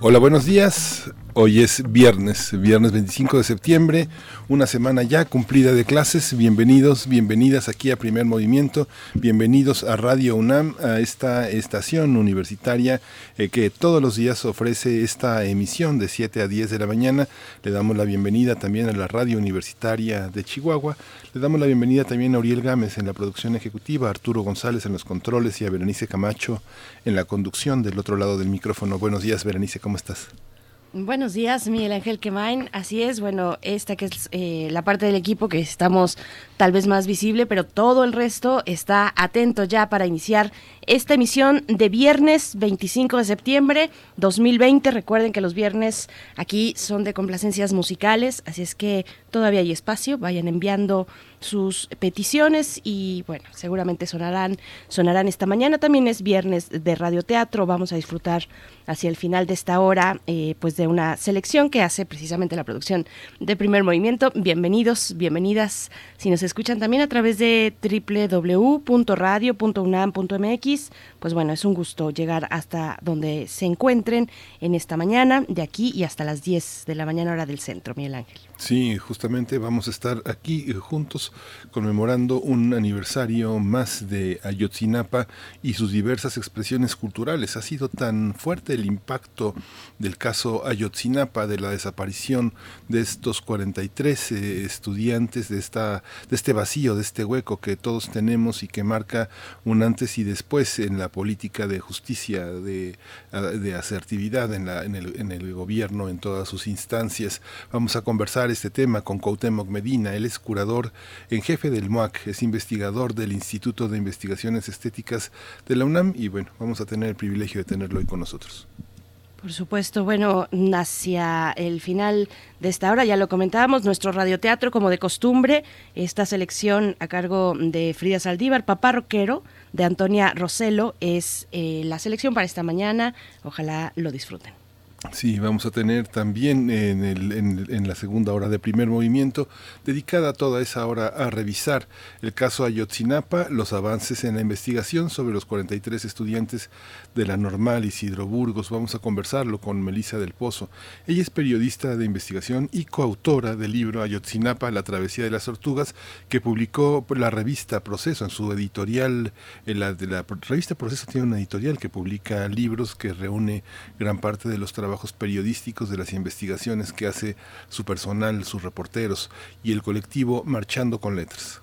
Hola, buenos días. Hoy es viernes, viernes 25 de septiembre, una semana ya cumplida de clases. Bienvenidos, bienvenidas aquí a Primer Movimiento, bienvenidos a Radio UNAM, a esta estación universitaria eh, que todos los días ofrece esta emisión de 7 a 10 de la mañana. Le damos la bienvenida también a la Radio Universitaria de Chihuahua. Le damos la bienvenida también a Uriel Gámez en la producción ejecutiva, a Arturo González en los controles y a Berenice Camacho en la conducción del otro lado del micrófono. Buenos días, Berenice, ¿cómo estás? Buenos días, Miguel Ángel Quemain. Así es, bueno, esta que es eh, la parte del equipo que estamos tal vez más visible, pero todo el resto está atento ya para iniciar esta emisión de viernes 25 de septiembre 2020. Recuerden que los viernes aquí son de complacencias musicales, así es que todavía hay espacio. Vayan enviando sus peticiones y bueno, seguramente sonarán, sonarán esta mañana. También es viernes de radioteatro. Vamos a disfrutar hacia el final de esta hora eh, pues de una selección que hace precisamente la producción de primer movimiento. Bienvenidos, bienvenidas. Si escuchan también a través de www.radio.unam.mx, pues bueno, es un gusto llegar hasta donde se encuentren en esta mañana, de aquí y hasta las 10 de la mañana hora del centro, Miguel Ángel. Sí, justamente vamos a estar aquí eh, juntos conmemorando un aniversario más de Ayotzinapa y sus diversas expresiones culturales. Ha sido tan fuerte el impacto del caso Ayotzinapa, de la desaparición de estos 43 eh, estudiantes, de, esta, este vacío, de este hueco que todos tenemos y que marca un antes y después en la política de justicia, de, de asertividad en, la, en, el, en el gobierno, en todas sus instancias. Vamos a conversar este tema con Cuauhtémoc Medina. Él es curador en jefe del MOAC, es investigador del Instituto de Investigaciones Estéticas de la UNAM y bueno, vamos a tener el privilegio de tenerlo hoy con nosotros. Por supuesto, bueno, hacia el final de esta hora, ya lo comentábamos, nuestro radioteatro como de costumbre, esta selección a cargo de Frida Saldívar, Papá Roquero, de Antonia Roselo, es eh, la selección para esta mañana, ojalá lo disfruten. Sí, vamos a tener también en, la segunda hora de primer movimiento, dedicada toda esa hora a revisar el caso Ayotzinapa, los avances en la investigación sobre los 43 estudiantes de la normal Isidro Burgos. Vamos a conversarlo con Melisa del Pozo. Ella es periodista de investigación y coautora del libro Ayotzinapa, la travesía de las tortugas, que publicó la revista Proceso en su editorial. En la, de la revista Proceso tiene una editorial que publica libros que reúne gran parte de los trabajos trabajos periodísticos, de las investigaciones que hace su personal, sus reporteros y el colectivo Marchando con Letras.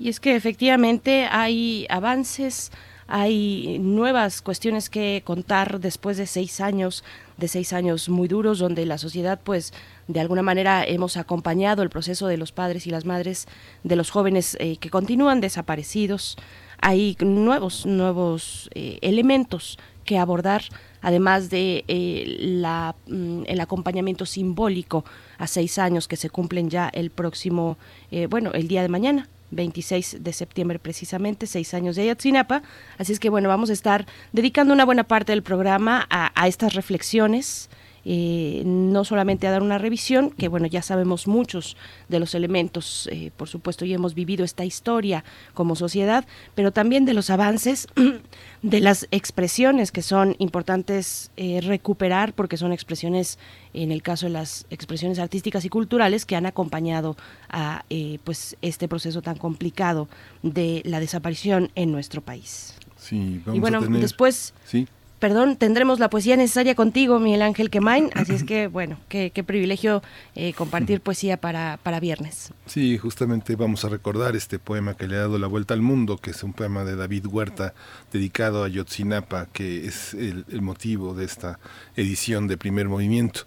Y es que efectivamente hay avances, hay nuevas cuestiones que contar después de seis años, de seis años muy duros, donde la sociedad, pues, de alguna manera hemos acompañado el proceso de los padres y las madres de los jóvenes eh, que continúan desaparecidos. Hay nuevos, nuevos eh, elementos que abordar además de eh, la, mm, el acompañamiento simbólico a seis años que se cumplen ya el próximo, eh, bueno, el día de mañana. 26 de septiembre precisamente, seis años de Ayotzinapa. Así es que bueno, vamos a estar dedicando una buena parte del programa a estas reflexiones, eh, no solamente a dar una revisión, que bueno, ya sabemos muchos de los elementos, eh, por supuesto, y hemos vivido esta historia como sociedad, pero también de los avances, de las expresiones que son importantes eh, recuperar, porque son expresiones, en el caso de las expresiones artísticas y culturales, que han acompañado a pues este proceso tan complicado de la desaparición en nuestro país. Sí, y bueno, después... ¿Sí? Perdón, tendremos la poesía necesaria contigo, Miguel Ángel Quemain, así es que, bueno, qué, privilegio eh, compartir poesía para, para viernes. Sí, justamente vamos a recordar este poema que le ha dado la vuelta al mundo, que es un poema de David Huerta dedicado a Yotzinapa, que es el, motivo de esta edición de primer movimiento.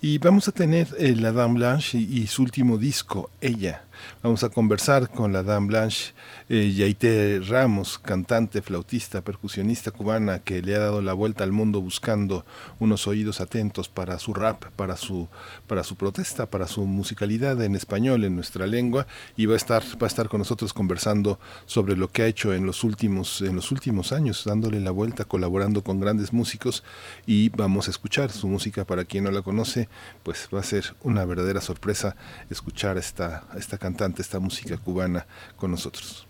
Y vamos a tener eh, la Dame Blanche y, su último disco, Ella. Vamos a conversar con la Dame Blanche eh, Yaité Ramos, cantante, flautista, percusionista cubana que le ha dado la vuelta al mundo buscando unos oídos atentos para su rap, para su, para su protesta, para su musicalidad en español, en nuestra lengua, y va a estar, va a estar con nosotros conversando sobre lo que ha hecho en los últimos, en los últimos años, dándole la vuelta, colaborando con grandes músicos, y vamos a escuchar su música. Para quien no la conoce, pues va a ser una verdadera sorpresa escuchar esta, esta cantante, esta música cubana con nosotros.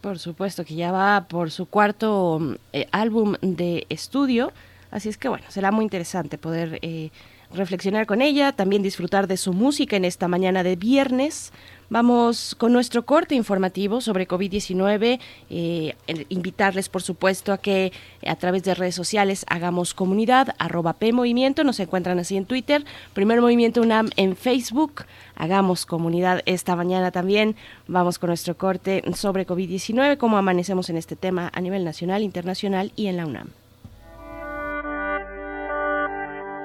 Por supuesto que ya va por su cuarto eh, álbum de estudio, así es que bueno, será muy interesante poder eh, reflexionar con ella, también disfrutar de su música en esta mañana de viernes. Vamos con nuestro corte informativo sobre COVID-19. Eh, invitarles, por supuesto, a que a través de redes sociales hagamos comunidad, arroba P Movimiento, nos encuentran así en Twitter, Primer Movimiento UNAM en Facebook. Hagamos comunidad esta mañana también. Vamos con nuestro corte sobre COVID-19, cómo amanecemos en este tema a nivel nacional, internacional y en la UNAM.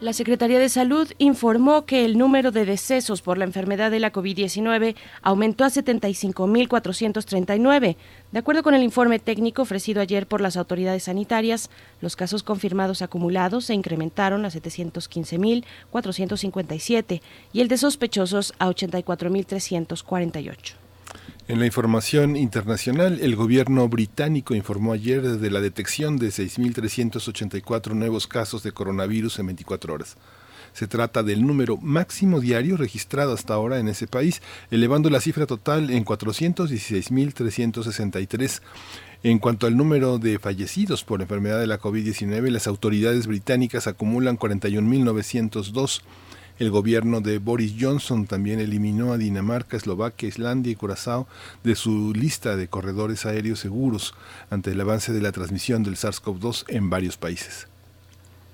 La Secretaría de Salud informó que el número de decesos por la enfermedad de la COVID-19 aumentó a 75.439. De acuerdo con el informe técnico ofrecido ayer por las autoridades sanitarias, los casos confirmados acumulados se incrementaron a 715.457 y el de sospechosos a 84.348. En la información internacional, el gobierno británico informó ayer de la detección de 6.384 nuevos casos de coronavirus en 24 horas. Se trata del número máximo diario registrado hasta ahora en ese país, elevando la cifra total en 416.363. En cuanto al número de fallecidos por enfermedad de la COVID-19, las autoridades británicas acumulan 41.902 el gobierno de Boris Johnson también eliminó a Dinamarca, Eslovaquia, Islandia y Curazao de su lista de corredores aéreos seguros ante el avance de la transmisión del SARS-CoV-2 en varios países.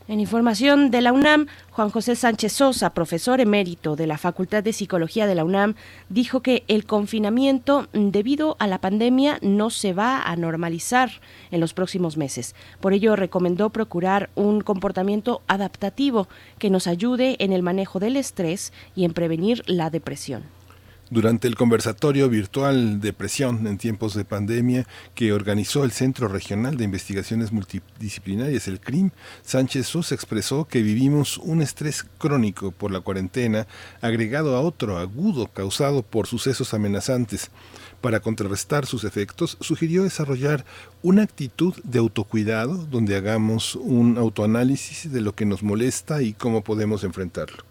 En información de la UNAM, Juan José Sánchez Sosa, profesor emérito de la Facultad de Psicología de la UNAM, dijo que el confinamiento debido a la pandemia no se va a normalizar en los próximos meses. Por ello, recomendó procurar un comportamiento adaptativo que nos ayude en el manejo del estrés y en prevenir la depresión. Durante el conversatorio virtual Depresión en tiempos de pandemia que organizó el Centro Regional de Investigaciones Multidisciplinarias, el CRIM, Sánchez Sus expresó que vivimos un estrés crónico por la cuarentena, agregado a otro agudo causado por sucesos amenazantes. Para contrarrestar sus efectos, sugirió desarrollar una actitud de autocuidado donde hagamos un autoanálisis de lo que nos molesta y cómo podemos enfrentarlo.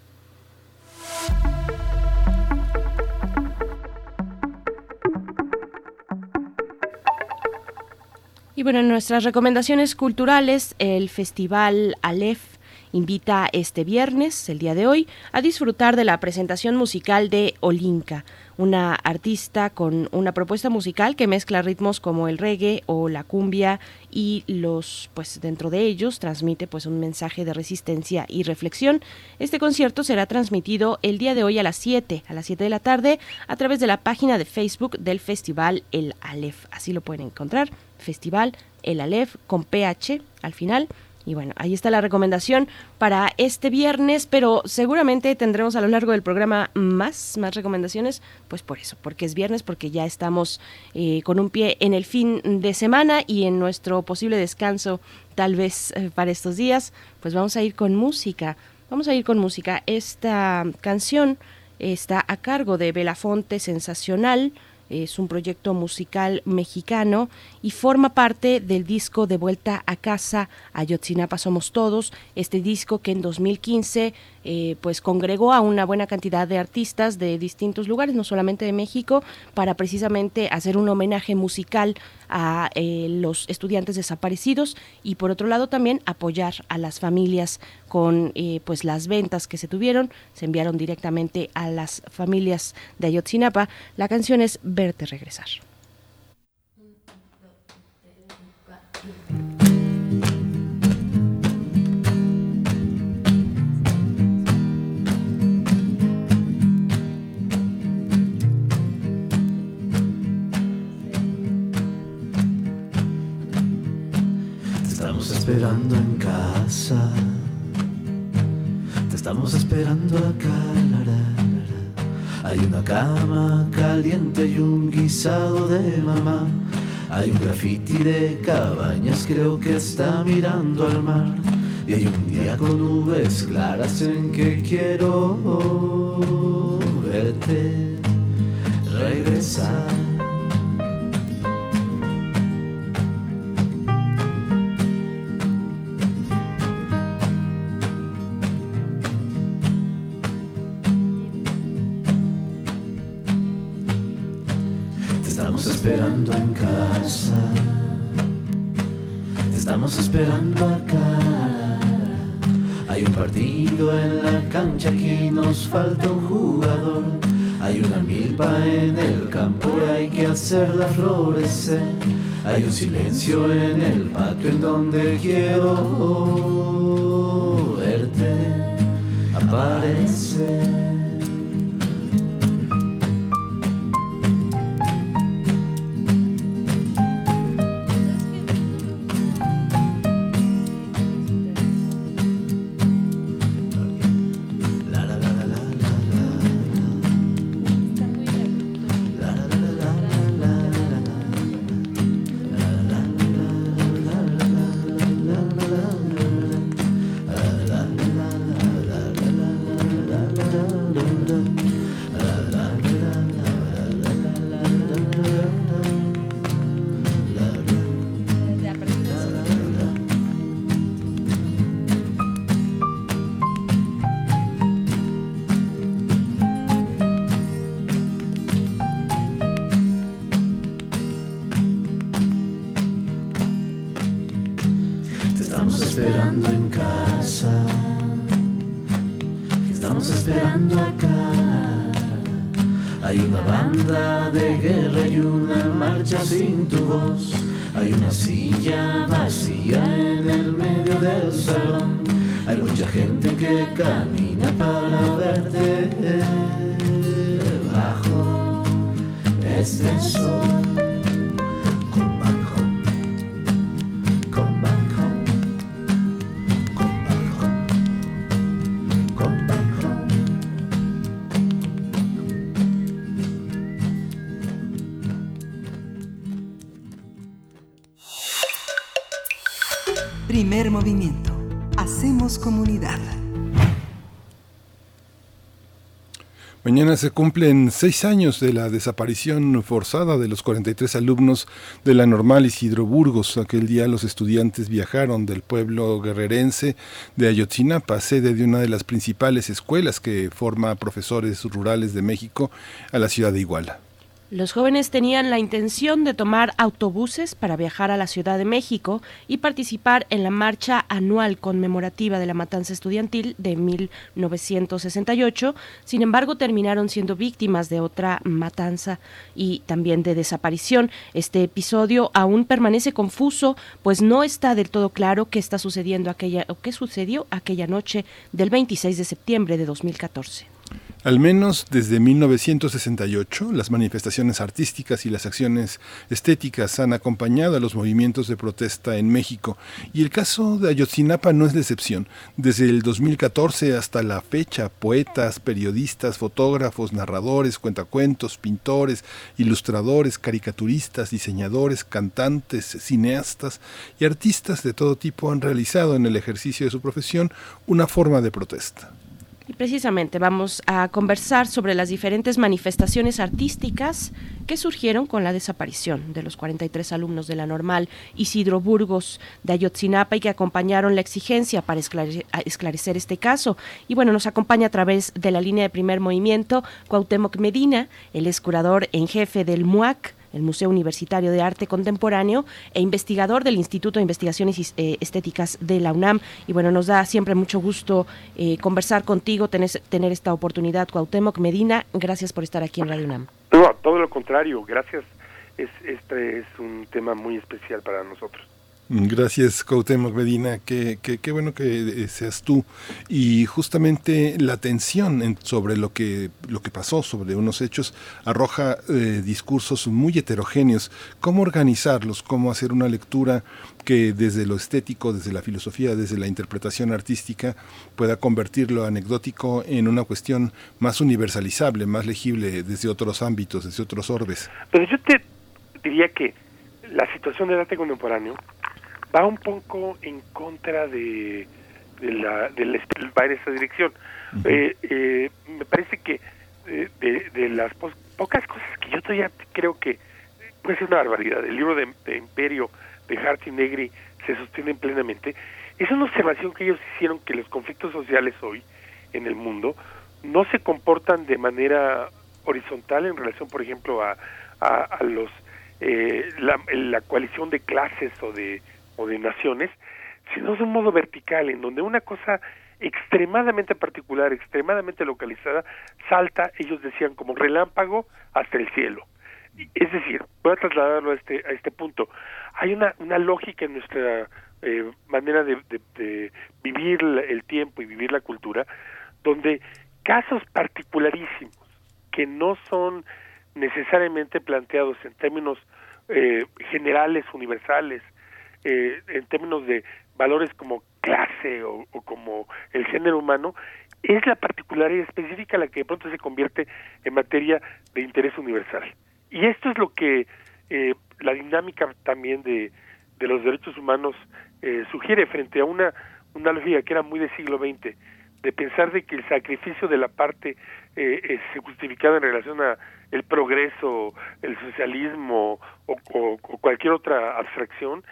Y bueno, en nuestras recomendaciones culturales, el Festival Aleph invita este viernes, el día de hoy, a disfrutar de la presentación musical de Olinka, una artista con una propuesta musical que mezcla ritmos como el reggae o la cumbia y los pues dentro de ellos transmite pues un mensaje de resistencia y reflexión. Este concierto será transmitido el día de hoy a las 7, a las 7 de la tarde a través de la página de Facebook del Festival El Aleph. Así lo pueden encontrar Festival El Aleph con PH al final. Y bueno, ahí está la recomendación para este viernes, pero seguramente tendremos a lo largo del programa más, más recomendaciones, pues por eso, porque es viernes, porque ya estamos eh, con un pie en el fin de semana y en nuestro posible descanso, tal vez eh, para estos días, pues vamos a ir con música. Vamos a ir con música. Esta canción está a cargo de Belafonte Sensacional es un proyecto musical mexicano y forma parte del disco De Vuelta a Casa, Ayotzinapa Somos Todos, este disco que en 2015 eh, pues congregó a una buena cantidad de artistas de distintos lugares, no solamente de México, para precisamente hacer un homenaje musical a eh, los estudiantes desaparecidos y por otro lado también apoyar a las familias con eh, pues las ventas que se tuvieron, se enviaron directamente a las familias de Ayotzinapa. La canción es Verte regresar. Estamos esperando en casa. Te estamos esperando acá. Hay una cama caliente y un guisado de mamá. Hay un graffiti de cabañas, creo que está mirando al mar. Y hay un día con nubes claras en que quiero verte regresar. Casa. Te estamos esperando acá. Hay un partido en la cancha, aquí nos falta un jugador. Hay una milpa en el campo y hay que hacerla florecer. Hay un silencio en el patio en donde quiero verte aparecer. marcha sin tu voz. Se cumplen seis años de la desaparición forzada de los 43 alumnos de la Normal Isidro Burgos. Aquel día los estudiantes viajaron del pueblo guerrerense de Ayotzinapa, sede de una de las principales escuelas que forma profesores rurales de México, a la ciudad de Iguala. Los jóvenes tenían la intención de tomar autobuses para viajar a la Ciudad de México y participar en la marcha anual conmemorativa de la matanza estudiantil de 1968. Sin embargo, terminaron siendo víctimas de otra matanza y también de desaparición. Este episodio aún permanece confuso, pues no está del todo claro qué está sucediendo aquella o qué sucedió aquella noche del 26 de septiembre de 2014. Al menos desde 1968, las manifestaciones artísticas y las acciones estéticas han acompañado a los movimientos de protesta en México, y el caso de Ayotzinapa no es la excepción. Desde el 2014 hasta la fecha, poetas, periodistas, fotógrafos, narradores, cuentacuentos, pintores, ilustradores, caricaturistas, diseñadores, cantantes, cineastas y artistas de todo tipo han realizado en el ejercicio de su profesión una forma de protesta. Y precisamente vamos a conversar sobre las diferentes manifestaciones artísticas que surgieron con la desaparición de los 43 alumnos de la normal Isidro Burgos de Ayotzinapa y que acompañaron la exigencia para esclarecer, este caso. Y bueno, nos acompaña a través de la línea de primer movimiento Cuauhtémoc Medina, el es curador en jefe del MUAC el Museo Universitario de Arte Contemporáneo e investigador del Instituto de Investigaciones eh, Estéticas de la UNAM. Y bueno, nos da siempre mucho gusto eh, conversar contigo, tener, esta oportunidad. Cuauhtémoc Medina, gracias por estar aquí en Radio UNAM. No, todo lo contrario, gracias. Es, este es un tema muy especial para nosotros. Gracias, Cuauhtémoc Medina. Qué, qué, bueno que eh, seas tú. Y justamente la tensión sobre lo que, lo que pasó, sobre unos hechos, arroja eh, discursos muy heterogéneos. ¿Cómo organizarlos? ¿Cómo hacer una lectura que desde lo estético, desde la filosofía, desde la interpretación artística, pueda convertir lo anecdótico en una cuestión más universalizable, más legible desde otros ámbitos, desde otros orbes? Pero yo te diría que la situación del arte contemporáneo va un poco en contra de, de la, del va en esa dirección. eh, eh, me parece que eh, de, de, las pocas cosas que yo todavía creo que puede ser una barbaridad, el libro de, de Imperio de Hart y Negri se sostienen plenamente, es una observación que ellos hicieron que los conflictos sociales hoy en el mundo no se comportan de manera horizontal en relación, por ejemplo, a, a, a los eh, la, la coalición de clases o de o de naciones, sino de un modo vertical, en donde una cosa extremadamente particular, extremadamente localizada, salta, ellos decían, como relámpago hasta el cielo. Es decir, voy a trasladarlo a este, a este punto. Hay una, una lógica en nuestra eh, manera de, de, vivir el tiempo y vivir la cultura, donde casos particularísimos que no son necesariamente planteados en términos eh, generales, universales, eh, en términos de valores como clase o, o, como el género humano, es la particularidad específica la que de pronto se convierte en materia de interés universal. Y esto es lo que eh, la dinámica también de, de los derechos humanos eh, sugiere frente a una, una lógica que era muy del siglo XX, de pensar de que el sacrificio de la parte eh, se justificaba en relación a el progreso, el socialismo o cualquier otra abstracción,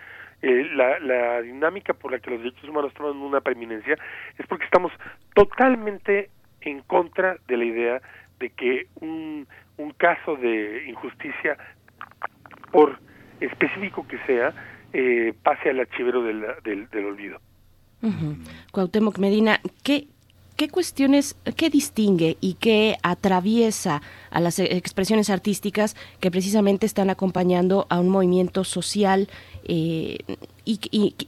eh, la, dinámica por la que los derechos humanos toman una preeminencia es porque estamos totalmente en contra de la idea de que un, un caso de injusticia, por específico que sea, eh, pase al archivero del, olvido. Uh. Cuauhtémoc Medina, ¿qué, ¿qué cuestiones, qué distingue y qué atraviesa a las expresiones artísticas que precisamente están acompañando a un movimiento social eh, y,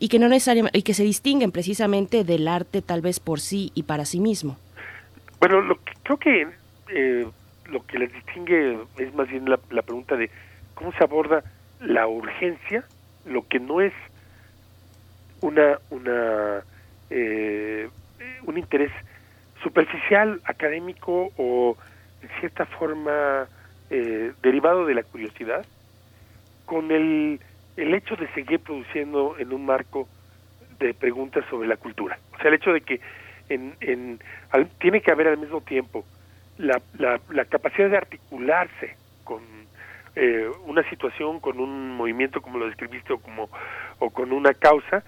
que no necesariamente y que se distinguen precisamente del arte tal vez por sí y para sí mismo? Bueno, lo que, creo que eh, lo que les distingue es más bien la, la pregunta de cómo se aborda la urgencia, lo que no es una una eh, un interés superficial, académico o en cierta forma eh, derivado de la curiosidad, con el, el hecho de seguir produciendo en un marco de preguntas sobre la cultura. O sea, el hecho de que en, en, tiene que haber al mismo tiempo la, la, la capacidad de articularse con eh, una situación, con un movimiento como lo describiste o, como, o con una causa,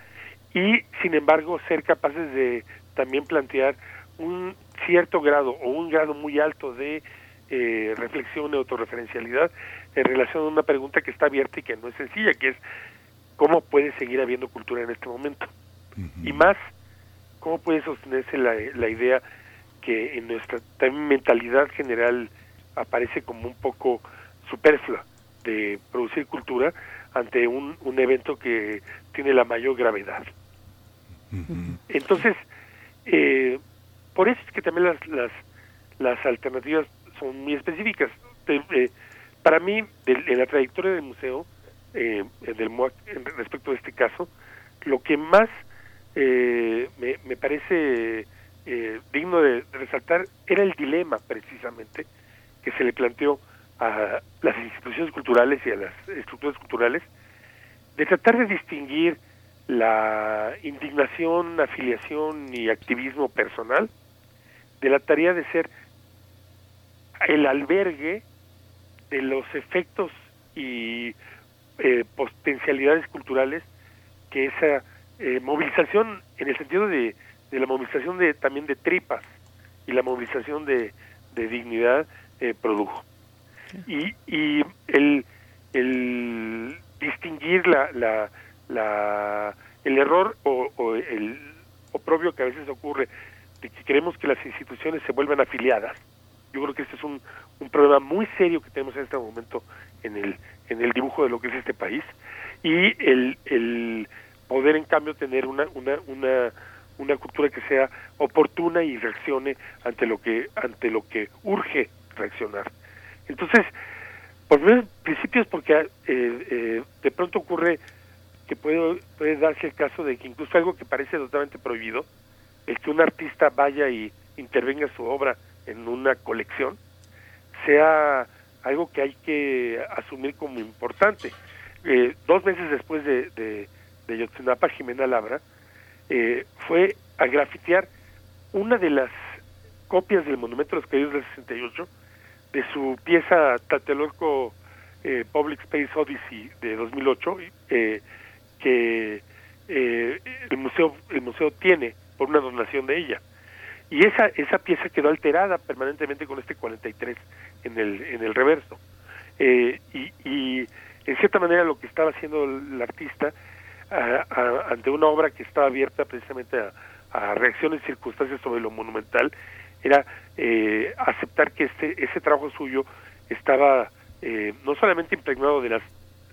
y sin embargo ser capaces de también plantear un cierto grado o un grado muy alto de eh, reflexión y autorreferencialidad en relación a una pregunta que está abierta y que no es sencilla, que es cómo puede seguir habiendo cultura en este momento. Uh -huh. Y más, cómo puede sostenerse la, la idea que en nuestra mentalidad general aparece como un poco superflua de producir cultura ante un, un evento que tiene la mayor gravedad. Uh -huh. Entonces, eh, por eso es que también las, las, las alternativas son muy específicas. Eh, eh, para mí, de, la trayectoria del museo, eh, del MOAC, respecto a este caso, lo que más me, me, parece digno de, de, resaltar era el dilema, precisamente, que se le planteó a las instituciones culturales y a las estructuras culturales, de tratar de distinguir la indignación, afiliación y activismo personal de la tarea de ser el albergue de los efectos y eh, potencialidades culturales que esa eh, movilización, en el sentido de, de, la movilización de también de tripas y la movilización de, de dignidad eh, produjo. Y, y el, el distinguir la, la, la, el error o, o el oprobio que a veces ocurre de que queremos que las instituciones se vuelvan afiliadas. Yo creo que este es un, problema muy serio que tenemos en este momento en el, en el dibujo de lo que es este país. Y el, el poder en cambio tener una, una, una, una cultura que sea oportuna y reaccione ante lo que, ante lo que urge reaccionar. Entonces, por principios porque eh, eh, de pronto ocurre que puede, puede darse el caso de que incluso algo que parece totalmente prohibido, el que un artista vaya y intervenga su obra en una colección, sea algo que hay que asumir como importante. Eh, dos meses después de, de, de Yotzinapa, Jimena Labra eh, fue a grafitear una de las copias del Monumento a los Caídos del 68 de su pieza Tatelolco eh, Public Space Odyssey de 2008 eh, que eh, el museo el museo tiene por una donación de ella. Y esa esa pieza quedó alterada permanentemente con este 43 en el en el reverso. Eh, y, y en cierta manera lo que estaba haciendo el artista ante una obra que estaba abierta precisamente a, a reacciones y circunstancias sobre lo monumental era eh, aceptar que este ese trabajo suyo estaba eh, no solamente impregnado de las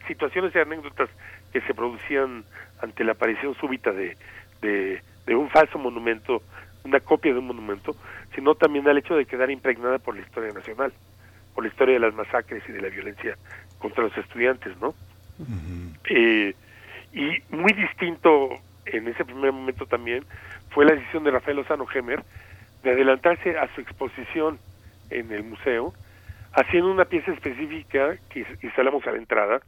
situaciones y anécdotas que se producían ante la aparición súbita de, de, de un falso monumento, una copia de un monumento, sino también al hecho de quedar impregnada por la historia nacional, por la historia de las masacres y de la violencia contra los estudiantes, ¿no? eh, y muy distinto en ese primer momento también fue la decisión de Rafael Lozano Gemer de adelantarse a su exposición en el museo, haciendo una pieza específica que instalamos a la entrada,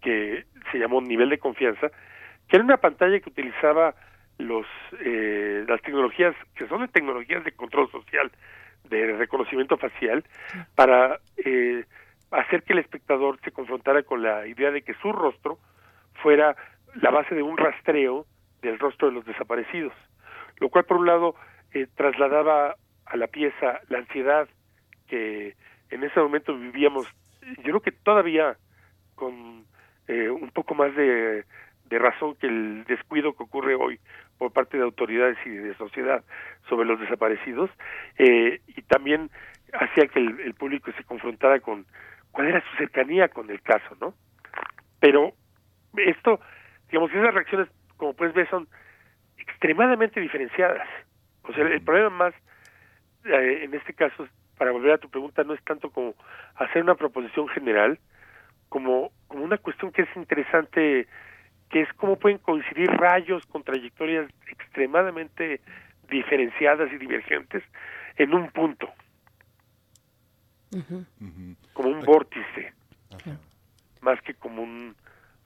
que se llamó Nivel de Confianza, que era una pantalla que utilizaba los eh, las tecnologías que son de tecnologías de control social, de reconocimiento facial, para eh, hacer que el espectador se confrontara con la idea de que su rostro fuera la base de un rastreo del rostro de los desaparecidos, lo cual por un lado eh, trasladaba a la pieza la ansiedad que en ese momento vivíamos, yo creo que todavía con eh, un poco más de, de razón que el descuido que ocurre hoy por parte de autoridades y de sociedad sobre los desaparecidos, eh, y también hacía que el, el público se confrontara con cuál era su cercanía con el caso, ¿no? Pero esto, digamos, esas reacciones, como puedes ver, son extremadamente diferenciadas. O sea, el problema más, eh, en este caso, para volver a tu pregunta, no es tanto como hacer una proposición general, como, como una cuestión que es interesante, que es cómo pueden coincidir rayos con trayectorias extremadamente diferenciadas y divergentes en un punto, como un vórtice, más que como un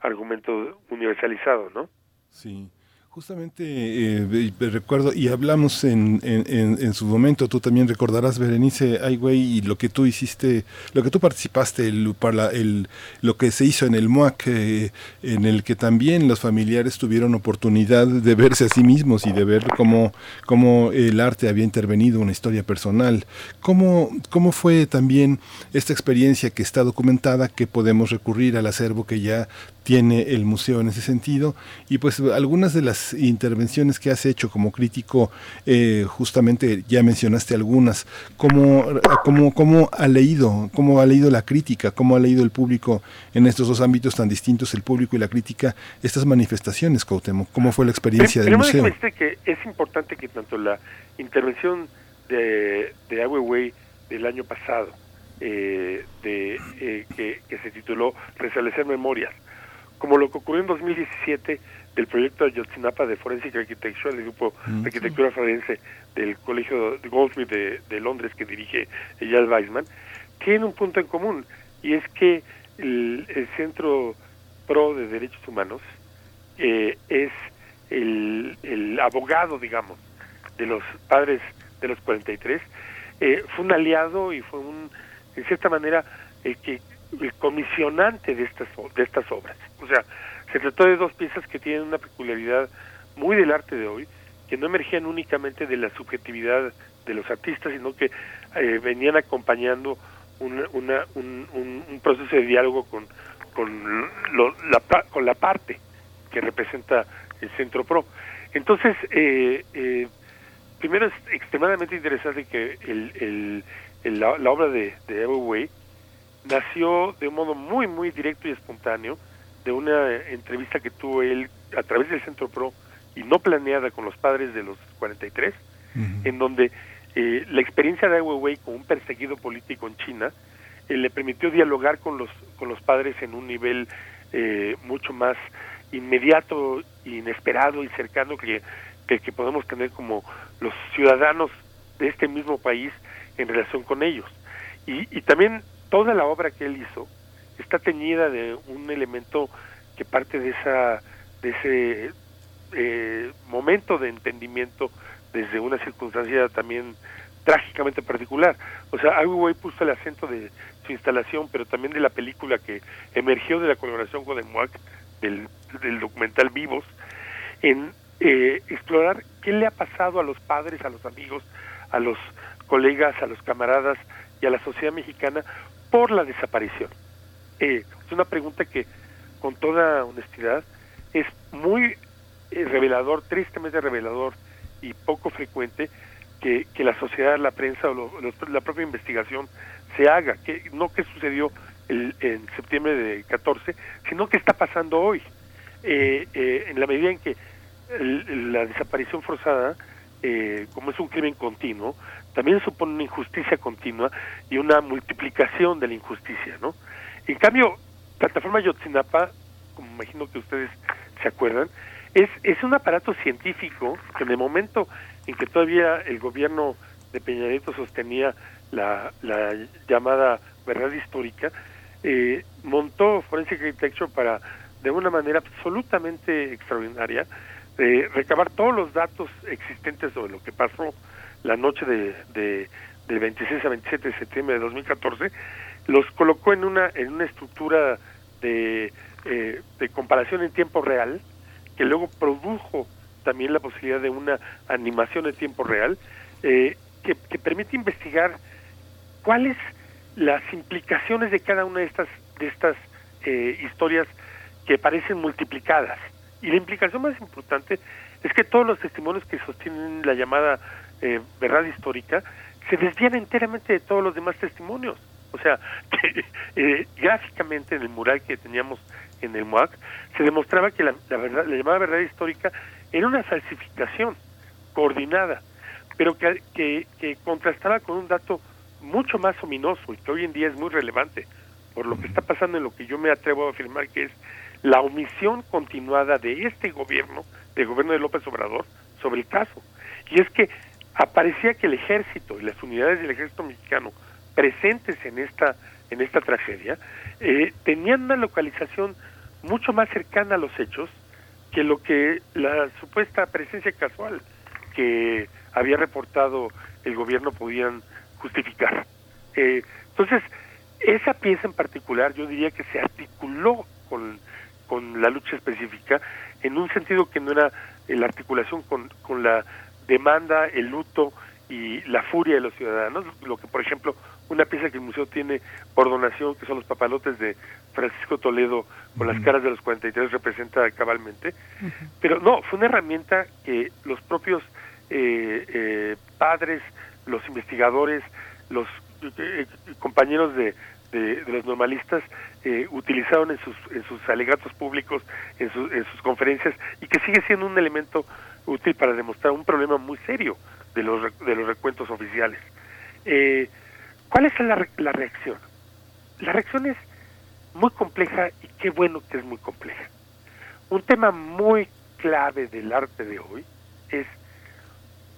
argumento universalizado, ¿no? Sí, justamente eh, recuerdo, y hablamos en, en, en, su momento, tú también recordarás, Berenice Ay, güey, y lo que tú hiciste, lo que tú participaste, el, para el, lo que se hizo en el MUAC, eh, en el que también los familiares tuvieron oportunidad de verse a sí mismos y de ver cómo, cómo el arte había intervenido, una historia personal. ¿Cómo, ¿Cómo fue también esta experiencia que está documentada, que podemos recurrir al acervo que ya tiene el museo en ese sentido y pues algunas de las intervenciones que has hecho como crítico eh, justamente ya mencionaste algunas. Cómo, cómo, cómo ha leído cómo ha leído la crítica cómo ha leído el público en estos dos ámbitos tan distintos el público y la crítica estas manifestaciones Cuauhtémoc cómo fue la experiencia del museo déjame que es importante que tanto la intervención de, de Ai Weiwei del año pasado, eh, de, eh, que, que se tituló Restablecer Memorias, como lo que ocurrió en 2017 del proyecto de Ayotzinapa de Forensic Architecture, del grupo Mm. de arquitectura forense del Colegio de Goldsmith de, de Londres que dirige Eyal Weizmann, tienen un punto en común y es que el, el Centro Pro de Derechos Humanos eh, es el, el abogado, digamos, de los padres de los 43, eh, fue un aliado y fue un, en cierta manera, el que el comisionante de estas de estas obras. O sea, se trató de dos piezas que tienen una peculiaridad muy del arte de hoy, que no emergían únicamente de la subjetividad de los artistas, sino que eh, venían acompañando una, una, un, un, un proceso de diálogo con, con, lo- la, con la parte que representa el Centro Pro. Entonces, eh, eh, primero es extremadamente interesante que el, el- la, la obra de, de Evo Way nació de un modo muy, muy directo y espontáneo de una entrevista que tuvo él a través del Centro PRO y no planeada con los padres de los 43, en donde eh, la experiencia de Ai Weiwei como un perseguido político en China eh, le permitió dialogar con los con los padres en un nivel eh, mucho más inmediato, inesperado y cercano que, que, que podemos tener como los ciudadanos de este mismo país en relación con ellos. Y, y también toda la obra que él hizo está teñida de un elemento que parte de esa de ese eh, momento de entendimiento desde una circunstancia también trágicamente particular. O sea, Weiwei puso el acento de su instalación, pero también de la película que emergió de la colaboración con el del, del documental Vivos, en eh, explorar qué le ha pasado a los padres, a los amigos, a los colegas, a los camaradas y a la sociedad mexicana por la desaparición. Eh, es una pregunta que, con toda honestidad, es muy eh, revelador, tristemente revelador y poco frecuente que, que la sociedad, la prensa o lo, la propia investigación se haga, que no que sucedió el, en septiembre de 14, sino que está pasando hoy. Eh, eh, en la medida en que la desaparición forzada, eh, como es un crimen continuo, también supone una injusticia continua y una multiplicación de la injusticia, ¿no? En cambio, plataforma Yotzinapa, como imagino que ustedes se acuerdan, es, es un aparato científico que en el momento en que todavía el gobierno de Peña Nieto sostenía la, la llamada verdad histórica, eh, montó Forensic Architecture para, de una manera absolutamente extraordinaria, eh, recabar todos los datos existentes sobre lo que pasó la noche de, de, del 26 a 27 de septiembre de 2014, los colocó en una, en una estructura de, eh, de comparación en tiempo real, que luego produjo también la posibilidad de una animación en tiempo real, eh, que, que permite investigar cuáles las implicaciones de cada una de estas de estas eh, historias que parecen multiplicadas. Y la implicación más importante es que todos los testimonios que sostienen la llamada eh, verdad histórica se desvían enteramente de todos los demás testimonios o sea que eh, gráficamente en el mural que teníamos en el MUAC se demostraba que la, verdad la llamada verdad histórica era una falsificación coordinada pero que, que, que contrastaba con un dato mucho más ominoso y que hoy en día es muy relevante por lo que está pasando en lo que yo me atrevo a afirmar que es la omisión continuada de este gobierno, del gobierno de López Obrador, sobre el caso. Y es que aparecía que el ejército y las unidades del ejército mexicano presentes en esta en esta tragedia eh, tenían una localización mucho más cercana a los hechos que lo que la supuesta presencia casual que había reportado el gobierno podían justificar. Eh, entonces, esa pieza en particular yo diría que se articuló con, con la lucha específica en un sentido que no era la articulación con, con la demanda, el luto y la furia de los ciudadanos, lo que por ejemplo una pieza que el museo tiene por donación, que son los papalotes de Francisco Toledo con las caras de los 43 representa cabalmente, pero no, fue una herramienta que los propios eh, eh, padres, los investigadores, los eh, compañeros de, de, de, los normalistas eh, utilizaron en sus, en sus alegatos públicos, en, su, en sus conferencias, y que sigue siendo un elemento útil para demostrar un problema muy serio de los, de los recuentos oficiales. Eh, ¿Cuál es la, la reacción? La reacción es muy compleja y qué bueno que es muy compleja. Un tema muy clave del arte de hoy es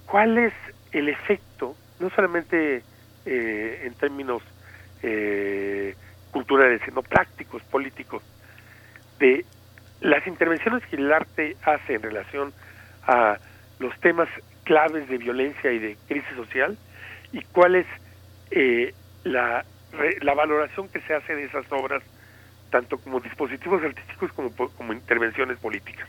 cuál es el efecto, no solamente eh, en términos eh, culturales, sino prácticos, políticos, de las intervenciones que el arte hace en relación a los temas claves de violencia y de crisis social y cuál es eh, la, la valoración que se hace de esas obras, tanto como dispositivos artísticos como, como intervenciones políticas.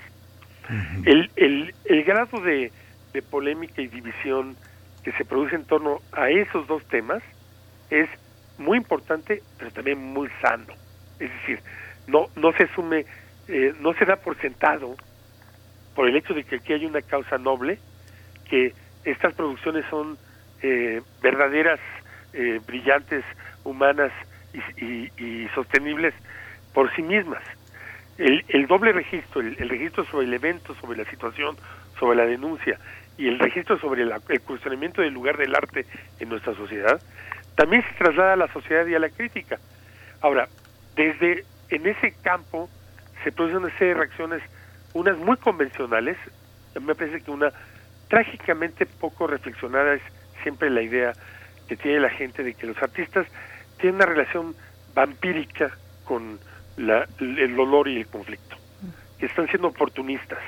Uh -huh. el, el, el grado de, de polémica y división que se produce en torno a esos dos temas es muy importante, pero también muy sano. Es decir, no, no se asume, eh, no se da por sentado, por el hecho de que aquí hay una causa noble, que estas producciones son eh, verdaderas, eh, brillantes, humanas y, y, y, sostenibles por sí mismas. el, el doble registro, el, registro sobre el evento, sobre la situación, sobre la denuncia y el registro sobre el cuestionamiento del lugar del arte en nuestra sociedad, también se traslada a la sociedad y a la crítica. Ahora, desde en ese campo se producen una serie de reacciones, unas muy convencionales, me parece que una trágicamente poco reflexionada es siempre la idea que tiene la gente de que los artistas tienen una relación vampírica con el dolor y el conflicto, que están siendo oportunistas.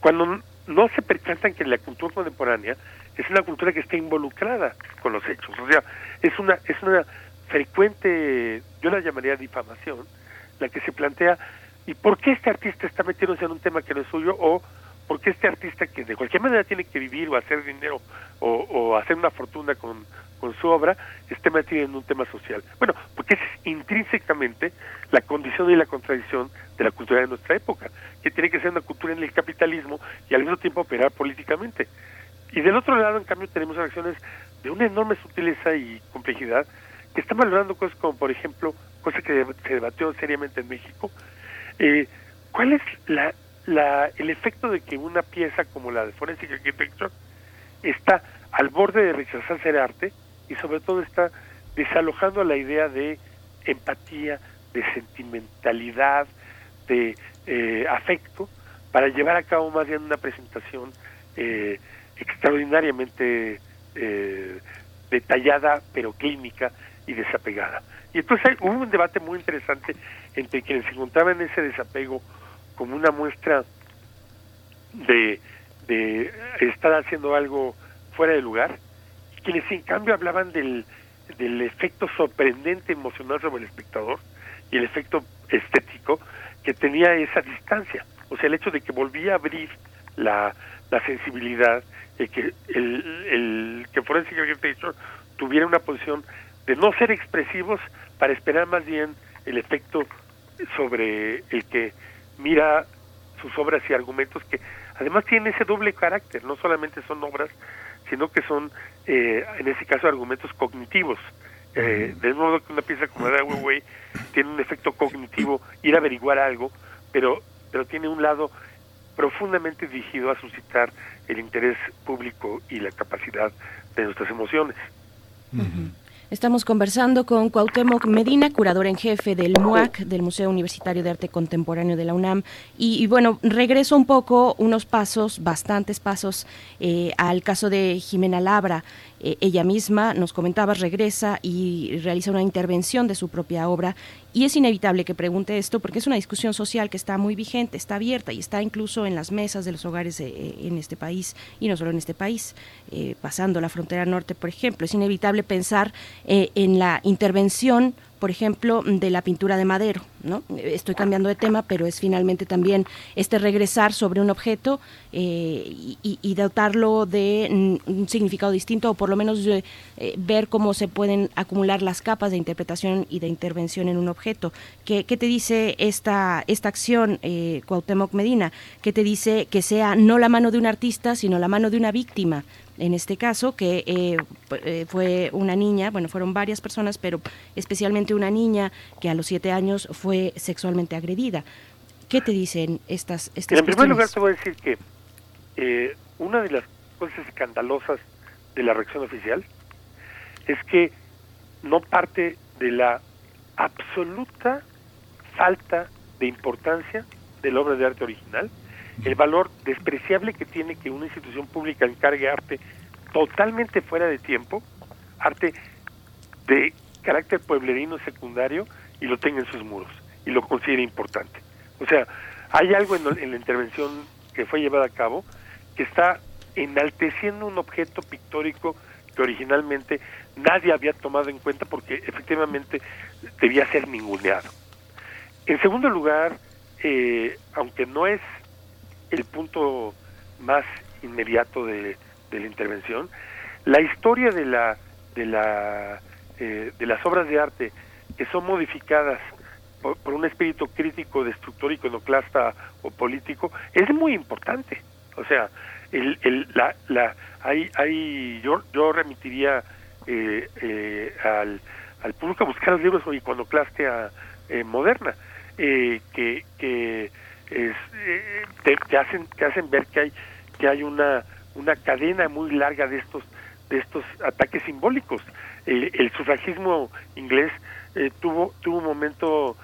Cuando no se percatan que la cultura contemporánea es una cultura que está involucrada con los hechos, o sea, es una es una frecuente, yo la llamaría difamación, la que se plantea ¿y por qué este artista está metiéndose en un tema que no es suyo? o ¿por qué este artista que de cualquier manera tiene que vivir o hacer dinero o, hacer una fortuna con, con su obra esté metido en un tema social. Bueno, porque es intrínsecamente la condición y la contradicción de la cultura de nuestra época, que tiene que ser una cultura en el capitalismo y al mismo tiempo operar políticamente. Y del otro lado, en cambio, tenemos acciones de una enorme sutileza y complejidad que están valorando cosas como, por ejemplo, cosa que se debatió seriamente en México, eh, ¿cuál es la, la, el efecto de que una pieza como la de Forensic Architecture está al borde de rechazar ser arte y sobre todo está desalojando la idea de empatía, de sentimentalidad, de eh, afecto, para llevar a cabo más bien una presentación eh, extraordinariamente eh, detallada, pero clínica y desapegada. Y entonces hubo un debate muy interesante entre quienes se encontraban ese desapego como una muestra de, de estar haciendo algo fuera de lugar quienes en cambio hablaban del, del efecto sorprendente emocional sobre el espectador y el efecto estético que tenía esa distancia. O sea, el hecho de que volvía a abrir la, sensibilidad, de que el, el que Forensic Architecture tuviera una posición de no ser expresivos para esperar más bien el efecto sobre el que mira sus obras y argumentos que además tienen ese doble carácter, no solamente son obras sino que son, eh, en ese caso, argumentos cognitivos. Eh, del modo que una pieza como la de tiene un efecto cognitivo, ir a averiguar algo, pero, pero tiene un lado profundamente dirigido a suscitar el interés público y la capacidad de nuestras emociones. Estamos conversando con Cuauhtémoc Medina, curador en jefe del MUAC, del Museo Universitario de Arte Contemporáneo de la UNAM. Y, bueno, regreso un poco, unos pasos, bastantes pasos, eh, al caso de Jimena Labra. Eh, ella misma, nos comentaba, regresa y realiza una intervención de su propia obra. Y es inevitable que pregunte esto porque es una discusión social que está muy vigente, está abierta y está incluso en las mesas de los hogares eh, en este país y no solo en este país, eh, pasando la frontera norte, por ejemplo. Es inevitable pensar en la intervención por ejemplo, de la pintura de madero. ¿no? Estoy cambiando de tema, pero es finalmente también este regresar sobre un objeto eh, y, dotarlo de un significado distinto, o por lo menos eh, ver cómo se pueden acumular las capas de interpretación y de intervención en un objeto. ¿Qué, qué te dice esta, esta acción, eh, Cuauhtémoc Medina? ¿Qué te dice que sea no la mano de un artista, sino la mano de una víctima? En este caso, que eh, eh, fue una niña, bueno, fueron varias personas, pero especialmente una niña que a los siete años fue sexualmente agredida. ¿Qué te dicen estas, estas En primer lugar te voy a decir que eh, una de las cosas escandalosas de la reacción oficial es que no parte de la absoluta falta de importancia de la obra de arte original, el valor despreciable que tiene que una institución pública encargue arte totalmente fuera de tiempo, arte de carácter pueblerino secundario y lo tenga en sus muros y lo considere importante. O sea, hay algo en, la intervención que fue llevada a cabo que está enalteciendo un objeto pictórico que originalmente nadie había tomado en cuenta porque efectivamente debía ser ninguneado. En segundo lugar, eh, aunque no es el punto más inmediato de, de la intervención, la historia de la de la eh, de las obras de arte que son modificadas por, un espíritu crítico, destructor, iconoclasta o político es muy importante. O sea, el, el, la, la, hay, hay, yo, yo remitiría eh, eh, al, al público a buscar los libros iconoclastia eh, moderna. que, que es, te, hacen te hacen ver que hay que hay una una cadena muy larga de estos de estos ataques simbólicos el sufragismo inglés tuvo tuvo un momento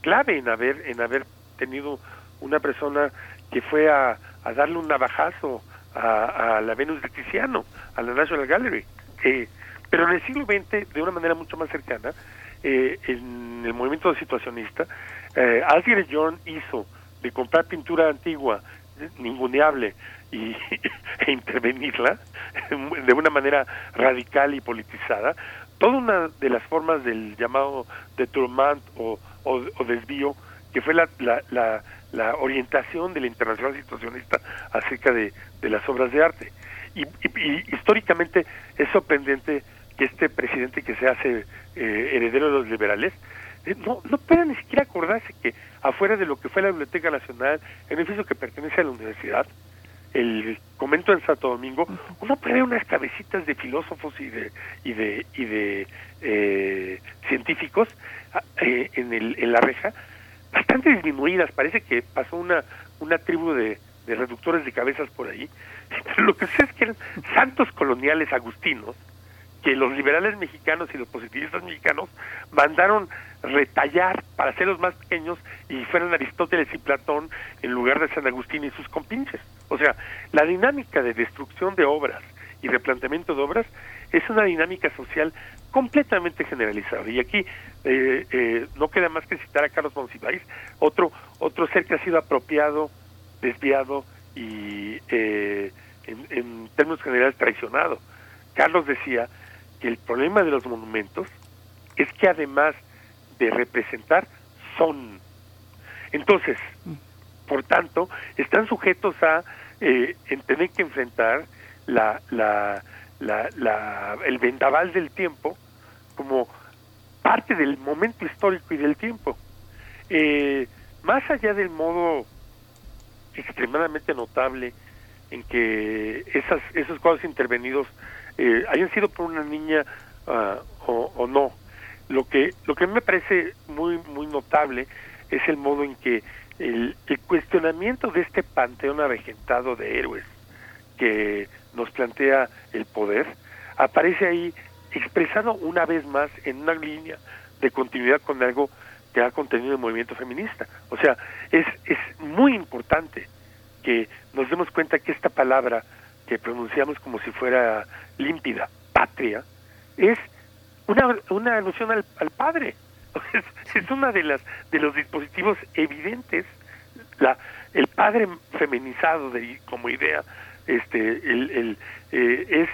clave en haber en haber tenido una persona que fue a, a darle un navajazo a, a, la Venus de Tiziano, a la National Gallery. Eh, pero en el siglo XX, de una manera mucho más cercana, eh, en el movimiento situacionista, eh, Alfred John hizo de comprar pintura antigua, ninguneable, y, e intervenirla de una manera radical y politizada, toda una de las formas del llamado detournement o, o, o desvío, que fue la, la, la, la orientación de la internacional situacionista acerca de, de las obras de arte. Y, históricamente es sorprendente que este presidente que se hace eh, heredero de los liberales eh, no, no pueda ni siquiera acordarse que afuera de lo que fue la Biblioteca Nacional, el edificio que pertenece a la universidad, el comento en Santo Domingo, uno puede ver unas cabecitas de filósofos y de y de y de eh, científicos ah, en, el, en la reja bastante disminuidas. Parece que pasó una, una tribu de, de reductores de cabezas por ahí. Pero lo que sé es que eran santos coloniales agustinos que los liberales mexicanos y los positivistas mexicanos mandaron retallar para hacerlos más pequeños y fueran Aristóteles y Platón en lugar de San Agustín y sus compinches. O sea, la dinámica de destrucción de obras y replanteamiento de obras es una dinámica social completamente generalizada. Y aquí eh, eh, no queda más que citar a Carlos Monsiváis, otro, otro ser que ha sido apropiado, desviado y eh, en, en términos generales traicionado. Carlos decía que el problema de los monumentos es que además de representar, son. Entonces, por tanto, están sujetos a eh, en tener que enfrentar la, la, la, el vendaval del tiempo como parte del momento histórico y del tiempo. Eh, más allá del modo extremadamente notable en que esas, esos cuadros intervenidos eh, hayan sido por una niña uh, o, no, lo que lo que me parece muy muy notable es el modo en que el, el cuestionamiento de este panteón avejentado de héroes que nos plantea el poder aparece ahí expresado una vez más en una línea de continuidad con algo que ha contenido el movimiento feminista. O sea, es, es muy importante que nos demos cuenta que esta palabra que pronunciamos como si fuera límpida, patria, es una, una alusión al, al padre. Es, una de las de los dispositivos evidentes la el padre feminizado de como idea este el, el eh, es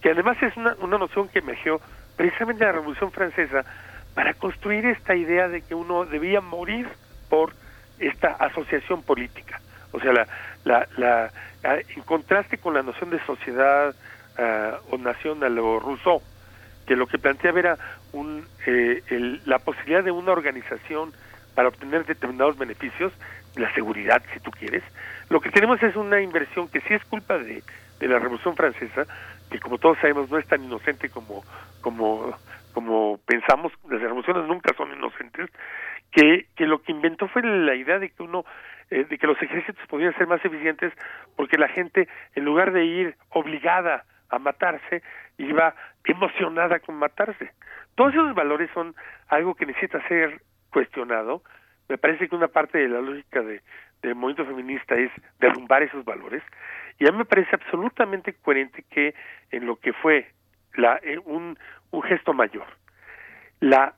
que además es una, una noción que emergió precisamente en la Revolución Francesa para construir esta idea de que uno debía morir por esta asociación política. O sea, la, la, la, en contraste con la noción de sociedad uh, o nación a lo Rousseau, que lo que planteaba era un, eh, el, la posibilidad de una organización para obtener determinados beneficios, la seguridad, si tú quieres. Lo que tenemos es una inversión que sí es culpa de, de la Revolución Francesa, que como todos sabemos no es tan inocente como como como pensamos las revoluciones nunca son inocentes que que lo que inventó fue la idea de que uno eh, de que los ejércitos podían ser más eficientes porque la gente en lugar de ir obligada a matarse iba emocionada con matarse. Todos esos valores son algo que necesita ser cuestionado. Me parece que una parte de la lógica de del movimiento feminista es derrumbar esos valores. Y a mí me parece absolutamente coherente que en lo que fue la, eh, un, un gesto mayor, la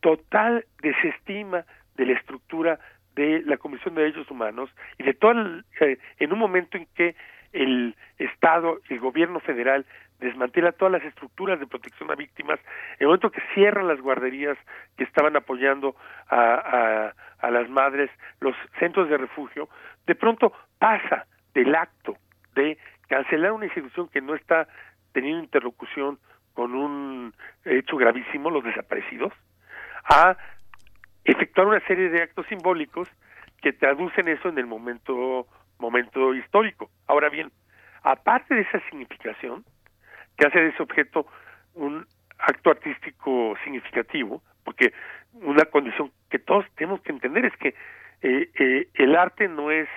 total desestima de la estructura de la Comisión de Derechos Humanos y de todo el, eh, en un momento en que el Estado, el gobierno federal desmantela todas las estructuras de protección a víctimas, en el momento que cierran las guarderías que estaban apoyando a, a, las madres, los centros de refugio, de pronto pasa del acto de cancelar una institución que no está teniendo interlocución con un hecho gravísimo, los desaparecidos, a efectuar una serie de actos simbólicos que traducen eso en el momento momento histórico. Ahora bien, aparte de esa significación, que hace de ese objeto un acto artístico significativo, porque una condición que todos tenemos que entender es que eh, eh, el arte no es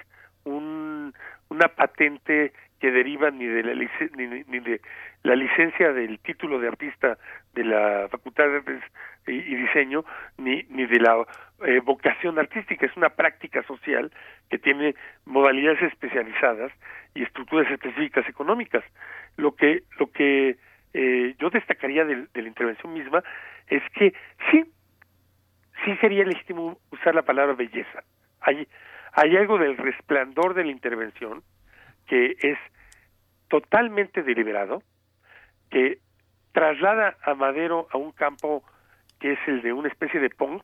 un, una patente que deriva ni de la ni, ni, de la licencia del título de artista de la Facultad de Artes y, Diseño ni ni de la eh, vocación artística. Es una práctica social que tiene modalidades especializadas y estructuras específicas económicas. Lo que lo que eh, yo destacaría de, de la intervención misma es que sí sí sería legítimo usar la palabra belleza. Hay hay algo del resplandor de la intervención que es totalmente deliberado, que traslada a Madero a un campo que es el de una especie de punk,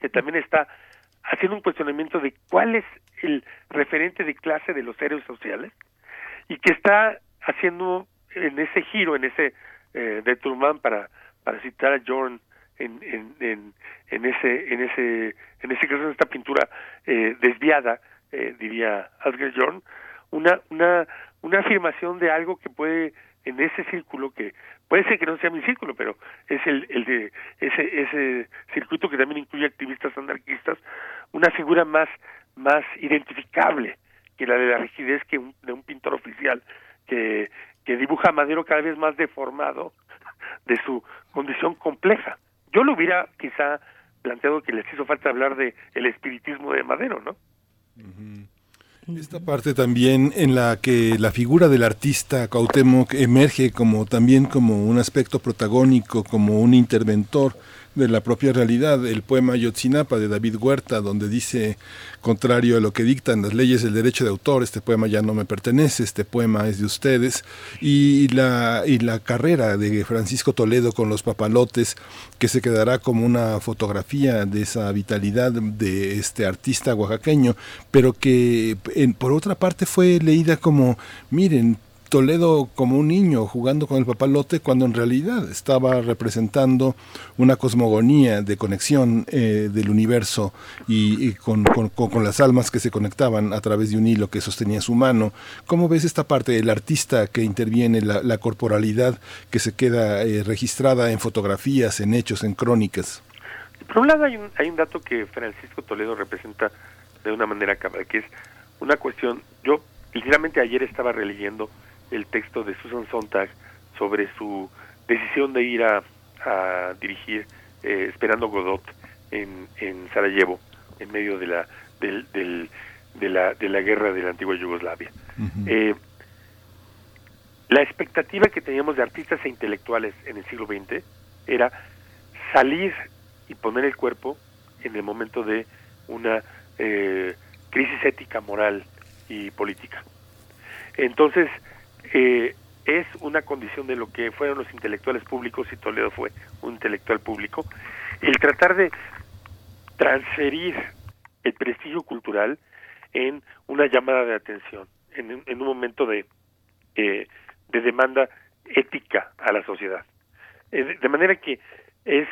que también está haciendo un cuestionamiento de cuál es el referente de clase de los héroes sociales, y que está haciendo en ese giro, en ese eh, de Truman, para, para citar a Jorn en, en, en, en ese en ese en ese caso en esta pintura eh, desviada eh, diría Asger Jorn una una una afirmación de algo que puede en ese círculo que puede ser que no sea mi círculo pero es el el de ese ese circuito que también incluye activistas anarquistas una figura más más identificable que la de la rigidez que un, de un pintor oficial que que dibuja a Madero cada vez más deformado de su condición compleja yo lo hubiera quizá planteado que les hizo falta hablar de el espiritismo de Madero, ¿no? Esta parte también en la que la figura del artista Cuauhtémoc emerge como también como un aspecto protagónico, como un interventor de la propia realidad, el poema Yotzinapa de David Huerta, donde dice, contrario a lo que dictan las leyes del derecho de autor, este poema ya no me pertenece, este poema es de ustedes, y la, y la carrera de Francisco Toledo con los papalotes, que se quedará como una fotografía de esa vitalidad de este artista oaxaqueño, pero que por otra parte fue leída como, miren, Toledo como un niño jugando con el papalote cuando en realidad estaba representando una cosmogonía de conexión eh, del universo y, con, con, las almas que se conectaban a través de un hilo que sostenía su mano. ¿Cómo ves esta parte del artista que interviene, la, corporalidad que se queda eh, registrada en fotografías, en hechos, en crónicas? Por un lado hay un, hay un dato que Francisco Toledo representa de una manera que es una cuestión, yo ligeramente ayer estaba releyendo el texto de Susan Sontag sobre su decisión de ir a, a dirigir eh, Esperando Godot en, en Sarajevo, en medio de la, del, del, de la, de la guerra de la antigua Yugoslavia. eh, la expectativa que teníamos de artistas e intelectuales en el siglo XX era salir y poner el cuerpo en el momento de una eh, crisis ética, moral y política. Entonces, eh, es una condición de lo que fueron los intelectuales públicos y Toledo fue un intelectual público, el tratar de transferir el prestigio cultural en una llamada de atención, en, un momento de, eh, de demanda ética a la sociedad. Eh, de manera que es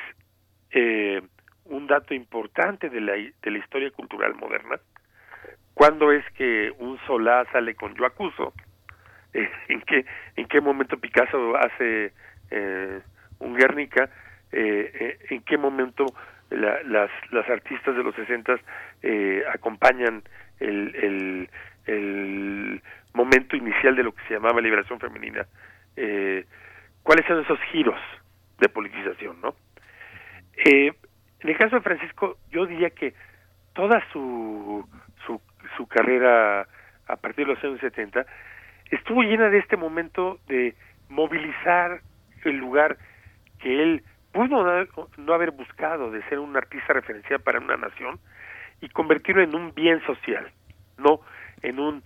eh, un dato importante de la, de la historia cultural moderna, cuando es que un Solá sale con Yo acuso, eh, en qué en qué momento Picasso hace eh, un Guernica, eh, eh, en qué momento la, las las artistas de los 60 eh, acompañan el, el, el momento inicial de lo que se llamaba liberación femenina. ¿Cuáles son esos giros de politización, no? En el caso de Francisco, yo diría que toda su, su, su carrera a partir de los años 70 estuvo llena de este momento de movilizar el lugar que él pudo no haber buscado de ser un artista referencial para una nación y convertirlo en un bien social, no en un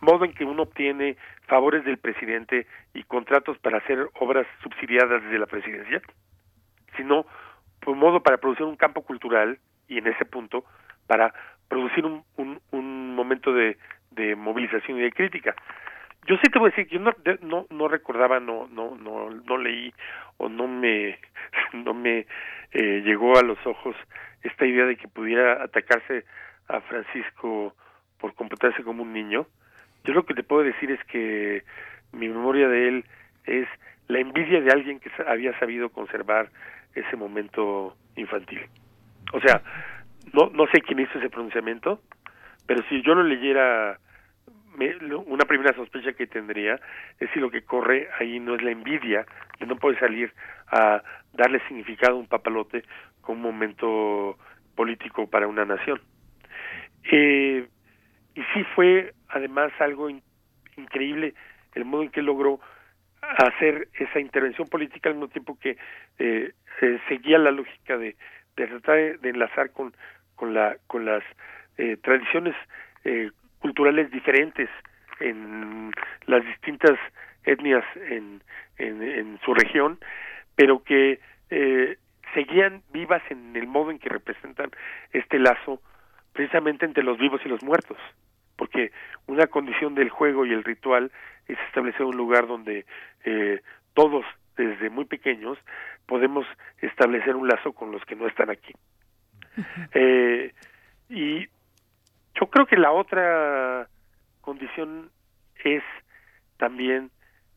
modo en que uno obtiene favores del presidente y contratos para hacer obras subsidiadas desde la presidencia, sino por un modo para producir un campo cultural y en ese punto para producir un, un, un momento de, de movilización y de crítica yo sí te voy a decir que yo no, no, no recordaba, no, no, no, no leí o no me, no me eh, llegó a los ojos esta idea de que pudiera atacarse a Francisco por comportarse como un niño. Yo lo que te puedo decir es que mi memoria de él es la envidia de alguien que había sabido conservar ese momento infantil. O sea, no, no sé quién hizo ese pronunciamiento, pero si yo lo leyera, una primera sospecha que tendría es si lo que corre ahí no es la envidia, que no puede salir a darle significado a un papalote con un momento político para una nación. Eh, y sí fue además algo increíble el modo en que logró hacer esa intervención política al mismo tiempo que eh, seguía la lógica de, de tratar de enlazar con, con, la, con las eh, tradiciones eh, culturales diferentes en las distintas etnias en, en, en su región, pero que eh, seguían vivas en el modo en que representan este lazo precisamente entre los vivos y los muertos, porque una condición del juego y el ritual es establecer un lugar donde eh, todos desde muy pequeños podemos establecer un lazo con los que no están aquí. Eh, y yo creo que la otra condición es también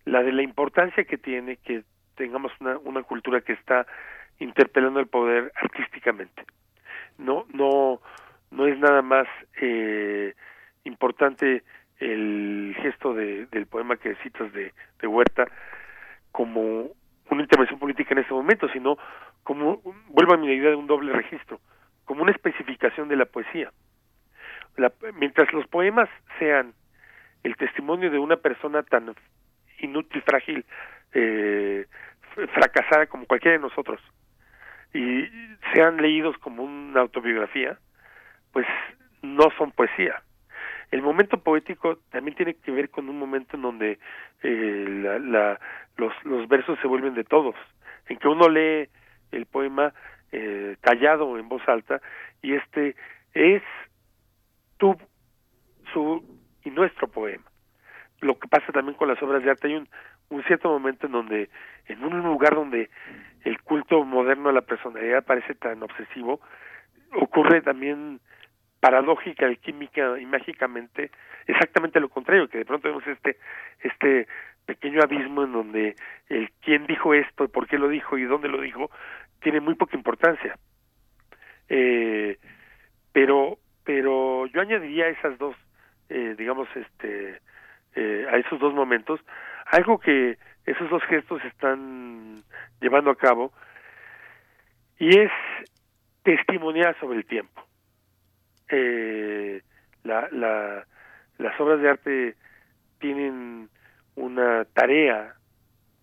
la de la importancia que tiene que tengamos una, una cultura que está interpelando el poder artísticamente. No, no, no es nada más eh, importante el gesto de, del poema que citas de, de Huerta como una intervención política en este momento, sino como, vuelvo a mi idea de un doble registro, como una especificación de la poesía. La, mientras los poemas sean el testimonio de una persona tan inútil, frágil, eh, fracasada como cualquiera de nosotros, y sean leídos como una autobiografía, pues no son poesía. El momento poético también tiene que ver con un momento en donde eh, la, los, los versos se vuelven de todos, en que uno lee el poema eh, callado en voz alta y este es tu, su y nuestro poema. Lo que pasa también con las obras de arte, hay un, cierto momento en donde, en un lugar donde el culto moderno a la personalidad parece tan obsesivo, ocurre también paradójica, química y mágicamente exactamente lo contrario, que de pronto vemos este este pequeño abismo en donde el quién dijo esto, por qué lo dijo y dónde lo dijo tiene muy poca importancia. Eh, pero pero yo añadiría esas dos eh, digamos este eh, a esos dos momentos. Algo que esos dos gestos están llevando a cabo y es testimoniar sobre el tiempo. Eh, la, la, las obras de arte tienen una tarea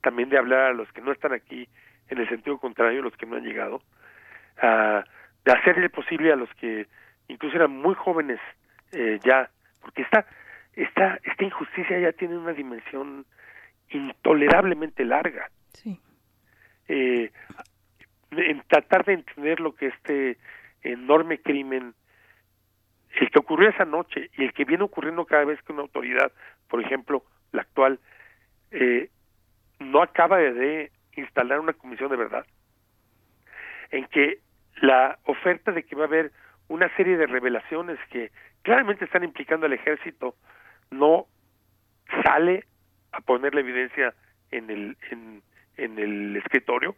también de hablar a los que no están aquí, en el sentido contrario, los que no han llegado, a, de hacerle posible a los que incluso eran muy jóvenes eh, ya, porque esta, esta, esta injusticia ya tiene una dimensión intolerablemente larga. Sí. Eh, en tratar de entender lo que este enorme crimen el que ocurrió esa noche y el que viene ocurriendo cada vez que una autoridad, por ejemplo, la actual, eh, no acaba de instalar una comisión de verdad, en que la oferta de que va a haber una serie de revelaciones que claramente están implicando al ejército no sale a poner la evidencia en el en, el escritorio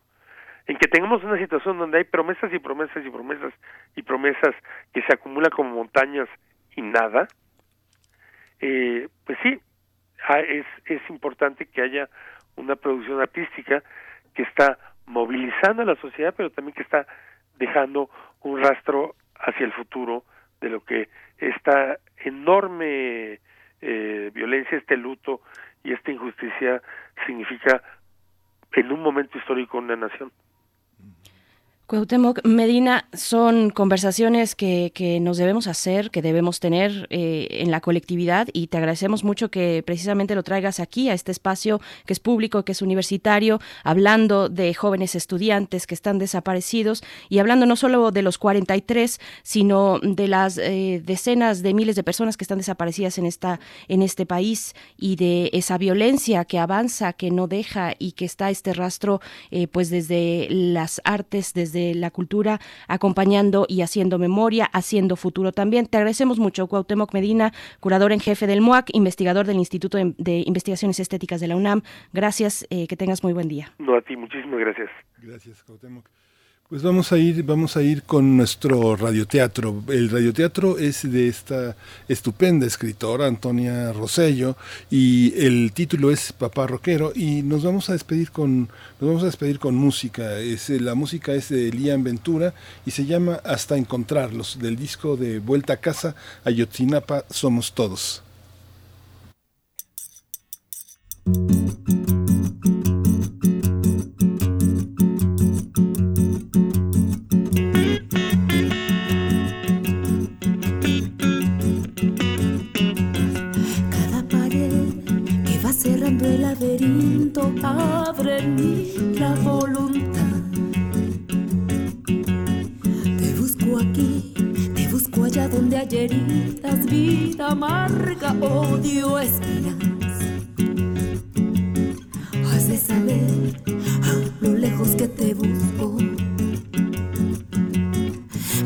en que tengamos una situación donde hay promesas y promesas y promesas y promesas que se acumulan como montañas y nada, eh, pues sí, ah, es, es importante que haya una producción artística que está movilizando a la sociedad, pero también que está dejando un rastro hacia el futuro de lo que esta enorme eh, violencia, este luto y esta injusticia significa en un momento histórico una nación. Cuauhtémoc Medina, son conversaciones que, nos debemos hacer, que debemos tener eh, en la colectividad y te agradecemos mucho que precisamente lo traigas aquí a este espacio que es público, que es universitario, hablando de jóvenes estudiantes que están desaparecidos y hablando no solo de los 43, sino de las eh, decenas de miles de personas que están desaparecidas en, esta, en este país y de esa violencia que avanza, que no deja y que está este rastro eh, pues desde las artes, desde la cultura, acompañando y haciendo memoria, haciendo futuro también. Te agradecemos mucho, Cuauhtémoc Medina, curador en jefe del MUAC, investigador del Instituto de Investigaciones Estéticas de la UNAM. Gracias, eh, que tengas muy buen día. No, a ti, muchísimas gracias. Gracias, Cuauhtémoc. Pues vamos a ir, vamos a ir con nuestro radioteatro. El radioteatro es de esta estupenda escritora Antonia Rosello y el título es Papá Roquero y nos vamos a despedir con nos vamos a despedir con música. Es, la música es de Lian Ventura y se llama Hasta encontrarlos del disco de Vuelta a casa Ayotzinapa somos todos. La voluntad. Te busco aquí, te busco allá donde hay heridas, vida amarga, odio, esperanza. Has de saber lo lejos que te busco.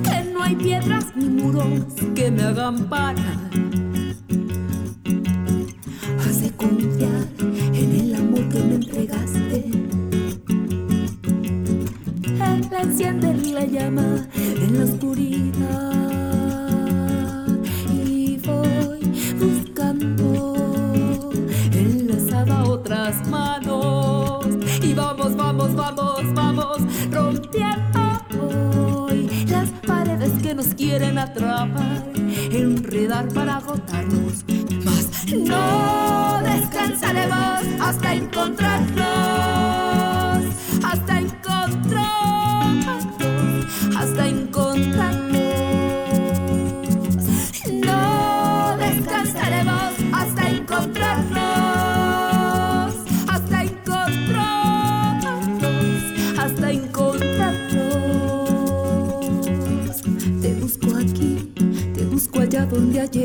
Que no hay piedras ni muros que me hagan parar quieren atrapar, enredar para agotarnos. Más no descansaremos hasta encontrarnos,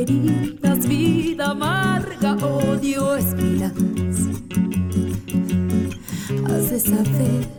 heridas, vida amarga, odio, esperanza. Has de saber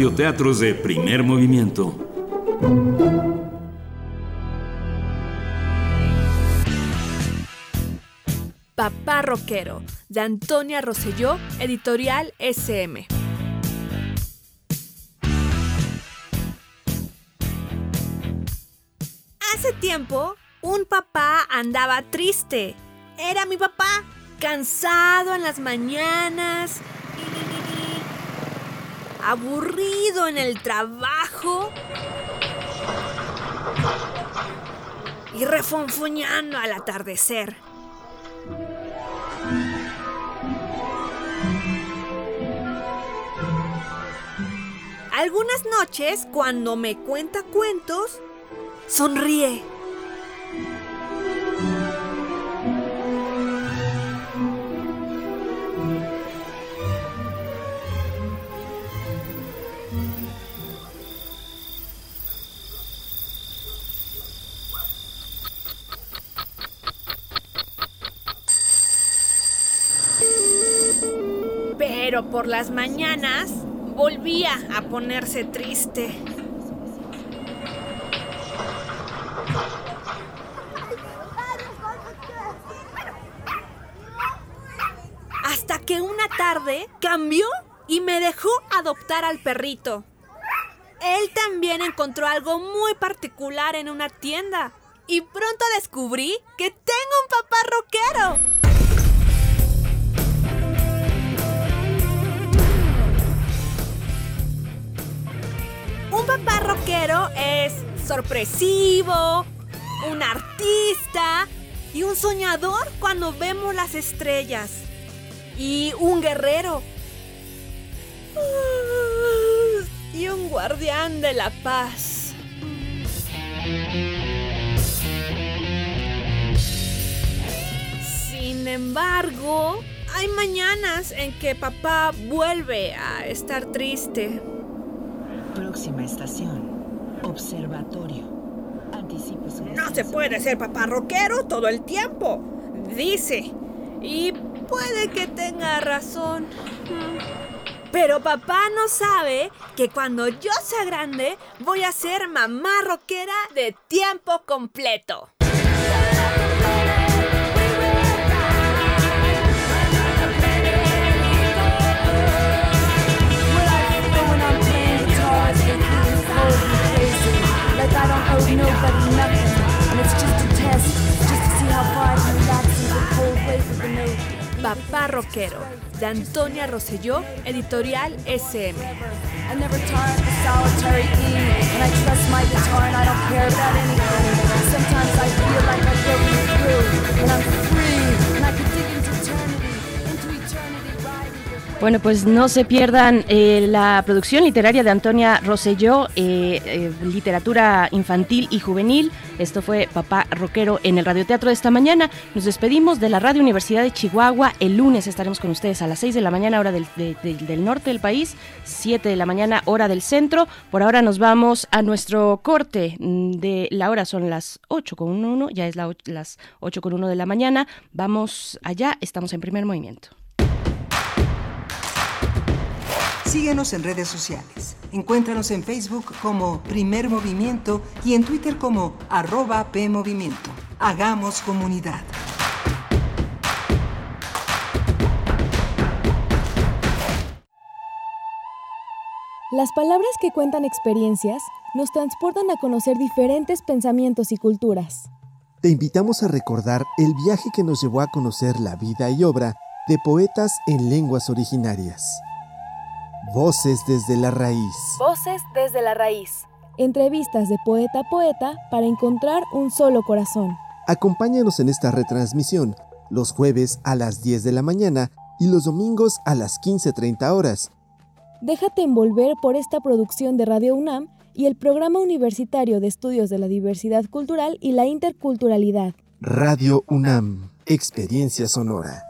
radioteatros de primer movimiento. Papá Roquero, de Antonia Rosselló, editorial SM. Hace tiempo un papá andaba triste. Era mi papá, cansado en las mañanas, aburrido en el trabajo y refonfuñando al atardecer. Algunas noches, cuando me cuenta cuentos, sonríe Pero por las mañanas volvía a ponerse triste. Hasta que una tarde cambió y me dejó adoptar al perrito. Él también encontró algo muy particular en una tienda y pronto descubrí que tengo un papá rockero. Un papá rockero es sorpresivo, un artista y un soñador cuando vemos las estrellas. Y un guerrero. Y un guardián de la paz. Sin embargo, hay mañanas en que papá vuelve a estar triste. Próxima estación. Observatorio. Anticipe su No se puede ser papá rockero todo el tiempo, dice. Y puede que tenga razón. Pero papá no sabe que cuando yo sea grande voy a ser mamá rockera de tiempo completo. Papá rockero, de Antonia Rosselló, editorial SM. Bueno, pues no se pierdan eh, la producción literaria de Antonia Rosselló, eh, eh, literatura infantil y juvenil. Esto fue Papá Rockero en el Radioteatro de esta mañana. Nos despedimos de la Radio Universidad de Chihuahua. El lunes estaremos con ustedes a las 6 de la mañana, hora del, de- de- del norte del país, 7 de la mañana, hora del centro. Por ahora nos vamos a nuestro corte de la hora, son las 8 con 1, ya es la las 8 con 1 de la mañana. Vamos allá, estamos en primer movimiento. Síguenos en redes sociales. Encuéntranos en Facebook como Primer Movimiento y en Twitter como arroba PMovimiento. Hagamos comunidad. Las palabras que cuentan experiencias nos transportan a conocer diferentes pensamientos y culturas. Te invitamos a recordar el viaje que nos llevó a conocer la vida y obra de poetas en lenguas originarias. Voces desde la raíz. Voces desde la raíz. Entrevistas de poeta a poeta para encontrar un solo corazón. Acompáñanos en esta retransmisión los jueves a las 10 de la mañana y los domingos a las 15.30 horas. Déjate envolver por esta producción de Radio UNAM y el Programa Universitario de Estudios de la Diversidad Cultural y la Interculturalidad. Radio UNAM, Experiencia Sonora.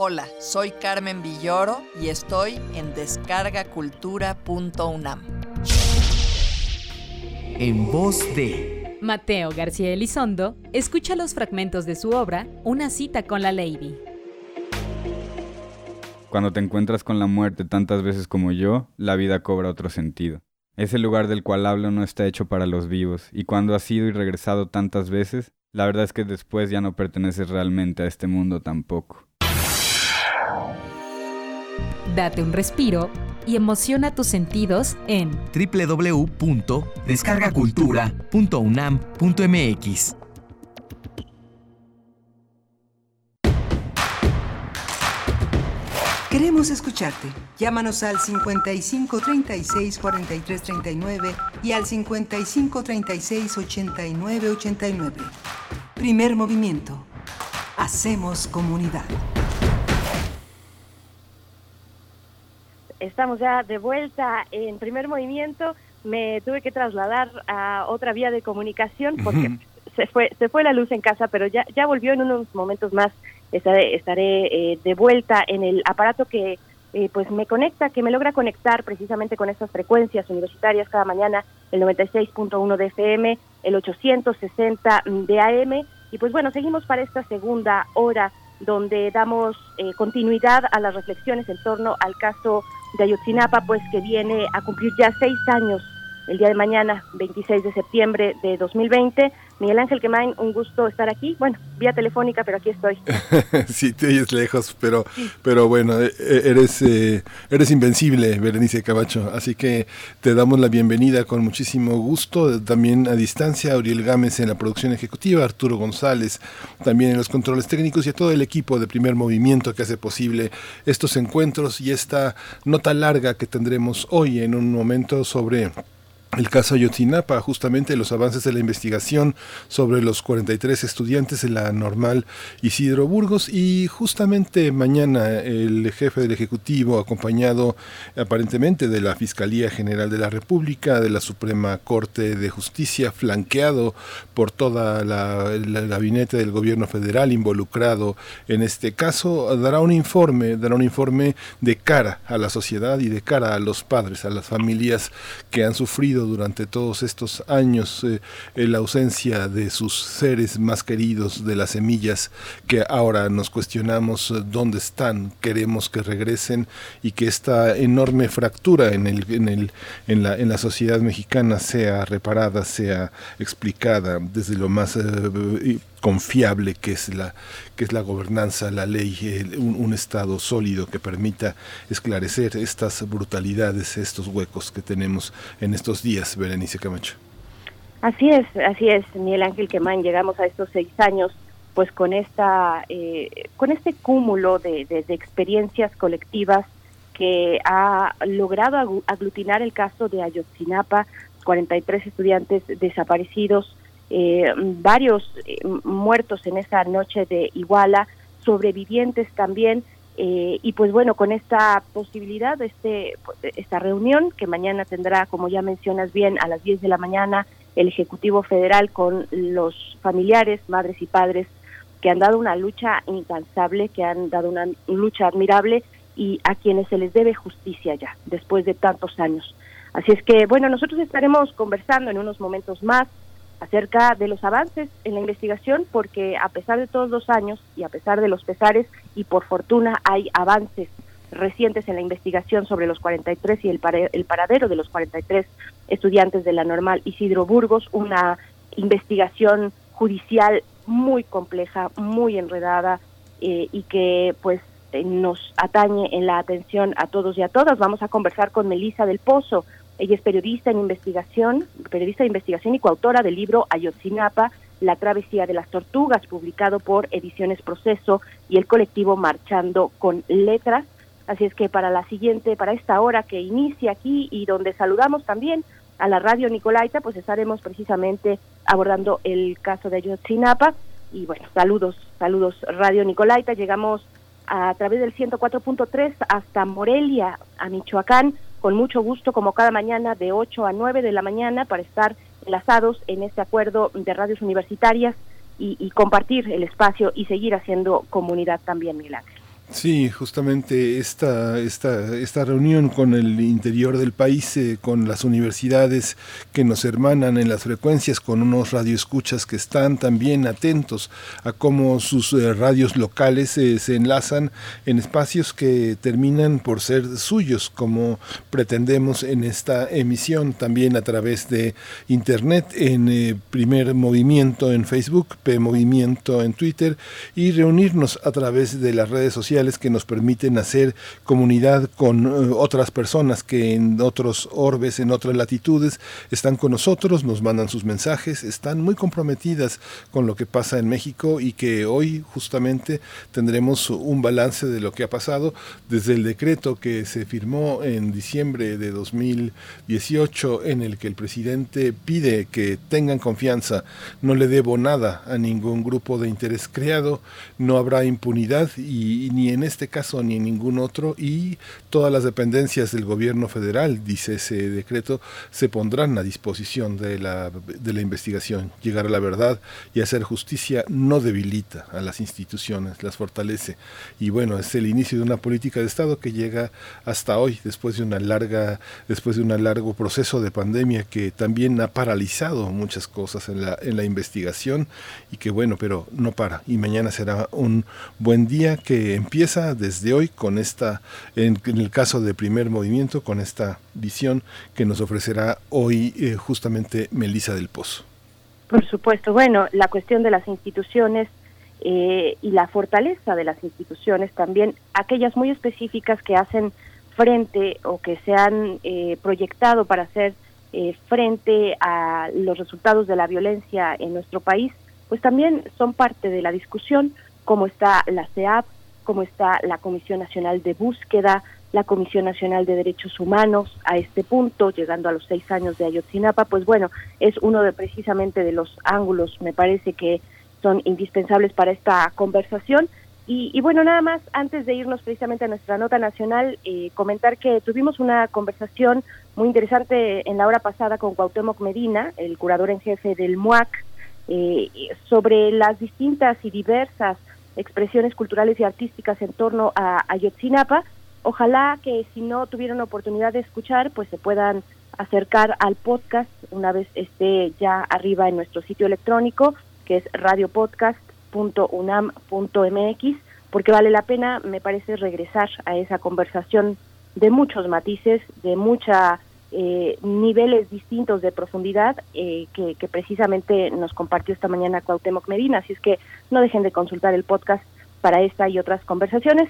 Hola, soy Carmen Villoro y estoy en descargacultura.unam. En voz de Mateo García Elizondo escucha los fragmentos de su obra Una cita con la Lady. Cuando te encuentras con la muerte tantas veces como yo, la vida cobra otro sentido. Ese lugar del cual hablo no está hecho para los vivos, y cuando has ido y regresado tantas veces, la verdad es que después ya no perteneces realmente a este mundo tampoco. Date un respiro y emociona tus sentidos en www.descargacultura.unam.mx. Queremos escucharte. Llámanos al 55 36 43 39 y al 55 36 89 89. Primer movimiento. Hacemos comunidad. Estamos ya de vuelta en primer movimiento. Me tuve que trasladar a otra vía de comunicación porque se fue se fue la luz en casa, pero ya ya volvió en unos momentos más. Estaré, estaré eh, de vuelta en el aparato que eh, pues me conecta, que me logra conectar precisamente con estas frecuencias universitarias cada mañana, el 96.1 de FM, el 860 de AM. Y pues bueno, seguimos para esta segunda hora donde damos eh, continuidad a las reflexiones en torno al caso de Ayotzinapa, pues que viene a cumplir ya seis años el día de mañana, 26 de septiembre de 2020. Miguel Ángel Quemain, un gusto estar aquí. Bueno, vía telefónica, pero aquí estoy. sí, te oyes lejos, pero, pero bueno, eh, eh, eres, eh, eres invencible, Berenice Camacho. Así que te damos la bienvenida con muchísimo gusto. También a distancia, Auriel Gámez en la producción ejecutiva, Arturo González también en los controles técnicos y a todo el equipo de primer movimiento que hace posible estos encuentros y esta nota larga que tendremos hoy en un momento sobre el caso Ayotzinapa, justamente los avances de la investigación sobre los 43 estudiantes de la normal Isidro Burgos y justamente mañana el jefe del Ejecutivo, acompañado aparentemente de la Fiscalía General de la República, de la Suprema Corte de Justicia, flanqueado por toda el gabinete del gobierno federal involucrado en este caso, dará un informe, dará un informe de cara a la sociedad y de cara a los padres, a las familias que han sufrido durante todos estos años eh, la ausencia de sus seres más queridos, de las semillas que ahora nos cuestionamos eh, dónde están, queremos que regresen y que esta enorme fractura en, el, en, el, en, la, en la sociedad mexicana sea reparada, sea explicada desde lo más eh, confiable que es la que es la gobernanza, la ley, el, un, estado sólido que permita esclarecer estas brutalidades, estos huecos que tenemos en estos días, Berenice Camacho. Así es, así es, Miguel Ángel Quemán, llegamos a estos seis años pues con esta eh, con este cúmulo de, de, de experiencias colectivas que ha logrado aglutinar el caso de Ayotzinapa, 43 estudiantes desaparecidos, eh, varios eh, muertos en esa noche de Iguala, sobrevivientes también, eh, y pues bueno, con esta posibilidad, este, esta reunión que mañana tendrá, como ya mencionas bien, a las 10 de la mañana, el Ejecutivo Federal con los familiares, madres y padres que han dado una lucha incansable, que han dado una lucha admirable y a quienes se les debe justicia ya, después de tantos años. Así es que, bueno, nosotros estaremos conversando en unos momentos más acerca de los avances en la investigación, porque a pesar de todos los años y a pesar de los pesares, y por fortuna hay avances recientes en la investigación sobre los 43 y el, el paradero de los 43 estudiantes de la normal Isidro Burgos, una investigación judicial muy compleja, muy enredada eh, y que pues eh, nos atañe en la atención a todos y a todas. Vamos a conversar con Melisa del Pozo, ella es periodista en investigación, periodista de investigación y coautora del libro Ayotzinapa, La travesía de las tortugas, publicado por Ediciones Proceso y el colectivo Marchando con Letras. Así es que para la siguiente, para esta hora que inicia aquí y donde saludamos también a la radio Nicolaita, pues estaremos precisamente abordando el caso de Ayotzinapa. Y bueno, saludos, saludos Radio Nicolaita. Llegamos a través del 104.3 hasta Morelia, a Michoacán con mucho gusto, como cada mañana, de 8 a 9 de la mañana, para estar enlazados en este acuerdo de radios universitarias y, y compartir el espacio y seguir haciendo comunidad también, Miguel Ángel. Sí, justamente esta, esta, esta reunión con el interior del país, eh, con las universidades que nos hermanan en las frecuencias, con unos radioescuchas que están también atentos a cómo sus eh, radios locales eh, se enlazan en espacios que terminan por ser suyos, como pretendemos en esta emisión, también a través de Internet, en primer movimiento en Facebook, P Movimiento en Twitter, y reunirnos a través de las redes sociales que nos permiten hacer comunidad con eh, otras personas que en otros orbes, en otras latitudes, están con nosotros, nos mandan sus mensajes, están muy comprometidas con lo que pasa en México y que hoy justamente tendremos un balance de lo que ha pasado desde el decreto que se firmó en diciembre de 2018 en el que el presidente pide que tengan confianza, no le debo nada a ningún grupo de interés creado, no habrá impunidad y, ni en este caso ni en ningún otro y todas las dependencias del gobierno federal, dice ese decreto, se pondrán a disposición de la, de la investigación. Llegar a la verdad y hacer justicia no debilita a las instituciones, las fortalece. Y bueno, es el inicio de una política de Estado que llega hasta hoy, después de una larga, después de un largo proceso de pandemia que también ha paralizado muchas cosas en la, en la investigación y que bueno, pero no para. Y mañana será un buen día que empieza empieza desde hoy con esta, en, el caso de primer movimiento, con esta visión que nos ofrecerá hoy eh, justamente Melisa del Pozo. Por supuesto, bueno, la cuestión de las instituciones eh, y la fortaleza de las instituciones también, aquellas muy específicas que hacen frente o que se han eh, proyectado para hacer frente a los resultados de la violencia en nuestro país, pues también son parte de la discusión, como está la CEAP, como está la Comisión Nacional de Búsqueda, la Comisión Nacional de Derechos Humanos a este punto, llegando a los seis años de Ayotzinapa, pues bueno, es uno de precisamente de los ángulos, me parece que son indispensables para esta conversación. Y, bueno, nada más, antes de irnos precisamente a nuestra nota nacional, eh, comentar que tuvimos una conversación muy interesante en la hora pasada con Cuauhtémoc Medina, el curador en jefe del MUAC, eh, sobre las distintas y diversas expresiones culturales y artísticas en torno a Ayotzinapa. Ojalá que si no tuvieron oportunidad de escuchar, pues se puedan acercar al podcast una vez esté ya arriba en nuestro sitio electrónico, que es radiopodcast.unam.mx, porque vale la pena, me parece, regresar a esa conversación de muchos matices, de mucha eh, niveles distintos de profundidad eh, que, precisamente nos compartió esta mañana Cuauhtémoc Medina. Así es que no dejen de consultar el podcast para esta y otras conversaciones.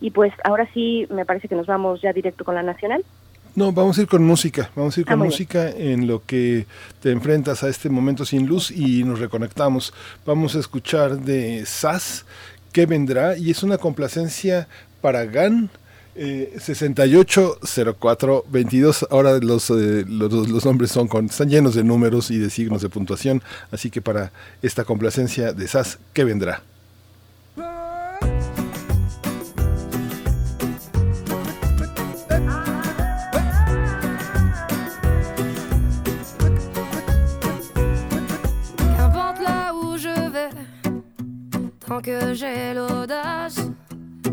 Y pues ahora sí me parece que nos vamos ya directo con la nacional. No, vamos a ir con música, vamos a ir ah, con música en lo que te enfrentas a este momento sin luz y nos reconectamos. Vamos a escuchar de SAS, que vendrá? Y es una complacencia para GAN, 680422. Eh, Ahora eh, los, los, nombres son están llenos de números y de signos de puntuación. Así que para esta complacencia de SAS, ¿qué vendrá? que j'ai l'audace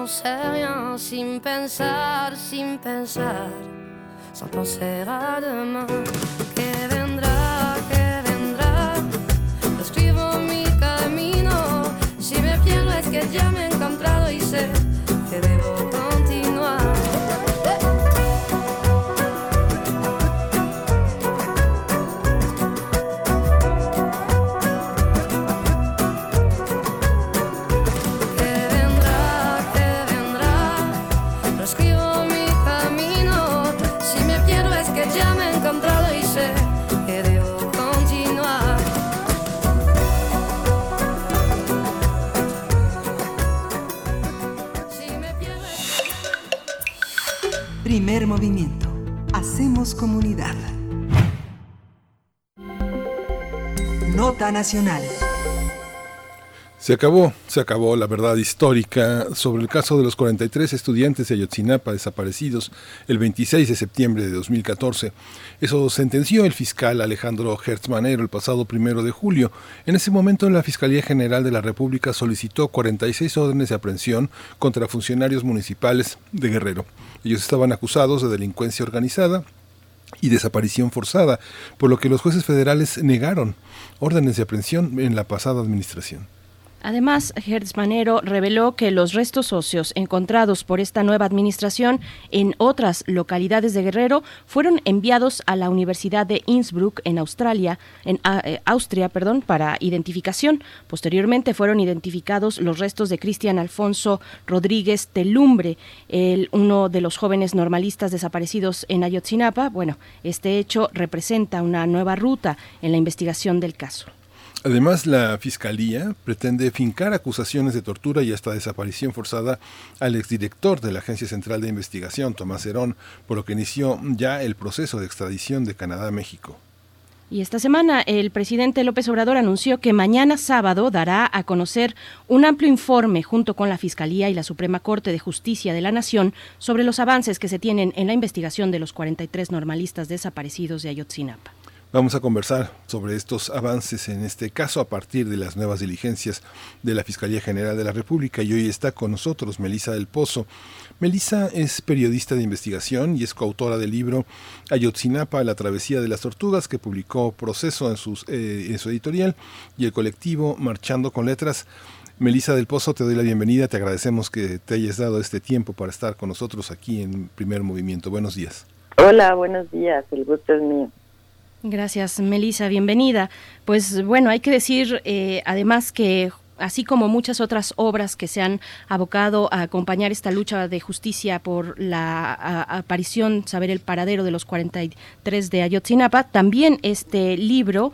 j'en sais rien, sin pensar, sin pensar, sans penser à demain. Que vendra, que vendra, escribo mi camino, si me pierdo es que ya me Primer movimiento. Hacemos comunidad. Nota nacional. Se acabó, se acabó la verdad histórica sobre el caso de los 43 estudiantes de Ayotzinapa desaparecidos el 26 de septiembre de 2014. Eso sentenció el fiscal Alejandro Hertzmanero el pasado primero de julio. En ese momento la Fiscalía General de la República solicitó 46 órdenes de aprehensión contra funcionarios municipales de Guerrero. Ellos estaban acusados de delincuencia organizada, y desaparición forzada, por lo que los jueces federales negaron órdenes de aprehensión en la pasada administración. Además, Hertz Manero reveló que los restos óseos encontrados por esta nueva administración en otras localidades de Guerrero fueron enviados a la Universidad de Innsbruck en Australia, en eh, Austria, perdón, para identificación. Posteriormente fueron identificados los restos de Cristian Alfonso Rodríguez Telumbre, el, uno de los jóvenes normalistas desaparecidos en Ayotzinapa. Bueno, este hecho representa una nueva ruta en la investigación del caso. Además, la Fiscalía pretende fincar acusaciones de tortura y hasta desaparición forzada al exdirector de la Agencia Central de Investigación, Tomás Herón, por lo que inició ya el proceso de extradición de Canadá a México. Y esta semana el presidente López Obrador anunció que mañana sábado dará a conocer un amplio informe junto con la Fiscalía y la Suprema Corte de Justicia de la Nación sobre los avances que se tienen en la investigación de los 43 normalistas desaparecidos de Ayotzinapa. Vamos a conversar sobre estos avances en este caso a partir de las nuevas diligencias de la Fiscalía General de la República y hoy está con nosotros Melisa del Pozo. Melisa es periodista de investigación y es coautora del libro Ayotzinapa, la travesía de las tortugas que publicó Proceso en, sus, eh, en su editorial y el colectivo Marchando con Letras. Melisa del Pozo, te doy la bienvenida, te agradecemos que te hayas dado este tiempo para estar con nosotros aquí en Primer Movimiento. Buenos días. Hola, buenos días, el gusto es mío. Gracias, Melisa, bienvenida. Pues bueno, hay que decir eh, además que así como muchas otras obras que se han abocado a acompañar esta lucha de justicia por la aparición, saber el paradero de los 43 de Ayotzinapa, también este libro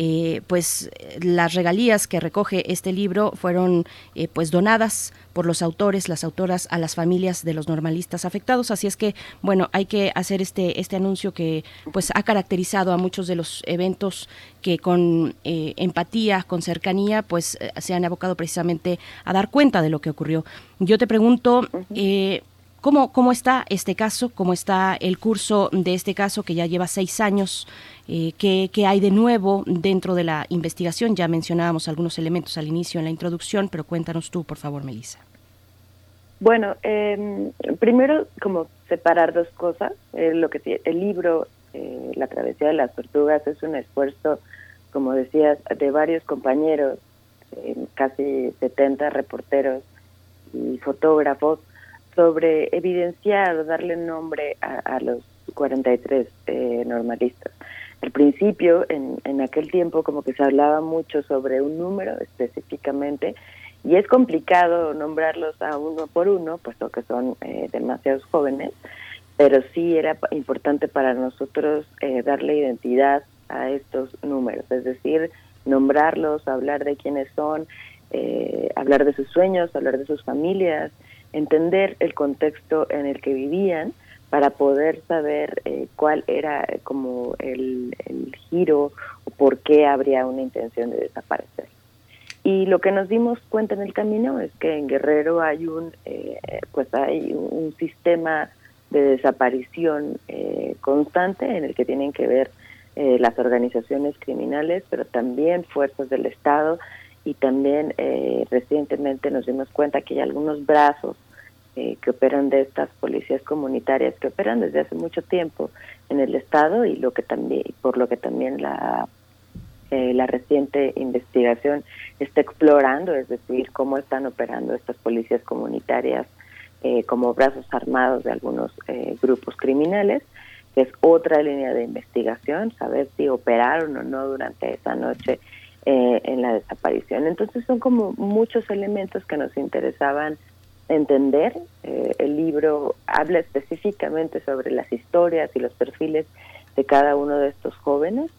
eh, pues las regalías que recoge este libro fueron eh, pues donadas por los autores, las autoras a las familias de los normalistas afectados. Así es que, bueno, hay que hacer este, este anuncio que pues ha caracterizado a muchos de los eventos que con eh, empatía, con cercanía, pues se han abocado precisamente a dar cuenta de lo que ocurrió. Yo te pregunto, ¿Cómo, ¿Cómo está este caso? ¿Cómo está el curso de este caso que ya lleva seis años? Eh, ¿qué, ¿Qué hay de nuevo dentro de la investigación? Ya mencionábamos algunos elementos al inicio en la introducción, pero cuéntanos tú, por favor, Melissa. Bueno, eh, primero como separar dos cosas. Eh, lo que el libro eh, La travesía de las tortugas es un esfuerzo, como decías, de varios compañeros, eh, casi 70 reporteros y fotógrafos sobre evidenciar darle nombre a, a los 43 eh, normalistas. Al principio, en, en aquel tiempo, como que se hablaba mucho sobre un número específicamente, y es complicado nombrarlos a uno por uno, puesto que son eh, demasiados jóvenes, pero sí era importante para nosotros eh, darle identidad a estos números, es decir, nombrarlos, hablar de quiénes son, eh, hablar de sus sueños, hablar de sus familias, entender el contexto en el que vivían para poder saber eh, cuál era como el, el, giro o por qué habría una intención de desaparecer. Y lo que nos dimos cuenta en el camino es que en Guerrero hay un, eh, pues hay un sistema de desaparición eh, constante en el que tienen que ver eh, las organizaciones criminales, pero también fuerzas del Estado y también eh, recientemente nos dimos cuenta que hay algunos brazos que operan de estas policías comunitarias que operan desde hace mucho tiempo en el Estado y lo que también por lo que también la la reciente investigación está explorando, es decir, cómo están operando estas policías comunitarias eh, como brazos armados de algunos eh, grupos criminales, que es otra línea de investigación, saber si operaron o no durante esa noche eh, en la desaparición. Entonces son como muchos elementos que nos interesaban entender. el libro habla específicamente sobre las historias y los perfiles de cada uno de estos jóvenes,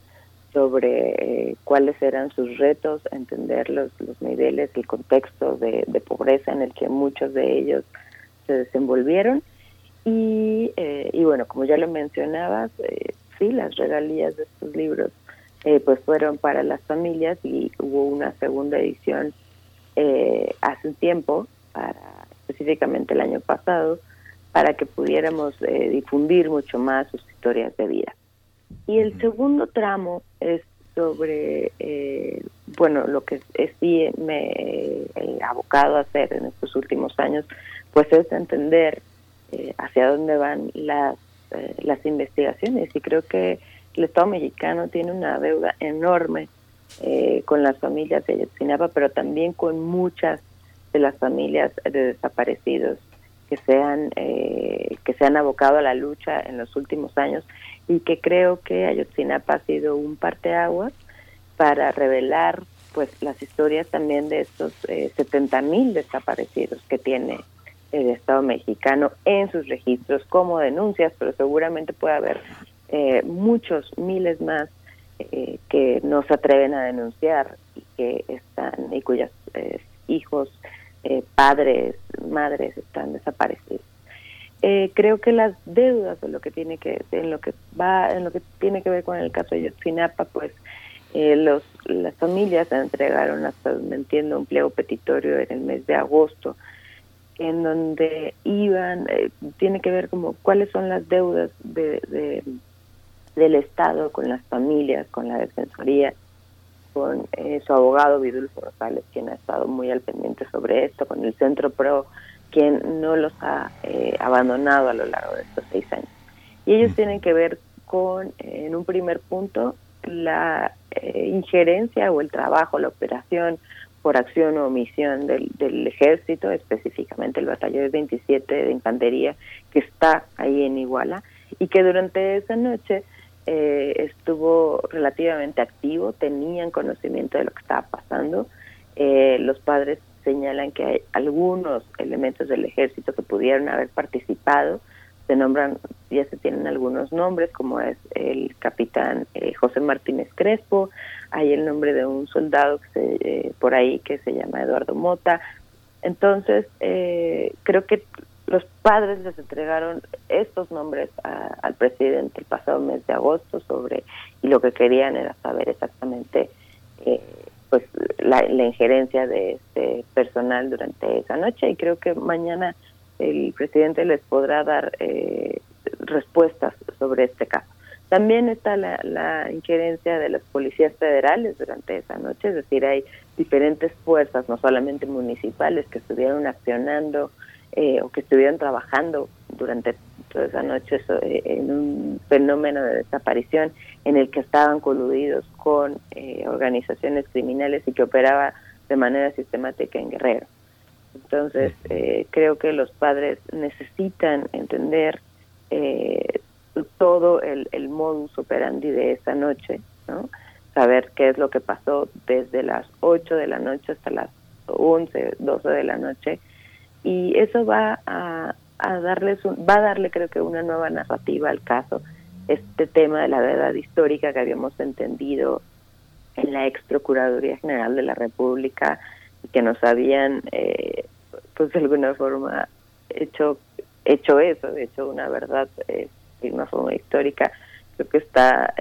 sobre cuáles eran sus retos, entender los, los niveles, el contexto de, de pobreza en el que muchos de ellos se desenvolvieron y, eh, bueno, como ya lo mencionabas, eh, sí, las regalías de estos libros eh, pues fueron para las familias y hubo una segunda edición hace un tiempo, para específicamente el año pasado, para que pudiéramos difundir mucho más sus historias de vida. Y el segundo tramo es sobre, bueno, lo que sí me he abocado a hacer en estos últimos años, pues es entender eh, hacia dónde van las, eh, las investigaciones y creo que el Estado mexicano tiene una deuda enorme eh, con las familias de Ayotzinapa, pero también con muchas de las familias de desaparecidos que se han que se han abocado a la lucha en los últimos años y que creo que Ayotzinapa ha sido un parteaguas para revelar pues las historias también de estos eh, 70 mil desaparecidos que tiene el Estado mexicano en sus registros como denuncias, pero seguramente puede haber eh, muchos, miles más eh, que no se atreven a denunciar y que están y cuyos eh, padres, madres están desaparecidos. creo que las deudas de lo que tiene que en lo que va en lo que tiene que ver con el caso de Yotzinapa, pues los las familias entregaron hasta me entiendo un pliego petitorio en el mes de agosto en donde iban, eh, tiene que ver como cuáles son las deudas de, del Estado con las familias, con la Defensoría, con eh, su abogado Vidulfo Rosales, quien ha estado muy al pendiente sobre esto, con el Centro PRO, quien no los ha eh, abandonado a lo largo de estos seis años. Y ellos tienen que ver con, en un primer punto, la injerencia o el trabajo, la operación por acción o omisión del, del ejército, específicamente el batallón 27 de infantería que está ahí en Iguala y que durante esa noche eh, estuvo relativamente activo, tenían conocimiento de lo que estaba pasando. Eh, los padres señalan que hay algunos elementos del ejército que pudieron haber participado, se nombran, ya se tienen algunos nombres, como es el capitán eh, José Martínez Crespo, hay el nombre de un soldado que se, eh, por ahí que se llama Eduardo Mota. Entonces, eh, creo que los padres les entregaron estos nombres al presidente el pasado mes de agosto sobre y lo que querían era saber exactamente pues la, la injerencia de este personal durante esa noche y creo que mañana el presidente les podrá dar eh, respuestas sobre este caso. También está la, la, injerencia de las policías federales durante esa noche, es decir, hay diferentes fuerzas, no solamente municipales, que estuvieron accionando eh, o que estuvieron trabajando durante toda esa noche eh, en un fenómeno de desaparición en el que estaban coludidos con organizaciones criminales y que operaba de manera sistemática en Guerrero. Entonces, eh, creo que los padres necesitan entender eh, todo el, el modus operandi de esa noche, ¿no? Saber qué es lo que pasó desde las 8 de la noche hasta las 11, 12 de la noche. Y eso va a, darles va a darle creo que una nueva narrativa al caso. Este tema de la verdad histórica que habíamos entendido en la ex Procuraduría General de la República que nos habían, eh, pues de alguna forma, hecho hecho eso, hecho una verdad de una forma histórica, creo que está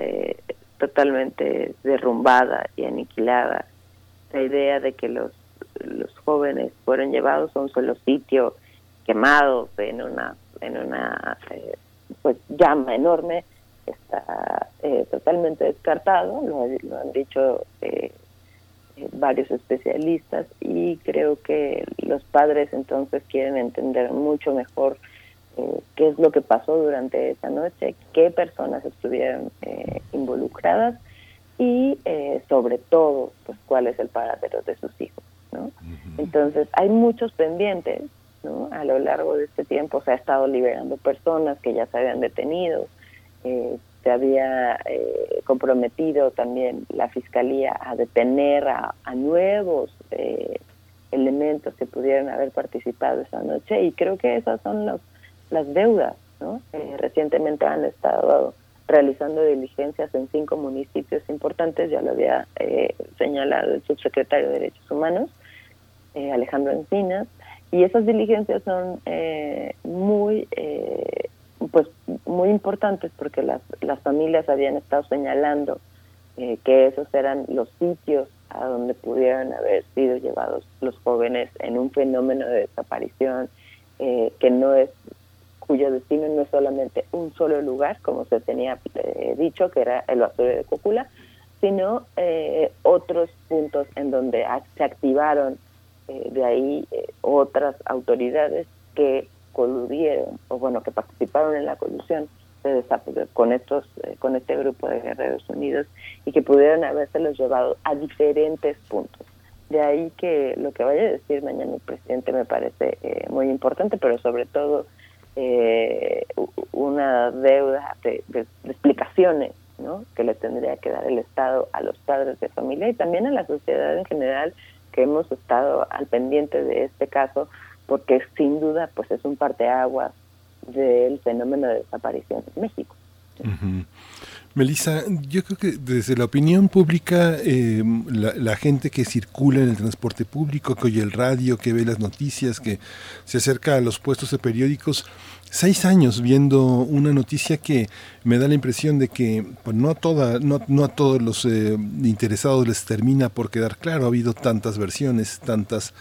totalmente derrumbada y aniquilada. La idea de que los, los jóvenes fueron llevados a un solo sitio, quemados en una, en una pues llama enorme, está eh, totalmente descartado, lo, han dicho eh, eh, varios especialistas y creo que los padres entonces quieren entender mucho mejor qué es lo que pasó durante esa noche, qué personas estuvieron involucradas y sobre todo pues cuál es el paradero de sus hijos. ¿No? Entonces hay muchos pendientes ¿no? a lo largo de este tiempo se ha estado liberando personas que ya se habían detenido, eh, se había eh, comprometido también la Fiscalía a detener a, nuevos eh, elementos que pudieran haber participado esa noche y creo que esas son los, las deudas. ¿no? recientemente han estado realizando diligencias en cinco municipios importantes, ya lo había señalado el subsecretario de Derechos Humanos, Alejandro Encinas, y esas diligencias son muy pues muy importantes porque las, las familias habían estado señalando eh, que esos eran los sitios a donde pudieran haber sido llevados los jóvenes en un fenómeno de desaparición eh, que no es cuyo destino no es solamente un solo lugar como se tenía eh, dicho que era el basurio de Cocula sino otros puntos en donde se activaron de ahí otras autoridades que coludieron, o bueno, que participaron en la colusión con estos eh, con este grupo de guerreros unidos y que pudieron habérselos llevado a diferentes puntos. De ahí que lo que vaya a decir mañana el presidente me parece eh, muy importante, pero sobre todo eh, una deuda de, explicaciones ¿no? que le tendría que dar el Estado a los padres de familia y también a la sociedad en general que hemos estado al pendiente de este caso porque sin duda pues es un parteaguas del fenómeno de desaparición en México. Melissa, yo creo que desde la opinión pública, eh, la, gente que circula en el transporte público, que oye el radio, que ve las noticias, que se acerca a los puestos de periódicos, seis años viendo una noticia que me da la impresión de que pues, no, a toda, no, no a todos los eh, interesados les termina por quedar claro. Ha habido tantas versiones, tantas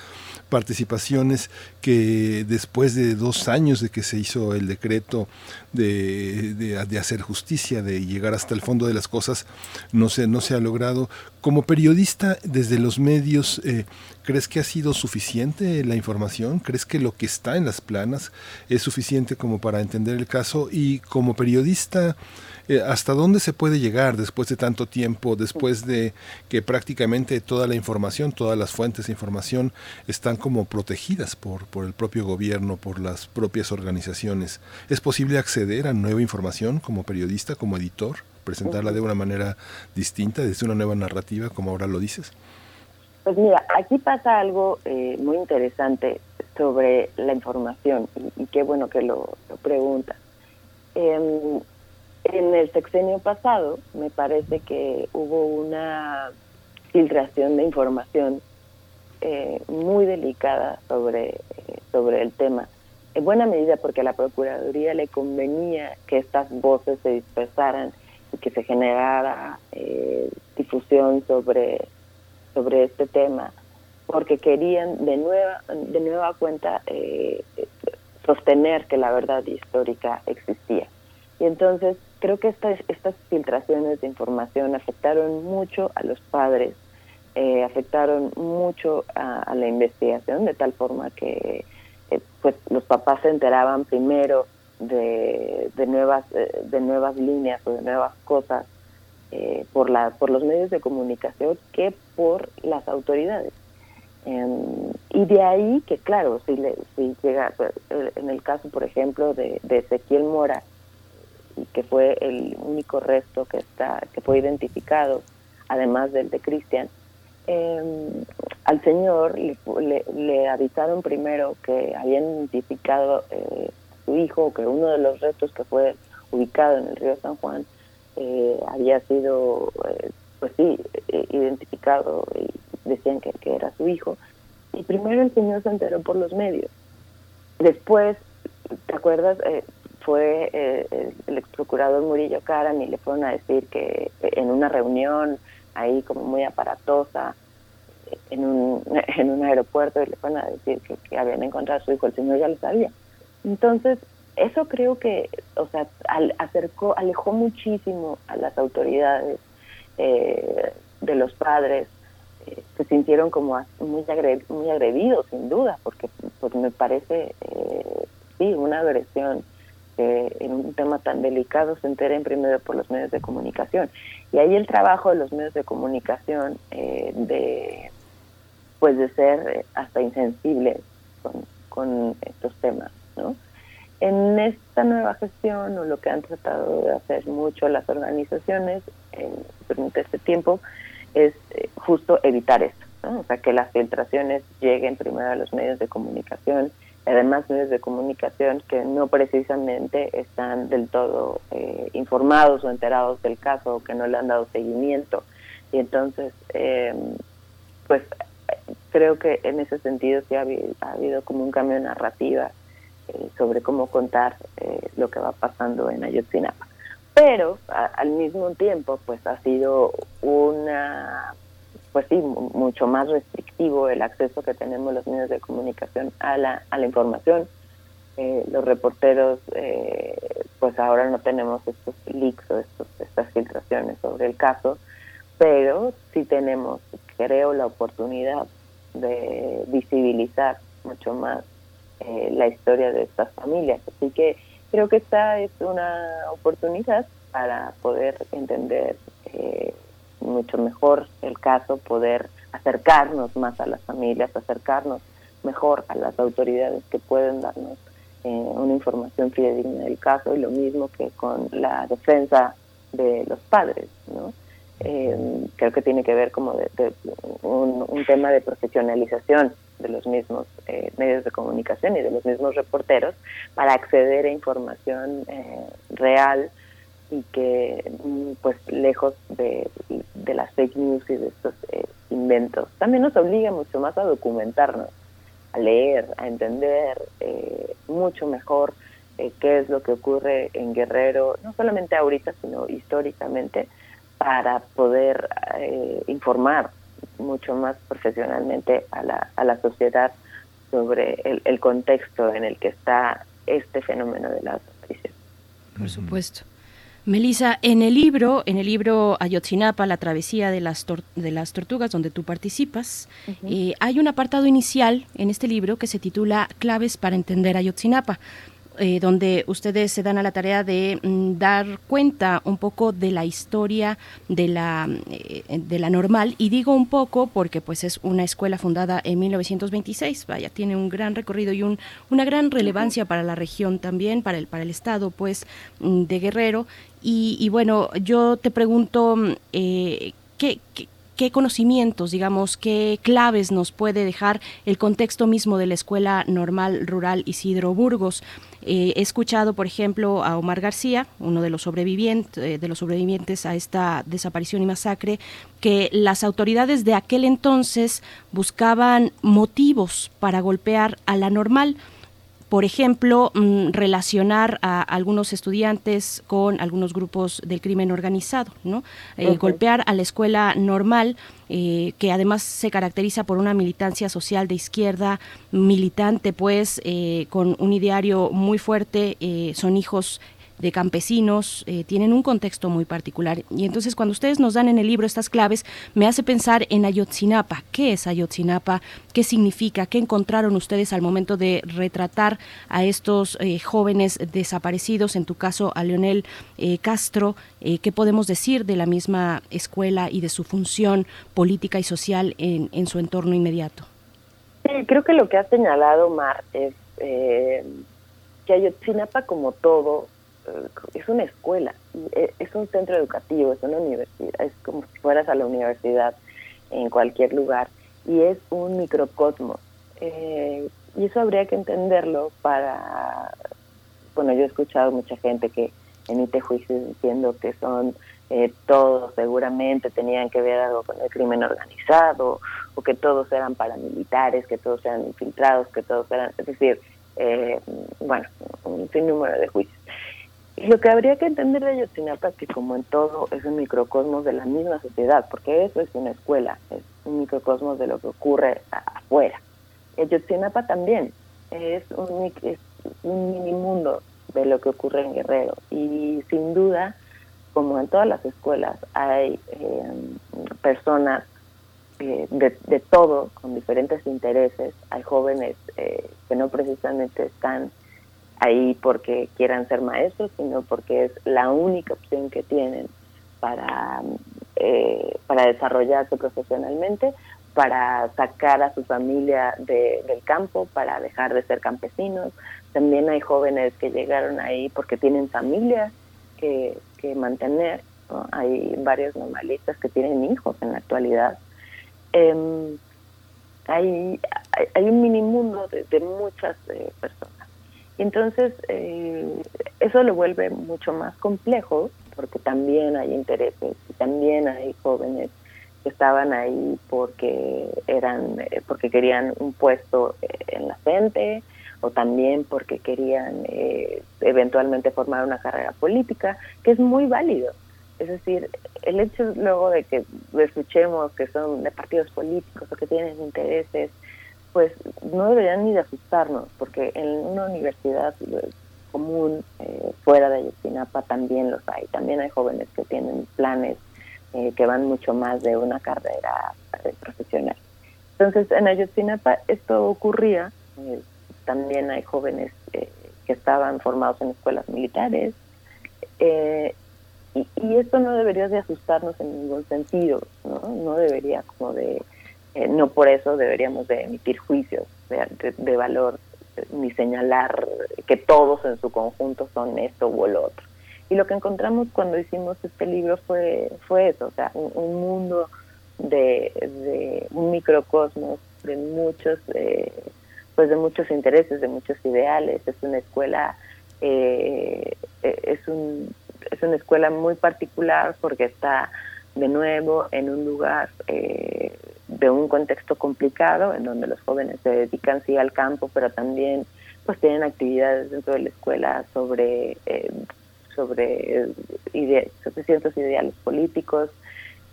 participaciones que después de dos años de que se hizo el decreto de, de, hacer justicia, de llegar hasta el fondo de las cosas, no se, no se ha logrado. Como periodista, desde los medios, eh, ¿crees que ha sido suficiente la información? ¿Crees que lo que está en las planas es suficiente como para entender el caso? Y como periodista, eh, ¿Hasta dónde se puede llegar después de tanto tiempo, después de que prácticamente toda la información, todas las fuentes de información están como protegidas por, por el propio gobierno, por las propias organizaciones? ¿Es posible acceder a nueva información como periodista, como editor, presentarla de una manera distinta, desde una nueva narrativa, como ahora lo dices? Pues mira, aquí pasa algo eh, muy interesante sobre la información y, qué bueno que lo, lo preguntas. Em, en el sexenio pasado me parece que hubo una filtración de información eh, muy delicada sobre, eh, sobre el tema. En buena medida porque a la Procuraduría le convenía que estas voces se dispersaran y que se generara eh, difusión sobre, sobre este tema, porque querían de nueva, de nueva cuenta sostener que la verdad histórica existía. Y entonces creo que estas, estas filtraciones de información afectaron mucho a los padres, eh, afectaron mucho a, la investigación, de tal forma que eh, pues los papás se enteraban primero de, de nuevas eh, de nuevas líneas o de nuevas cosas por la por los medios de comunicación que por las autoridades. Em, y de ahí que claro si le si llega en el caso por ejemplo de, de Ezequiel Mora que fue el único resto que está que fue identificado, además del de Cristian, em, al señor le, avisaron primero que habían identificado eh, su hijo, que uno de los restos que fue ubicado en el río San Juan eh, había sido, eh, pues sí, identificado y decían que, que era su hijo. Y primero el señor se enteró por los medios. Después acuerdas, eh, fue eh, el ex procurador Murillo Karam y le fueron a decir que en una reunión ahí como muy aparatosa, en un, en un aeropuerto, y le fueron a decir que, habían encontrado a su hijo, el señor ya lo sabía. Entonces, eso creo que, o sea, acercó, alejó muchísimo a las autoridades eh, de los padres, eh, se sintieron como muy, muy agredidos, sin duda, porque, porque me parece, eh, sí, una agresión en un tema tan delicado se enteren primero por los medios de comunicación. Y ahí el trabajo de los medios de comunicación eh, de pues de ser hasta insensibles con, estos temas, ¿no? En esta nueva gestión, o lo que han tratado de hacer mucho las organizaciones en, durante este tiempo, es eh, justo evitar esto, ¿no? o sea, que las filtraciones lleguen primero a los medios de comunicación, además medios de comunicación que no precisamente están del todo eh, informados o enterados del caso o que no le han dado seguimiento. Y entonces, eh, pues creo que en ese sentido sí ha habido, como un cambio de narrativa eh, sobre cómo contar lo que va pasando en Ayotzinapa. Pero al mismo tiempo, pues ha sido una pues sí, mucho más restrictivo el acceso que tenemos los medios de comunicación a la, a la información. Eh, los reporteros, eh, pues ahora no tenemos estos leaks o estos, estas filtraciones sobre el caso, pero sí tenemos, creo, la oportunidad de visibilizar mucho más eh, la historia de estas familias. Así que creo que esta es una oportunidad para poder entender eh, mucho mejor el caso, poder acercarnos más a las familias, acercarnos mejor a las autoridades que pueden darnos eh, una información fidedigna del caso y lo mismo que con la defensa de los padres, ¿no? Eh, creo que tiene que ver como de, un, tema de profesionalización de los mismos eh, medios de comunicación y de los mismos reporteros para acceder a información real y que mm, pues lejos de, las fake news y de estos eh, inventos también nos obliga mucho más a documentarnos a leer a entender eh, mucho mejor eh, qué es lo que ocurre en Guerrero no solamente ahorita sino históricamente para poder informar mucho más profesionalmente a la, a la sociedad sobre el, el contexto en el que está este fenómeno de la desaparición. Por supuesto. Melissa, en el libro, en el libro Ayotzinapa, la travesía de las, de las tortugas, donde tú participas, eh, hay un apartado inicial en este libro que se titula Claves para entender Ayotzinapa. Eh, donde ustedes se dan a la tarea de mm, dar cuenta un poco de la historia de la, eh, de la normal. Y digo un poco porque pues es una escuela fundada en 1926, vaya, tiene un gran recorrido y un, una gran relevancia para la región también, para el, para el estado pues mm, de Guerrero. Y, bueno, yo te pregunto, mm, eh, ¿qué, qué conocimientos, digamos, qué claves nos puede dejar el contexto mismo de la Escuela Normal Rural Isidro Burgos. Eh, he escuchado, por ejemplo, a Omar García, uno de los sobrevivientes, eh, de los sobrevivientes a esta desaparición y masacre, que las autoridades de aquel entonces buscaban motivos para golpear a la normal por ejemplo, mm, relacionar a algunos estudiantes con algunos grupos del crimen organizado, ¿no? Eh, golpear a la escuela normal, eh, que además se caracteriza por una militancia social de izquierda, militante, pues, eh, con un ideario muy fuerte, son hijos de campesinos, eh, tienen un contexto muy particular. Y entonces cuando ustedes nos dan en el libro estas claves, me hace pensar en Ayotzinapa. ¿Qué es Ayotzinapa? ¿Qué significa? ¿Qué encontraron ustedes al momento de retratar a estos eh, jóvenes desaparecidos? En tu caso, a Leonel eh, Castro. ¿Qué podemos decir de la misma escuela y de su función política y social en, en su entorno inmediato? creo que lo que ha señalado Mar que Ayotzinapa, como todo, es una escuela, e, es un centro educativo, es una universidad, es como si fueras a la universidad en cualquier lugar y es un microcosmos. Eh, y eso habría que entenderlo para, bueno, yo he escuchado mucha gente que emite juicios diciendo que son eh, todos seguramente tenían que ver algo con el crimen organizado o que todos eran paramilitares, que todos eran infiltrados, que todos eran, es decir, eh, bueno, un sinnúmero de juicios. Lo que habría que entender de Ayotzinapa es que como en todo es un microcosmos de la misma sociedad, porque eso es una escuela, es un microcosmos de lo que ocurre afuera. Ayotzinapa también es un, es un mini mundo de lo que ocurre en Guerrero y sin duda, como en todas las escuelas, hay eh, personas eh, de, todo, con diferentes intereses. Hay jóvenes eh, que no precisamente están ahí porque quieran ser maestros, sino porque es la única opción que tienen para, eh, para desarrollarse profesionalmente, para sacar a su familia del campo, para dejar de ser campesinos. También hay jóvenes que llegaron ahí porque tienen familias que, que mantener. Hay varios normalistas que tienen hijos en la actualidad eh, hay, hay, un mini mundo de, muchas eh, personas. Entonces eh, eso lo vuelve mucho más complejo porque también hay intereses y también hay jóvenes que estaban ahí porque eran eh, porque querían un puesto en la gente o también porque querían eventualmente formar una carrera política que es muy válido. Es decir, el hecho luego de que escuchemos que son de partidos políticos o que tienen intereses, pues no deberían ni de asustarnos, porque en una universidad común eh, fuera de Ayotzinapa también los hay. También hay jóvenes que tienen planes eh, que van mucho más de una carrera eh, profesional. Entonces, en Ayotzinapa esto ocurría. también hay jóvenes que estaban formados en escuelas militares. Eh, y, esto no debería de asustarnos en ningún sentido, ¿no? No debería como de, eh, no por eso deberíamos de emitir juicios de, valor eh, ni señalar que todos en su conjunto son esto o lo otro. Y lo que encontramos cuando hicimos este libro fue, fue eso, o sea, un, mundo de, de, un microcosmos de muchos, eh, pues de muchos intereses, de muchos ideales. Es una escuela, es un es una escuela muy particular porque está de nuevo en un lugar eh, de un contexto complicado en donde los jóvenes se dedican sí al campo pero también pues tienen actividades dentro de la escuela sobre eh, sobre, ciertos ideales políticos.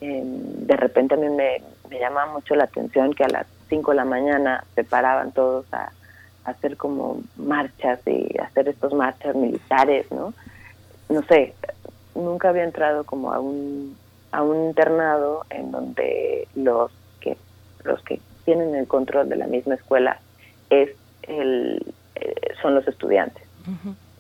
Em, de repente a mí me, me llama mucho la atención que a las 5 de la mañana se paraban todos a, a hacer como marchas y hacer estos marchas militares no no sé, nunca había entrado como a un, a un internado en donde los que, los que tienen el control de la misma escuela es el, eh, son los estudiantes.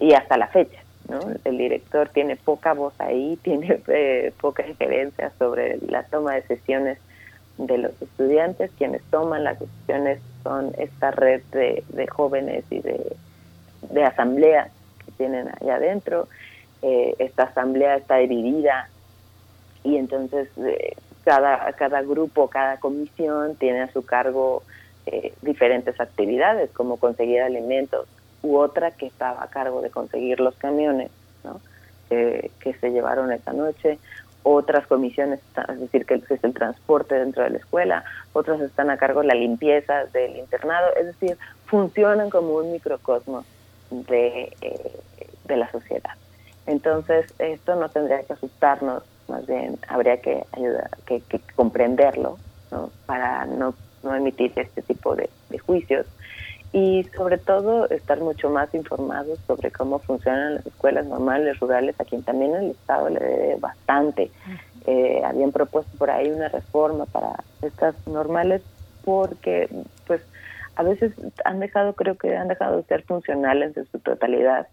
Y hasta la fecha, ¿no? El director tiene poca voz ahí, tiene eh, poca injerencia sobre la toma de decisiones de los estudiantes. Quienes toman las decisiones son esta red de, de jóvenes y de, de asambleas que tienen allá adentro eh, esta asamblea está dividida y entonces eh, cada, cada grupo, cada comisión tiene a su cargo eh, diferentes actividades, como conseguir alimentos, u otra que estaba a cargo de conseguir los camiones ¿no? que se llevaron esa noche, otras comisiones, es decir, que es el transporte dentro de la escuela, otras están a cargo de la limpieza del internado, es decir, funcionan como un microcosmos de, de la sociedad. Entonces, esto no tendría que asustarnos, más bien habría que ayudar, que, comprenderlo, ¿no? Para no, no emitir este tipo de, juicios y sobre todo estar mucho más informados sobre cómo funcionan las escuelas normales rurales, a quien también el Estado le debe bastante. Eh, habían propuesto por ahí una reforma para estas normales porque pues a veces han dejado, creo que han dejado de ser funcionales en su totalidad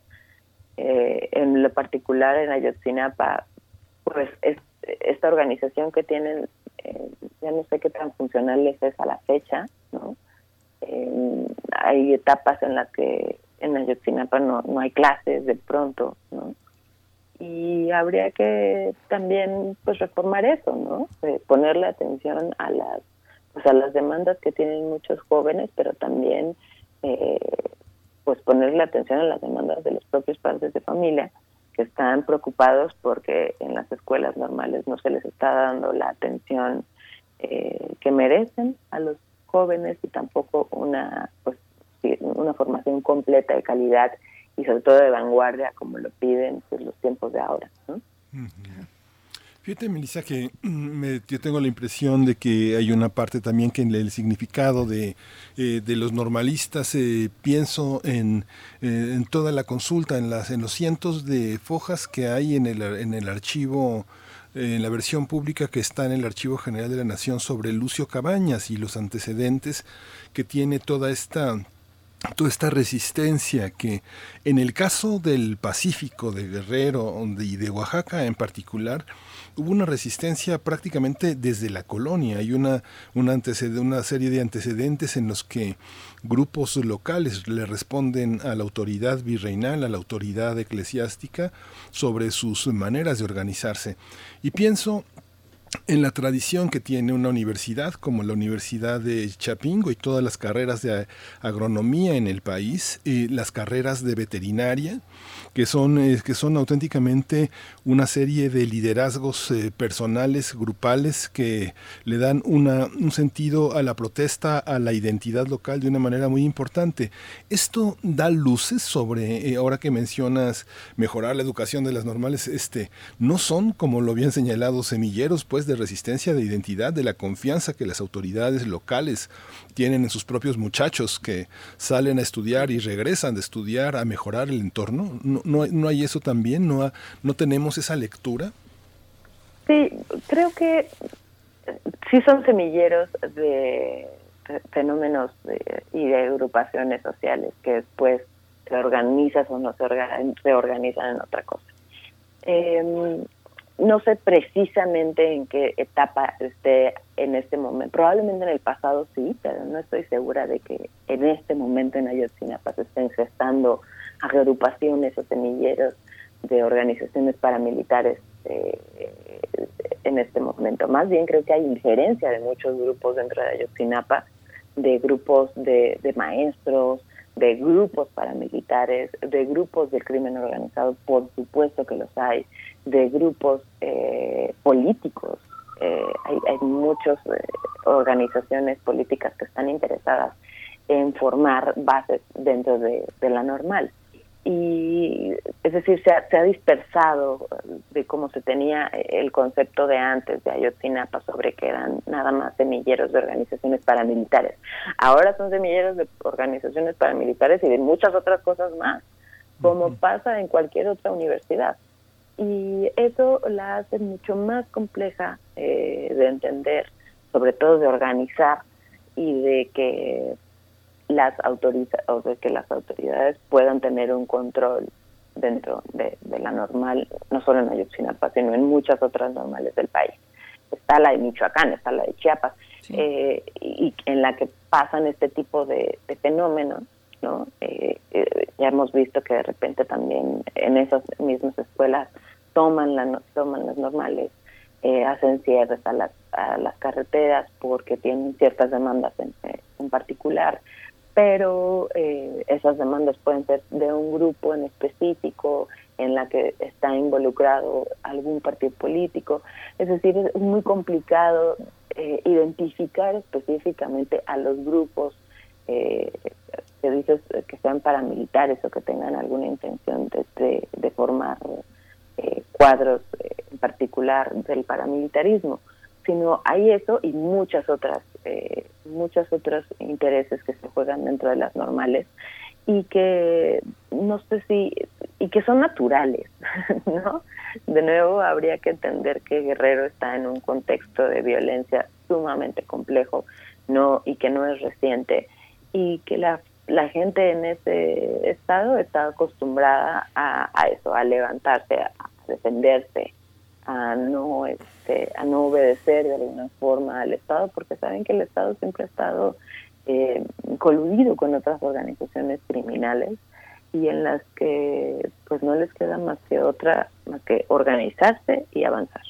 eh, en lo particular en Ayotzinapa, pues es, esta organización que tienen, eh, ya no sé qué tan funcional es a la fecha, ¿no? Eh, hay etapas en las que en Ayotzinapa no, no hay clases de pronto, ¿no? Y habría que también pues reformar eso, ¿no? ponerle atención a las pues a las demandas que tienen muchos jóvenes, pero también eh, pues ponerle atención a las demandas de los propios padres de familia están preocupados porque en las escuelas normales no se les está dando la atención eh, que merecen a los jóvenes y tampoco una pues una formación completa de calidad y sobre todo de vanguardia como lo piden pues, los tiempos de ahora. ¿no? Fíjate, Melissa, que mm, yo tengo la impresión de que hay una parte también que en el significado de, eh, de los normalistas eh, pienso en, eh, en, toda la consulta, en, las, en los cientos de fojas que hay en el, en el archivo en la versión pública que está en el Archivo General de la Nación sobre Lucio Cabañas y los antecedentes que tiene toda esta toda esta resistencia que en el caso del Pacífico, de Guerrero y de Oaxaca en particular, hubo una resistencia prácticamente desde la colonia. Hay una, una, serie de antecedentes en los que grupos locales le responden a la autoridad virreinal, a la autoridad eclesiástica, sobre sus maneras de organizarse. Y pienso en la tradición que tiene una universidad como la Universidad de Chapingo y todas las carreras de agronomía en el país, y las carreras de veterinaria, que son, eh, que son auténticamente una serie de liderazgos eh, personales, grupales, que le dan una, un sentido a la protesta, a la identidad local de una manera muy importante. Esto da luces sobre, eh, ahora que mencionas mejorar la educación de las normales, este, no son, como lo habían señalado, semilleros pues de resistencia de identidad, de la confianza que las autoridades locales tienen en sus propios muchachos que salen a estudiar y regresan de estudiar a mejorar el entorno. ¿No, no, hay eso también? ¿No, ¿No tenemos esa lectura? Sí, creo que sí son semilleros de fenómenos y de agrupaciones sociales que después se organizan o no se, organizan en otra cosa. Eh, no sé precisamente en qué etapa esté en este momento. Probablemente en el pasado sí, pero no estoy segura de que en este momento en Ayotzinapa se estén gestando agrupaciones o semilleros de organizaciones paramilitares eh, en este momento. Más bien creo que hay injerencia de muchos grupos dentro de Ayotzinapa, de grupos de, de maestros, de grupos paramilitares, de grupos del crimen organizado, por supuesto que los hay, de grupos eh, políticos. Eh, hay, hay muchas eh, organizaciones políticas que están interesadas en formar bases dentro de, la normal. Y es decir, se ha, se ha, dispersado de cómo se tenía el concepto de antes de Ayotzinapa sobre que eran nada más semilleros de organizaciones paramilitares. Ahora son semilleros de organizaciones paramilitares y de muchas otras cosas más, como pasa en cualquier otra universidad y eso la hace mucho más compleja eh, de entender, sobre todo de organizar y de que las autoridades o de que las autoridades puedan tener un control dentro de, la normal, no solo en Ayotzinapa, sino en muchas otras normales del país. Está la de Michoacán, está la de Chiapas, eh, y, en la que pasan este tipo de, fenómenos, ¿no? Eh, ya hemos visto que de repente también en esas mismas escuelas toman, la, toman las normales, eh, hacen cierres a las, a las carreteras porque tienen ciertas demandas en, en particular, pero eh, esas demandas pueden ser de un grupo en específico en la que está involucrado algún partido político. Es decir, es muy complicado eh, identificar específicamente a los grupos eh, que dices que sean paramilitares o que tengan alguna intención de, de formar eh, cuadros eh, en particular del paramilitarismo, sino hay eso y muchas otras, eh, muchos otros intereses que se juegan dentro de las normales y que no sé si y que son naturales, ¿no? De nuevo habría que entender que Guerrero está en un contexto de violencia sumamente complejo, no y que no es reciente y que la la gente en ese estado está acostumbrada a, eso, a levantarse, a, defenderse, a no este, a no obedecer de alguna forma al Estado, porque saben que el Estado siempre ha estado eh, coludido con otras organizaciones criminales y en las que pues no les queda más que otra más que organizarse y avanzar.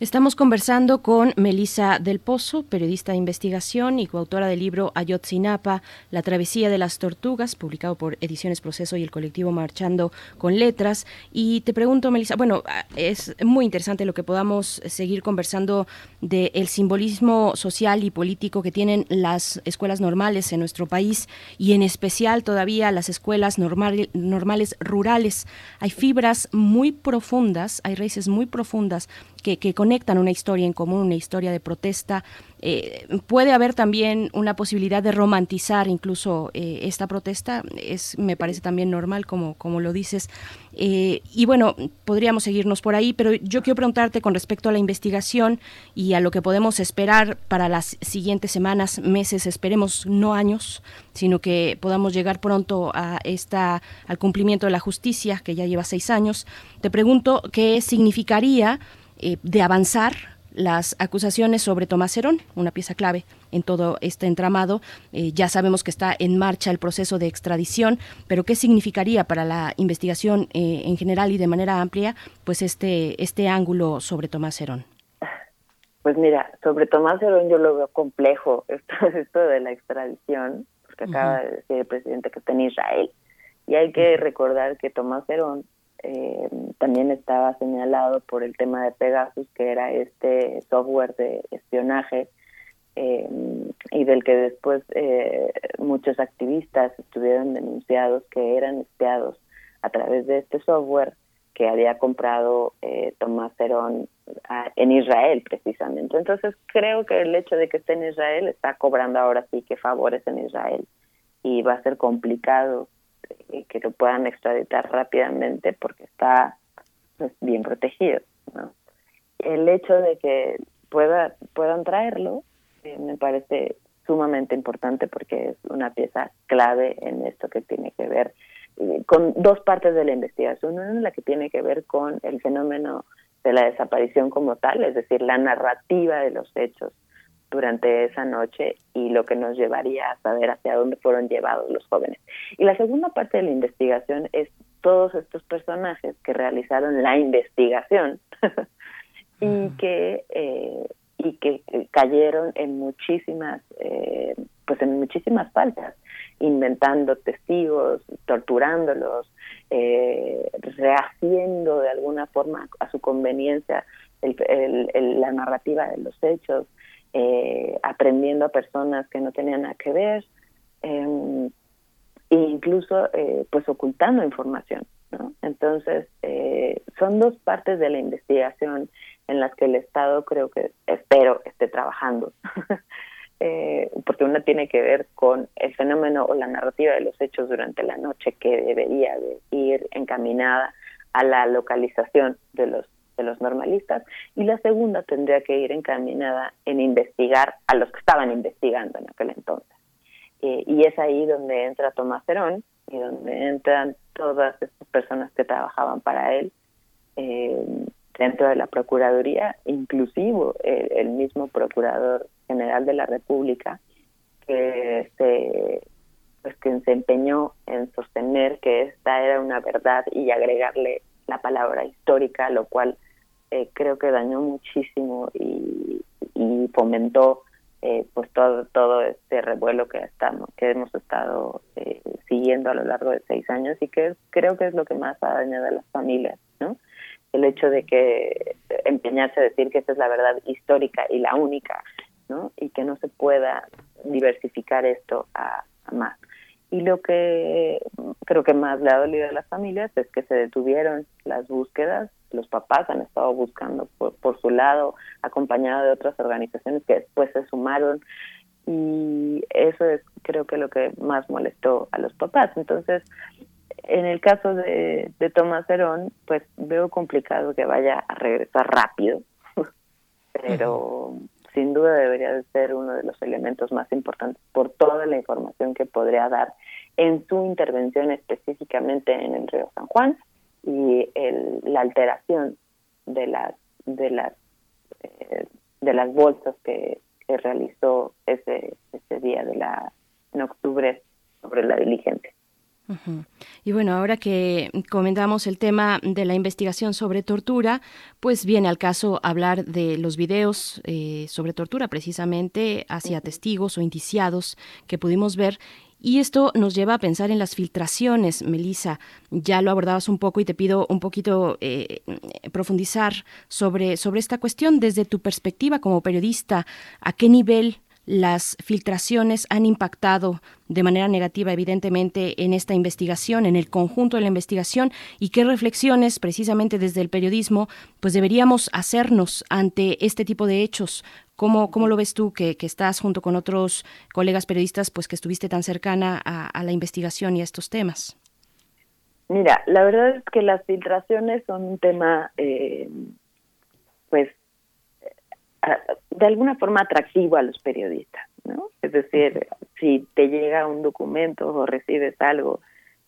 Estamos conversando con Melisa del Pozo, periodista de investigación y coautora del libro Ayotzinapa, La travesía de las tortugas, publicado por Ediciones Proceso y el colectivo Marchando con Letras. Y te pregunto, Melisa, bueno, es muy interesante lo que podamos seguir conversando del simbolismo social y político que tienen las escuelas normales en nuestro país y en especial todavía las escuelas normales rurales. Hay fibras muy profundas, hay raíces muy profundas que, conectan una historia en común, una historia de protesta. Eh, puede haber también una posibilidad de romantizar incluso eh, esta protesta, es me parece también normal como, como lo dices. Eh, y bueno, podríamos seguirnos por ahí, pero yo quiero preguntarte con respecto a la investigación y a lo que podemos esperar para las siguientes semanas, meses, esperemos no años, sino que podamos llegar pronto a esta, al cumplimiento de la justicia, que ya lleva seis años. Te pregunto qué significaría eh, de avanzar las acusaciones sobre Tomás Herón, una pieza clave en todo este entramado. Eh, ya sabemos que está en marcha el proceso de extradición, pero ¿qué significaría para la investigación eh, en general y de manera amplia pues este, este ángulo sobre Tomás Herón? Pues mira, sobre Tomás Herón yo lo veo complejo, esto, esto de la extradición, porque acaba de decir el presidente que está en Israel. Y hay que recordar que Tomás Herón eh, también estaba señalado por el tema de Pegasus, que era este software de espionaje eh, y del que después eh, muchos activistas estuvieron denunciados que eran espiados a través de este software que había comprado eh, Tomás Herón en Israel precisamente. Entonces creo que el hecho de que esté en Israel está cobrando ahora sí que favores en Israel y va a ser complicado y que lo puedan extraditar rápidamente porque está pues, bien protegido. ¿no? El hecho de que pueda puedan traerlo eh, me parece sumamente importante porque es una pieza clave en esto que tiene que ver eh, con dos partes de la investigación. Una en la que tiene que ver con el fenómeno de la desaparición como tal, es decir, la narrativa de los hechos durante esa noche y lo que nos llevaría a saber hacia dónde fueron llevados los jóvenes. Y la segunda parte de la investigación es todos estos personajes que realizaron la investigación y que eh, y que cayeron en muchísimas eh, pues en muchísimas faltas inventando testigos torturándolos eh, rehaciendo de alguna forma a su conveniencia la narrativa de los hechos eh, aprendiendo a personas que no tenían nada que ver eh, e incluso eh, pues ocultando información ¿no? entonces eh, son dos partes de la investigación en las que el Estado creo que espero esté trabajando eh, porque una tiene que ver con el fenómeno o la narrativa de los hechos durante la noche que debería de ir encaminada a la localización de los de los normalistas y la segunda tendría que ir encaminada en investigar a los que estaban investigando en aquel entonces. Eh, y es ahí donde entra Tomás Herón y donde entran todas estas personas que trabajaban para él eh, dentro de la Procuraduría, inclusive el, mismo Procurador General de la República, que se, pues, que se empeñó en sostener que esta era una verdad y agregarle la palabra histórica, lo cual eh, creo que dañó muchísimo y, y fomentó eh, pues todo todo este revuelo que estamos que hemos estado eh, siguiendo a lo largo de seis años y que creo que es lo que más ha dañado a las familias no el hecho de que empeñarse a decir que esta es la verdad histórica y la única no y que no se pueda diversificar esto a, a más y lo que creo que más le ha dolido a las familias es que se detuvieron las búsquedas. Los papás han estado buscando por, por su lado, acompañado de otras organizaciones que después se sumaron. Y eso es creo que lo que más molestó a los papás. Entonces, en el caso de, de Tomás Herón, pues veo complicado que vaya a regresar rápido, pero sin duda debería de ser uno de los elementos más importantes por toda la información que podría dar en su intervención específicamente en el río San Juan y el, la alteración de las de las eh, de las bolsas que, realizó ese ese día de la en octubre sobre la Y bueno, ahora que comentamos el tema de la investigación sobre tortura, pues viene al caso hablar de los videos eh, sobre tortura, precisamente hacia testigos o indiciados que pudimos ver. Y esto nos lleva a pensar en las filtraciones, Melissa. Ya lo abordabas un poco y te pido un poquito eh, profundizar sobre, sobre esta cuestión desde tu perspectiva como periodista. ¿A qué nivel las filtraciones han impactado de manera negativa, evidentemente, en esta investigación, en el conjunto de la investigación, y qué reflexiones, precisamente desde el periodismo, pues deberíamos hacernos ante este tipo de hechos. ¿Cómo, cómo lo ves tú, que, estás junto con otros colegas periodistas, pues que estuviste tan cercana a, la investigación y a estos temas? Mira, la verdad es que las filtraciones son un tema, eh, pues, de alguna forma atractivo a los periodistas, ¿no? Es decir, si te llega un documento o recibes algo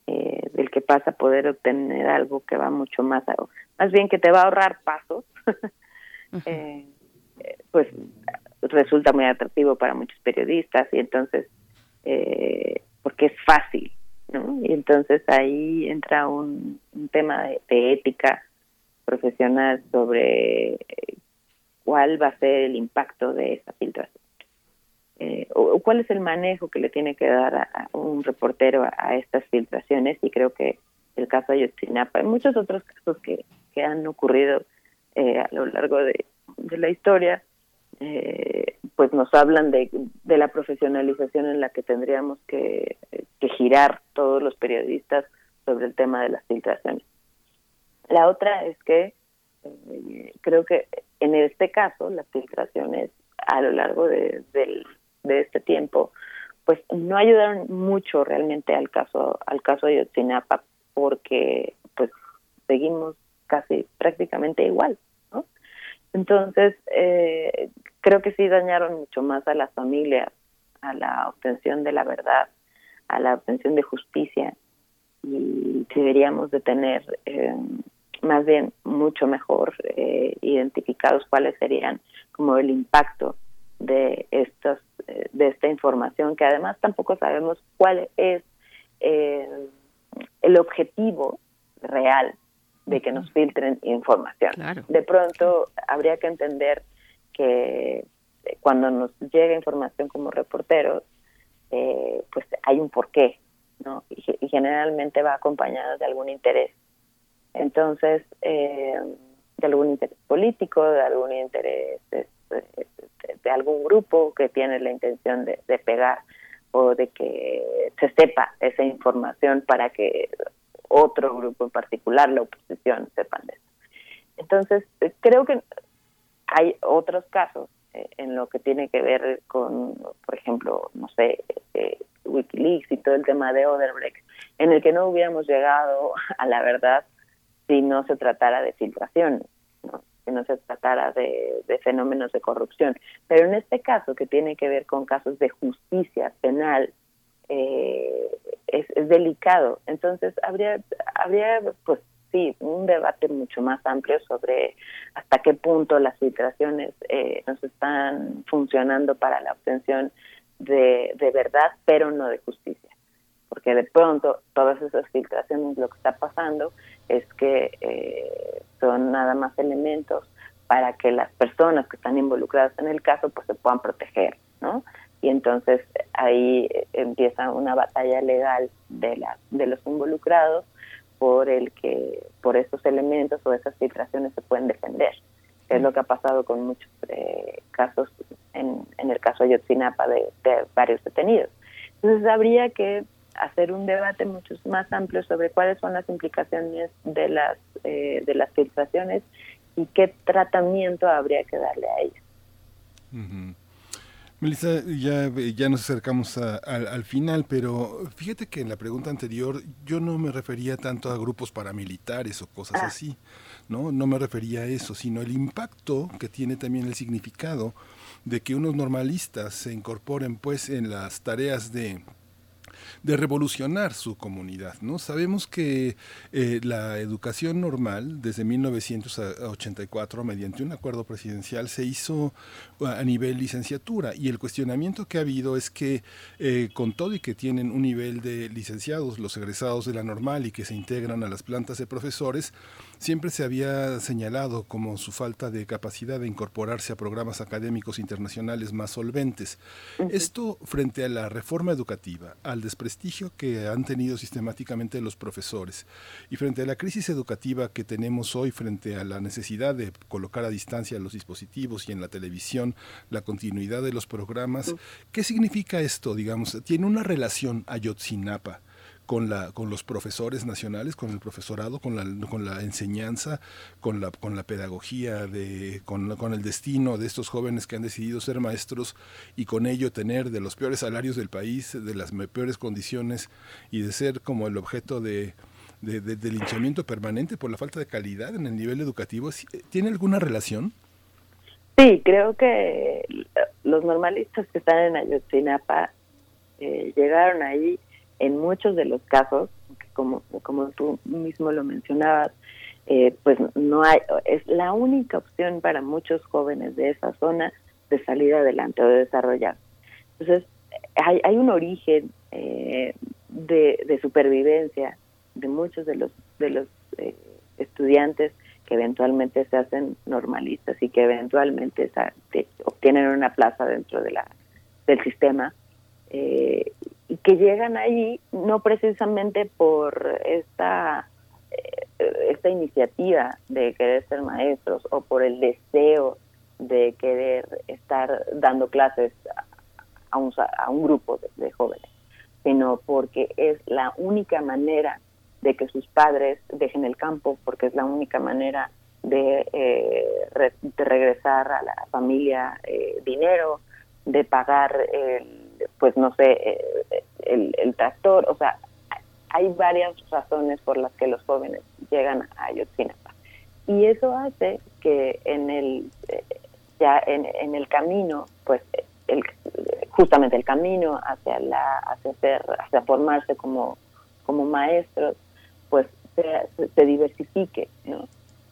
eh, del que pasa a poder obtener algo que va mucho más, a, más bien que te va a ahorrar pasos, eh, pues resulta muy atractivo para muchos periodistas y entonces, eh, porque es fácil, ¿no? Y entonces ahí entra un, tema de ética profesional sobre cuál va a ser el impacto de esa filtración. Eh, o, cuál es el manejo que le tiene que dar a, un reportero a, estas filtraciones y creo que el caso Ayotzinapa y muchos otros casos que, que han ocurrido eh, a lo largo de, la historia eh, pues nos hablan de, de, la profesionalización en la que tendríamos que, que girar todos los periodistas sobre el tema de las filtraciones. La otra es que creo que en este caso, las filtraciones a lo largo de, este tiempo, pues no ayudaron mucho realmente al caso al caso de Yotzinapa porque pues seguimos casi prácticamente igual, ¿no? Entonces eh, creo que sí dañaron mucho más a las familias, a la obtención de la verdad, a la obtención de justicia y deberíamos de tener eh, más bien mucho mejor eh, identificados cuáles serían como el impacto de estos eh, de esta información que además tampoco sabemos cuál es eh, el objetivo real de que nos filtren información. De pronto habría que entender que cuando nos llega información como reporteros, pues hay un porqué, ¿no? y generalmente va acompañado de algún interés entonces, eh, de algún interés político, de algún interés de, algún grupo que tiene la intención de, pegar o de que se sepa esa información para que otro grupo en particular, la oposición, sepan de eso. Entonces, creo que hay otros casos eh, en lo que tiene que ver con, por ejemplo, no sé, eh, Wikileaks y todo el tema de Oderbrecht, en el que no hubiéramos llegado a la verdad si no se tratara de filtración, si no se tratara de, fenómenos de corrupción. Pero en este caso, que tiene que ver con casos de justicia penal, eh, es, delicado. Entonces, habría, habría, pues sí, un debate mucho más amplio sobre hasta qué punto las filtraciones eh, nos están funcionando para la obtención de, de verdad, pero no de justicia porque de pronto todas esas filtraciones lo que está pasando es que eh, son nada más elementos para que las personas que están involucradas en el caso pues se puedan proteger, ¿no? Y entonces ahí empieza una batalla legal de la, de los involucrados por el que por esos elementos o esas filtraciones se pueden defender. Es lo que ha pasado con muchos eh, casos, en, en el caso de Yotzinapa, de, de varios detenidos. Entonces habría que hacer un debate mucho más amplio sobre cuáles son las implicaciones de las eh, de las filtraciones y qué tratamiento habría que darle a ellas. Melissa, ya, ya nos acercamos al final, pero fíjate que en la pregunta anterior yo no me refería tanto a grupos paramilitares o cosas ah. así, ¿no? No me refería a eso, sino el impacto que tiene también el significado de que unos normalistas se incorporen pues en las tareas de de revolucionar su comunidad. ¿no? Sabemos que eh, la educación normal, desde 1984, mediante un acuerdo presidencial, se hizo a nivel licenciatura y el cuestionamiento que ha habido es que eh, con todo y que tienen un nivel de licenciados, los egresados de la normal y que se integran a las plantas de profesores, siempre se había señalado como su falta de capacidad de incorporarse a programas académicos internacionales más solventes. Esto frente a la reforma educativa, al desprestigio que han tenido sistemáticamente los profesores y frente a la crisis educativa que tenemos hoy frente a la necesidad de colocar a distancia los dispositivos y en la televisión la continuidad de los programas, ¿qué significa esto? Digamos, tiene una relación Ayotzinapa con, la, con los profesores nacionales, con el profesorado, con la, con la enseñanza, con la, con la pedagogía, de, con, con el destino de estos jóvenes que han decidido ser maestros y con ello tener de los peores salarios del país, de las peores condiciones y de ser como el objeto de, de, linchamiento permanente por la falta de calidad en el nivel educativo. ¿Tiene alguna relación? Sí, creo que los normalistas que están en Ayotzinapa eh, llegaron ahí en muchos de los casos, como, como tú mismo lo mencionabas, eh, pues no hay, es la única opción para muchos jóvenes de esa zona de salir adelante o de desarrollar. Entonces, hay, hay un origen eh, de, supervivencia de muchos de los, de los eh, estudiantes que eventualmente se hacen normalistas y que eventualmente obtienen una plaza dentro de la, del sistema. Eh, y que llegan ahí no precisamente por esta eh, esta iniciativa de querer ser maestros o por el deseo de querer estar dando clases a un, a un grupo de, jóvenes, sino porque es la única manera de que sus padres dejen el campo, porque es la única manera de, eh, regresar a la familia eh, dinero, de pagar el pues no sé, eh, el, tractor, o sea, hay varias razones por las que los jóvenes llegan a Ayotzinapa. Y eso hace que en el, eh, ya en, el camino, pues el, justamente el camino hacia la hacia ser, hacia formarse como, como maestros, pues se, se diversifique, ¿no?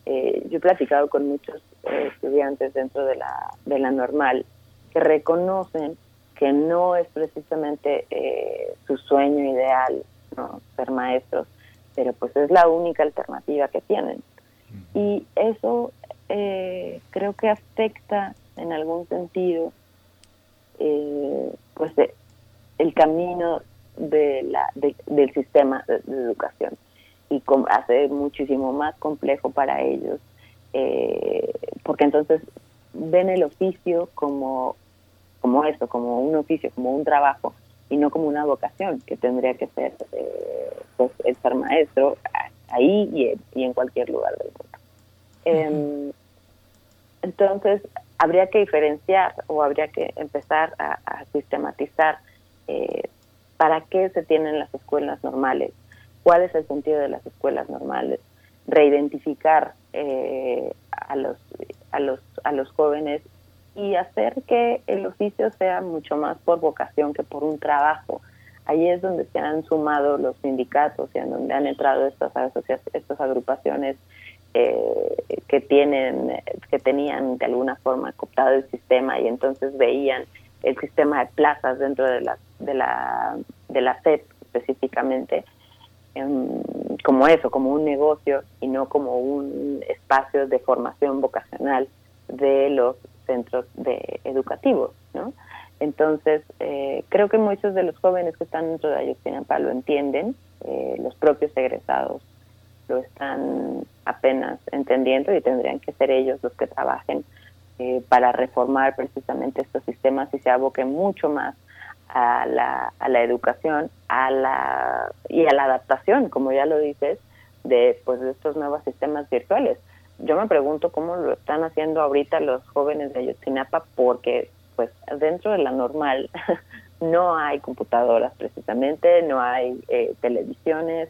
Eh, yo he platicado con muchos estudiantes dentro de la, de la normal que reconocen que no es precisamente eh, su sueño ideal, ¿no? ser maestros, pero pues es la única alternativa que tienen. Y eso eh, creo que afecta en algún sentido eh, pues el camino de la, del sistema de, educación y hace muchísimo más complejo para ellos porque entonces ven el oficio como como eso, como un oficio, como un trabajo y no como una vocación que tendría que ser eh, pues, el ser maestro ahí y, en cualquier lugar del mundo. Em, entonces, habría que diferenciar o habría que empezar a, sistematizar eh, para qué se tienen las escuelas normales, cuál es el sentido de las escuelas normales, reidentificar eh, a los a los a los jóvenes y hacer que el oficio sea mucho más por vocación que por un trabajo. Ahí es donde se han sumado los sindicatos y en donde han entrado estas estas agrupaciones eh, que tienen que tenían de alguna forma cooptado el sistema y entonces veían el sistema de plazas dentro de la de la de la SEP específicamente em, como eso, como un negocio y no como un espacio de formación vocacional de los centros de educativos, ¿no? Entonces, eh, creo que muchos de los jóvenes que están dentro de Ayotzinapa lo entienden, eh, los propios egresados lo están apenas entendiendo y tendrían que ser ellos los que trabajen eh, para reformar precisamente estos sistemas y se aboquen mucho más a la, a la educación a la, y a la adaptación, como ya lo dices, de, pues, de estos nuevos sistemas virtuales yo me pregunto cómo lo están haciendo ahorita los jóvenes de Ayotzinapa porque pues dentro de la normal no hay computadoras precisamente, no hay eh, televisiones,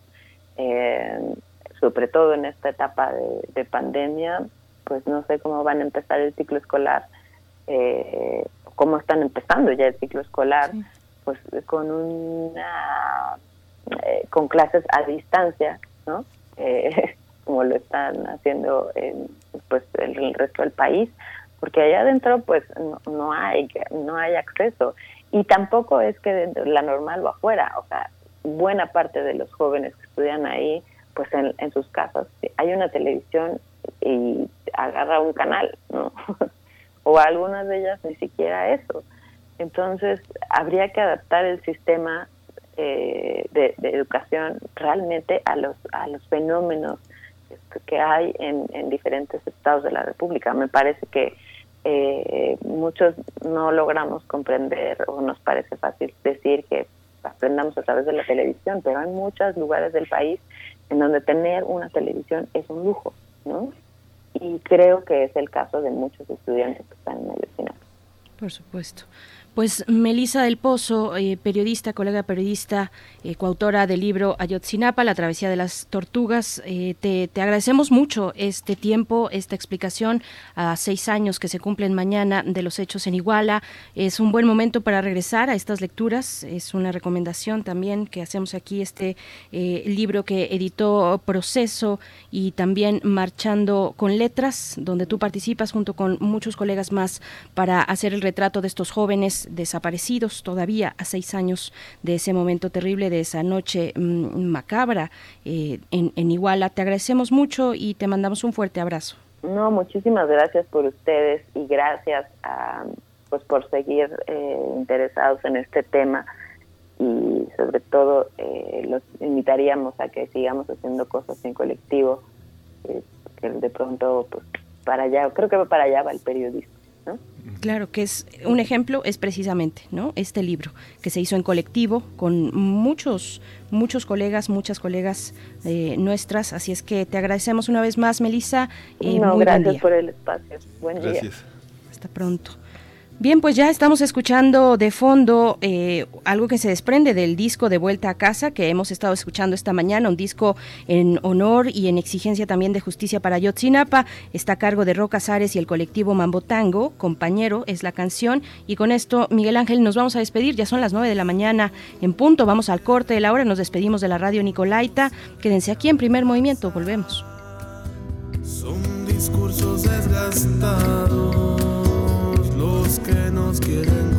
eh, sobre todo en esta etapa de, pandemia, pues no sé cómo van a empezar el ciclo escolar, eh, cómo están empezando ya el ciclo escolar, pues con una eh, con clases a distancia, ¿no? Como lo están haciendo en pues el, resto del país, porque allá adentro pues no, hay no hay acceso y tampoco es que la normal o afuera, o sea, buena parte de los jóvenes que estudian ahí pues en, en sus casas hay una televisión y agarra un canal, ¿no? o algunas de ellas ni siquiera eso. Entonces, habría que adaptar el sistema eh, de, educación realmente a los, a los fenómenos que hay en, en diferentes estados de la República. Me parece que eh, muchos no logramos comprender o nos parece fácil decir que aprendamos a través de la televisión, pero hay muchos lugares del país en donde tener una televisión es un lujo, ¿no? Y creo que es el caso de muchos estudiantes que están en final. Por supuesto. Pues Melisa del Pozo, eh, periodista, colega periodista, eh, coautora del libro Ayotzinapa, La travesía de las tortugas, eh, te, agradecemos mucho este tiempo, esta explicación a seis años que se cumplen mañana de los hechos en Iguala. Es un buen momento para regresar a estas lecturas. Es una recomendación también que hacemos aquí, este libro que editó Proceso y también Marchando con Letras, donde tú participas junto con muchos colegas más para hacer el retrato de estos jóvenes desaparecidos todavía a seis años de ese momento terrible, de esa noche mm, macabra eh, en, Iguala. Te agradecemos mucho y te mandamos un fuerte abrazo. No, muchísimas gracias por ustedes y gracias a, pues por seguir eh, interesados en este tema y sobre todo eh, los invitaríamos a que sigamos haciendo cosas en colectivo, que de pronto pues para allá, creo que para allá va el periodismo. Claro, que es un ejemplo, es precisamente, ¿no? Este libro que se hizo en colectivo con muchos, muchos colegas, muchas colegas eh, nuestras. Así es que te agradecemos una vez más, Melissa. Eh, no, gracias por el espacio. Buen día. Hasta pronto. Bien, pues ya estamos escuchando de fondo eh, algo que se desprende del disco de Vuelta a Casa que hemos estado escuchando esta mañana, un disco en honor y en exigencia también de justicia para Yotzinapa. Está a cargo de Roca Ares y el colectivo Mambo Tango. Compañero es la canción. Y con esto, Miguel Ángel, nos vamos a despedir. Ya son las 9 de la mañana en punto. Vamos al corte de la hora. Nos despedimos de la radio Nicolaita. Quédense aquí en primer movimiento. Volvemos. Son discursos desgastados que nos quieren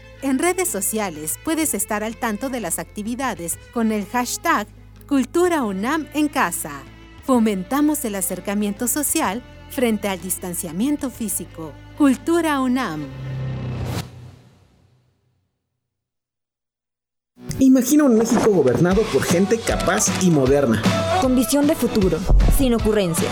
En redes sociales puedes estar al tanto de las actividades con el hashtag Cultura UNAM en casa. Fomentamos el acercamiento social frente al distanciamiento físico. Cultura UNAM. Imagina un México gobernado por gente capaz y moderna. Con visión de futuro, sin ocurrencias.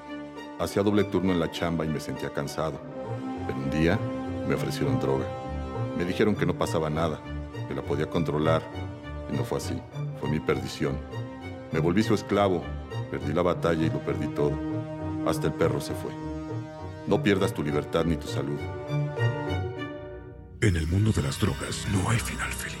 Hacía doble turno en la chamba y me sentía cansado. Pero un día me ofrecieron droga. Me dijeron que no pasaba nada, que la podía controlar. Y no fue así. Fue mi perdición. Me volví su esclavo. Perdí la batalla y lo perdí todo. Hasta el perro se fue. No pierdas tu libertad ni tu salud. En el mundo de las drogas no hay final feliz.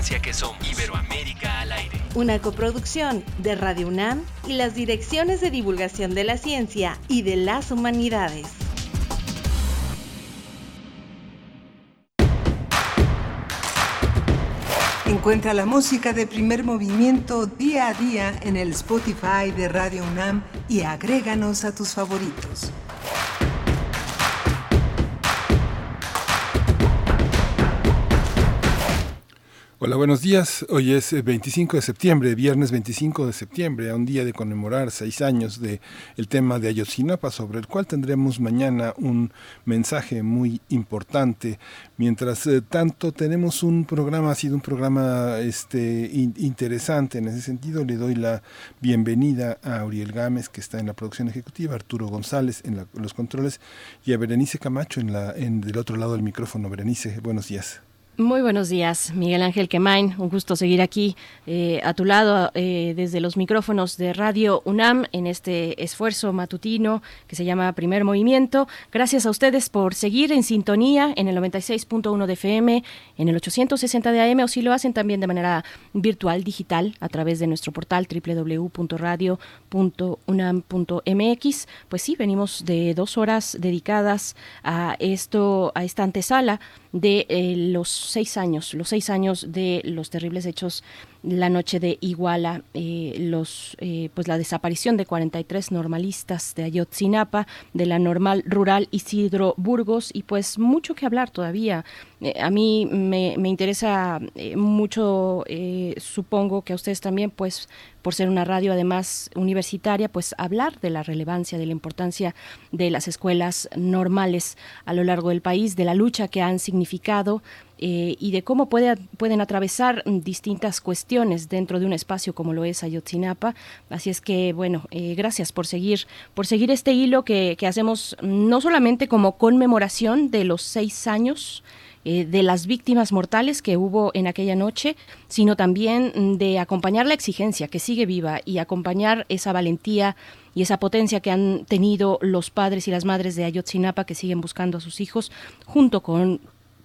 Que somos. Iberoamérica al aire. Una coproducción de Radio UNAM y las direcciones de divulgación de la ciencia y de las humanidades. Encuentra la música de primer movimiento día a día en el Spotify de Radio UNAM y agréganos a tus favoritos. Hola, buenos días. Hoy es 25 de septiembre, viernes 25 de septiembre, a un día de conmemorar seis años de el tema de Ayotzinapa, sobre el cual tendremos mañana un mensaje muy importante. Mientras eh, tanto, tenemos un programa, ha sido un programa este, in- interesante en ese sentido. Le doy la bienvenida a Auriel Gámez, que está en la producción ejecutiva, Arturo González en, la- los controles, y a Berenice Camacho en la, en, del otro lado del micrófono. Berenice, buenos días. Muy buenos días, Miguel Ángel Quemain. Un gusto seguir aquí eh, a tu lado eh, desde los micrófonos de Radio UNAM en este esfuerzo matutino que se llama Primer Movimiento. Gracias a ustedes por seguir en sintonía en el 96.1 de FM, en el 860 de AM o si lo hacen también de manera virtual, digital, a través de nuestro portal www.radio.unam.mx. Pues sí, venimos de dos horas dedicadas a esto, a esta antesala de eh, los seis años, los seis años de los terribles hechos la noche de Iguala, eh, los, eh, pues la desaparición de 43 normalistas de Ayotzinapa, de la normal rural Isidro Burgos y pues mucho que hablar todavía. Eh, a mí me, me interesa mucho, supongo que a ustedes también, pues por ser una radio además universitaria, pues hablar de la relevancia, de la importancia de las escuelas normales a lo largo del país, de la lucha que han significado y de cómo puede, pueden atravesar distintas cuestiones dentro de un espacio como lo es Ayotzinapa. Así es que, bueno, eh, gracias por seguir, por seguir este hilo que, hacemos no solamente como conmemoración de los seis años eh, de las víctimas mortales que hubo en aquella noche, sino también de acompañar la exigencia que sigue viva y acompañar esa valentía y esa potencia que han tenido los padres y las madres de Ayotzinapa que siguen buscando a sus hijos junto con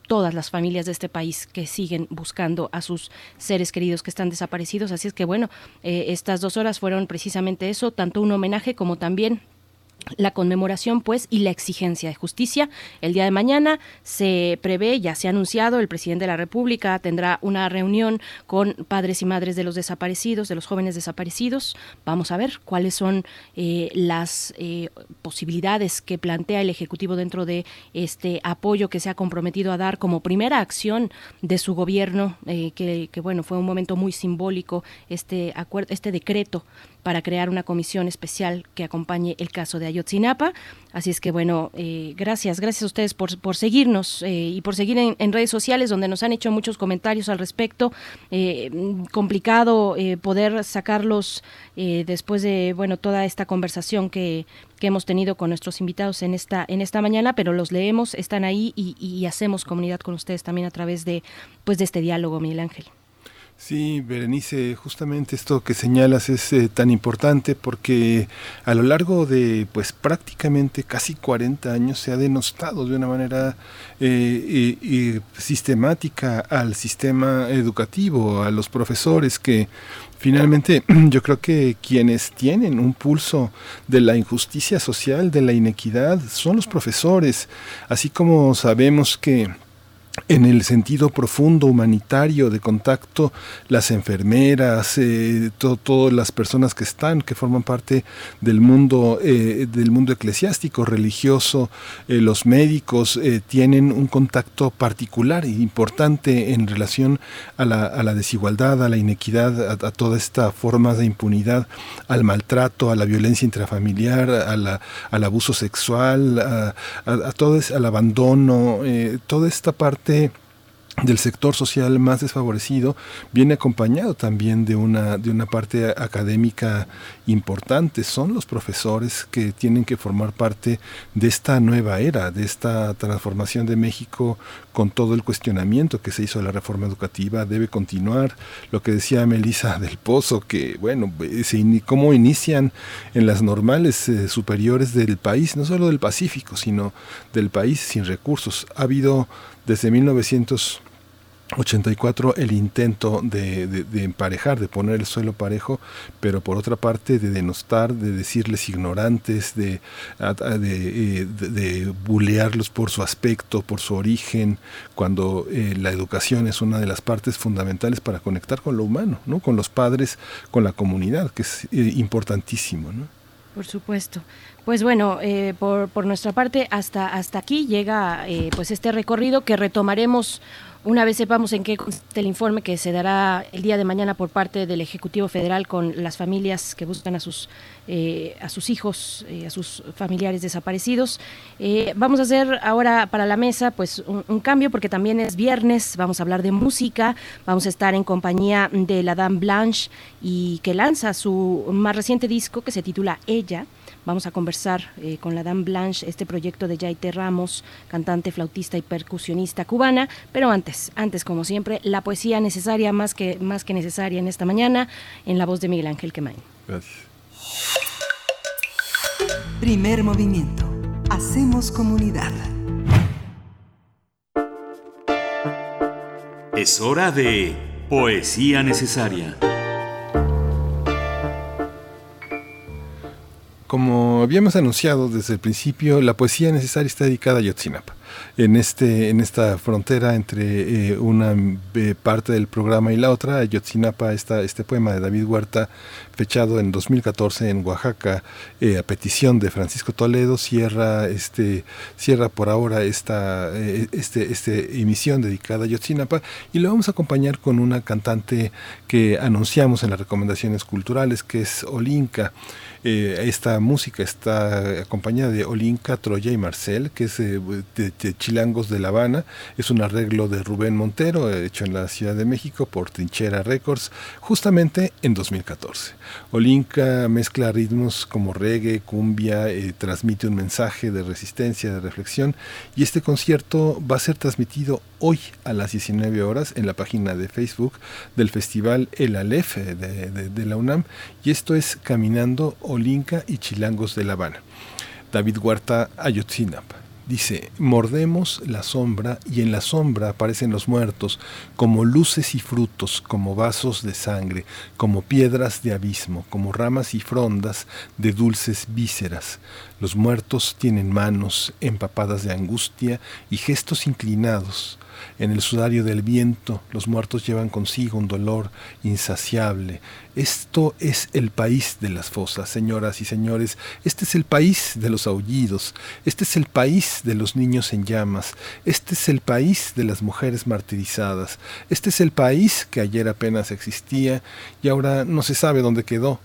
todas las familias de este país que siguen buscando a sus seres queridos que están desaparecidos. Así es que bueno, eh, estas dos horas fueron precisamente eso, tanto un homenaje como también la conmemoración pues y la exigencia de justicia. El día de mañana se prevé, ya se ha anunciado, el presidente de la República tendrá una reunión con padres y madres de los desaparecidos, de los jóvenes desaparecidos. Vamos a ver cuáles son eh, las eh, posibilidades que plantea el Ejecutivo dentro de este apoyo que se ha comprometido a dar como primera acción de su gobierno, eh, que, que, bueno, fue un momento muy simbólico este acuerdo, este decreto para crear una comisión especial que acompañe el caso de Ayotzinapa. Así es que bueno, eh, gracias, gracias a ustedes por, por seguirnos eh, y por seguir en, redes sociales donde nos han hecho muchos comentarios al respecto. Eh, complicado poder sacarlos después de bueno toda esta conversación que, que, hemos tenido con nuestros invitados en esta en esta mañana, pero los leemos, están ahí y, y hacemos comunidad con ustedes también a través de pues de este diálogo, Miguel Ángel. Sí, Berenice, justamente esto que señalas es eh, tan importante porque a lo largo de pues prácticamente casi 40 años se ha denostado de una manera eh, sistemática al sistema educativo, a los profesores que finalmente yo creo que quienes tienen un pulso de la injusticia social, de la inequidad, son los profesores, así como sabemos que en el sentido profundo humanitario de contacto, las enfermeras, eh, todas las personas que están, que forman parte del mundo, eh, del mundo eclesiástico, religioso, eh, los médicos tienen un contacto particular e importante en relación a la, a desigualdad, a la inequidad, a, toda esta forma de impunidad, al maltrato, a la violencia intrafamiliar, a al abuso sexual, a, a todo es, al abandono, toda esta parte del sector social más desfavorecido viene acompañado también de una, de una parte académica importante. Son los profesores que tienen que formar parte de esta nueva era, de esta transformación de México con todo el cuestionamiento que se hizo de la reforma educativa. Debe continuar lo que decía Melisa del Pozo, que bueno, cómo inician en las normales eh, superiores del país, no solo del Pacífico, sino del país sin recursos. Ha habido desde 1984 el intento de, emparejar, de poner el suelo parejo, pero por otra parte de denostar, de decirles ignorantes, de, de, de bulearlos por su aspecto, por su origen, cuando eh, la educación es una de las partes fundamentales para conectar con lo humano, ¿no? con los padres, con la comunidad, que es eh, importantísimo. ¿no? Por supuesto. Pues bueno, eh, por, por, nuestra parte, hasta, hasta aquí llega eh, pues este recorrido que retomaremos una vez sepamos en qué consiste el informe que se dará el día de mañana por parte del Ejecutivo Federal con las familias que buscan a sus, eh, a sus hijos, a sus familiares desaparecidos. vamos a hacer ahora para la mesa pues un, cambio porque también es viernes, vamos a hablar de música, vamos a estar en compañía de la Dame Blanche y que lanza su más reciente disco que se titula Ella. Vamos a conversar eh, con la Dame Blanche, este proyecto de Yaite Ramos, cantante, flautista y percusionista cubana. Pero antes, antes como siempre, la poesía necesaria, más que, más que necesaria en esta mañana, en la voz de Miguel Ángel Quemain. Gracias. Primer movimiento. Hacemos comunidad. Es hora de poesía necesaria. Como habíamos anunciado desde el principio, la poesía necesaria está dedicada a Yotzinapa. En, este, en esta frontera entre eh, una eh, parte del programa y la otra, Yotzinapa, esta, este poema de David Huerta, fechado en 2014 en Oaxaca, eh, a petición de Francisco Toledo, cierra, este, cierra por ahora esta este, este emisión dedicada a Yotzinapa y lo vamos a acompañar con una cantante que anunciamos en las recomendaciones culturales, que es Olinka. Eh, esta música está acompañada de Olinka, Troya y Marcel, que es eh, de, Chilangos de La Habana. Es un arreglo de Rubén Montero, hecho en la Ciudad de México por Trinchera Records, justamente en 2014. Olinka mezcla ritmos como reggae, cumbia, eh, transmite un mensaje de resistencia, de reflexión, y este concierto va a ser transmitido hoy a las 19 horas en la página de Facebook del Festival El Alef de, de la UNAM, y esto es Caminando Olinka y Chilangos de La Habana. David Huerta Ayotzinapa. Dice, mordemos la sombra y en la sombra aparecen los muertos, como luces y frutos, como vasos de sangre, como piedras de abismo, como ramas y frondas de dulces vísceras. Los muertos tienen manos empapadas de angustia y gestos inclinados. En el sudario del viento los muertos llevan consigo un dolor insaciable. Esto es el país de las fosas, señoras y señores. Este es el país de los aullidos. Este es el país de los niños en llamas. Este es el país de las mujeres martirizadas. Este es el país que ayer apenas existía y ahora no se sabe dónde quedó.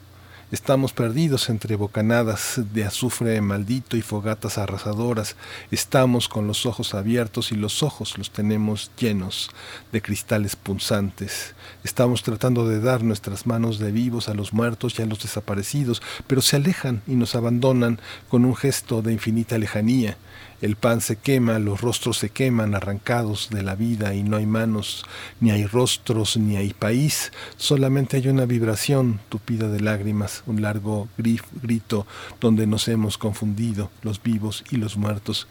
Estamos perdidos entre bocanadas de azufre maldito y fogatas arrasadoras. Estamos con los ojos abiertos y los ojos los tenemos llenos de cristales punzantes. Estamos tratando de dar nuestras manos de vivos a los muertos y a los desaparecidos, pero se alejan y nos abandonan con un gesto de infinita lejanía. El pan se quema, los rostros se queman arrancados de la vida y no hay manos, ni hay rostros, ni hay país, solamente hay una vibración tupida de lágrimas, un largo grito donde nos hemos confundido los vivos y los muertos.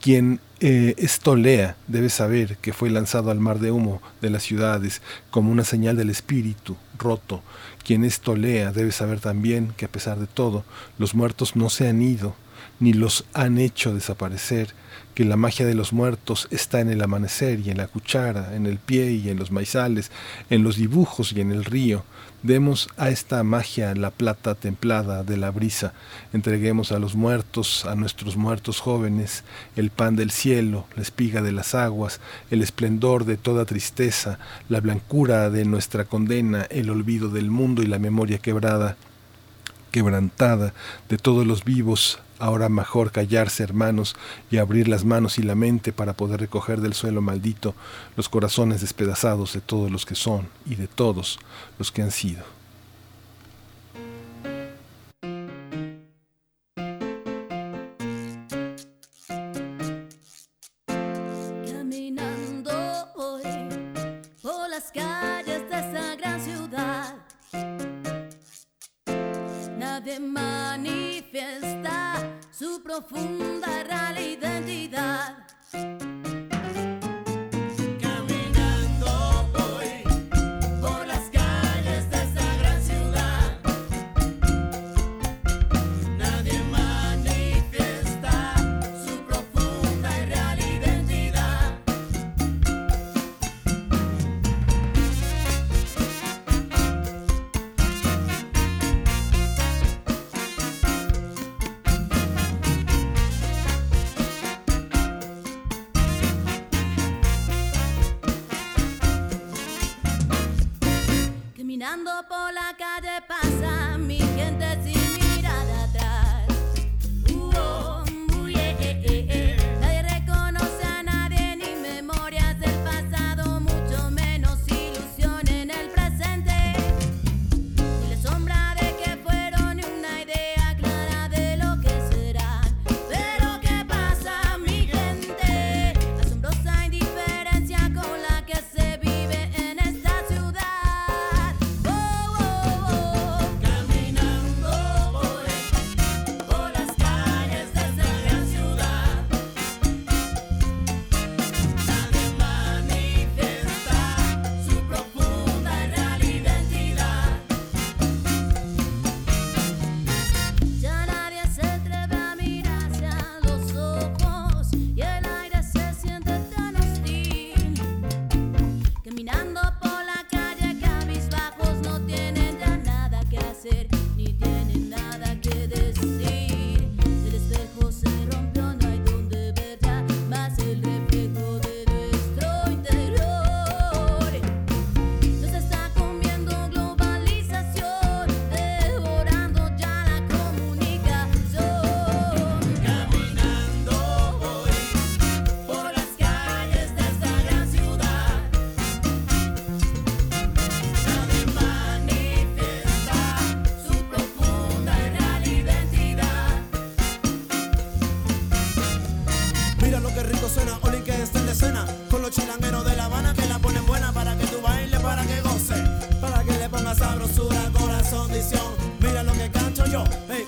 Quien eh, esto lea debe saber que fue lanzado al mar de humo de las ciudades como una señal del espíritu roto. Quien esto lea debe saber también que a pesar de todo, los muertos no se han ido, ni los han hecho desaparecer, que la magia de los muertos está en el amanecer y en la cuchara, en el pie y en los maizales, en los dibujos y en el río. Demos a esta magia la plata templada de la brisa, entreguemos a los muertos, a nuestros muertos jóvenes, el pan del cielo, la espiga de las aguas, el esplendor de toda tristeza, la blancura de nuestra condena, el olvido del mundo y la memoria quebrada, quebrantada de todos los vivos, Ahora mejor callarse, hermanos, y abrir las manos y la mente para poder recoger del suelo maldito los corazones despedazados de todos los que son y de todos los que han sido.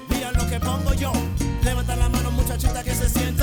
Mira lo que pongo yo. Levanta la mano, muchachita, que se sienta.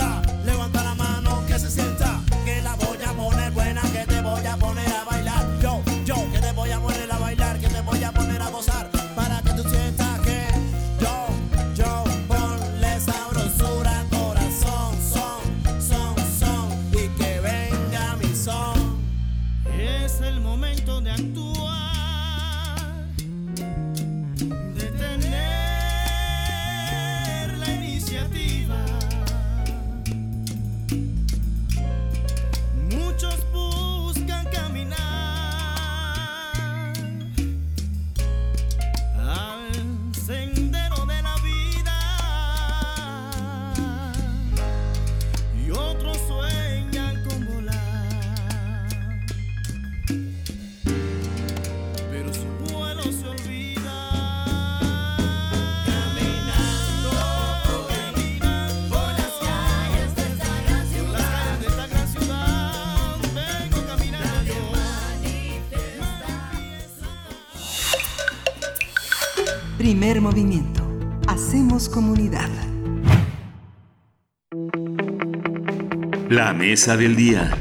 Mesa del día.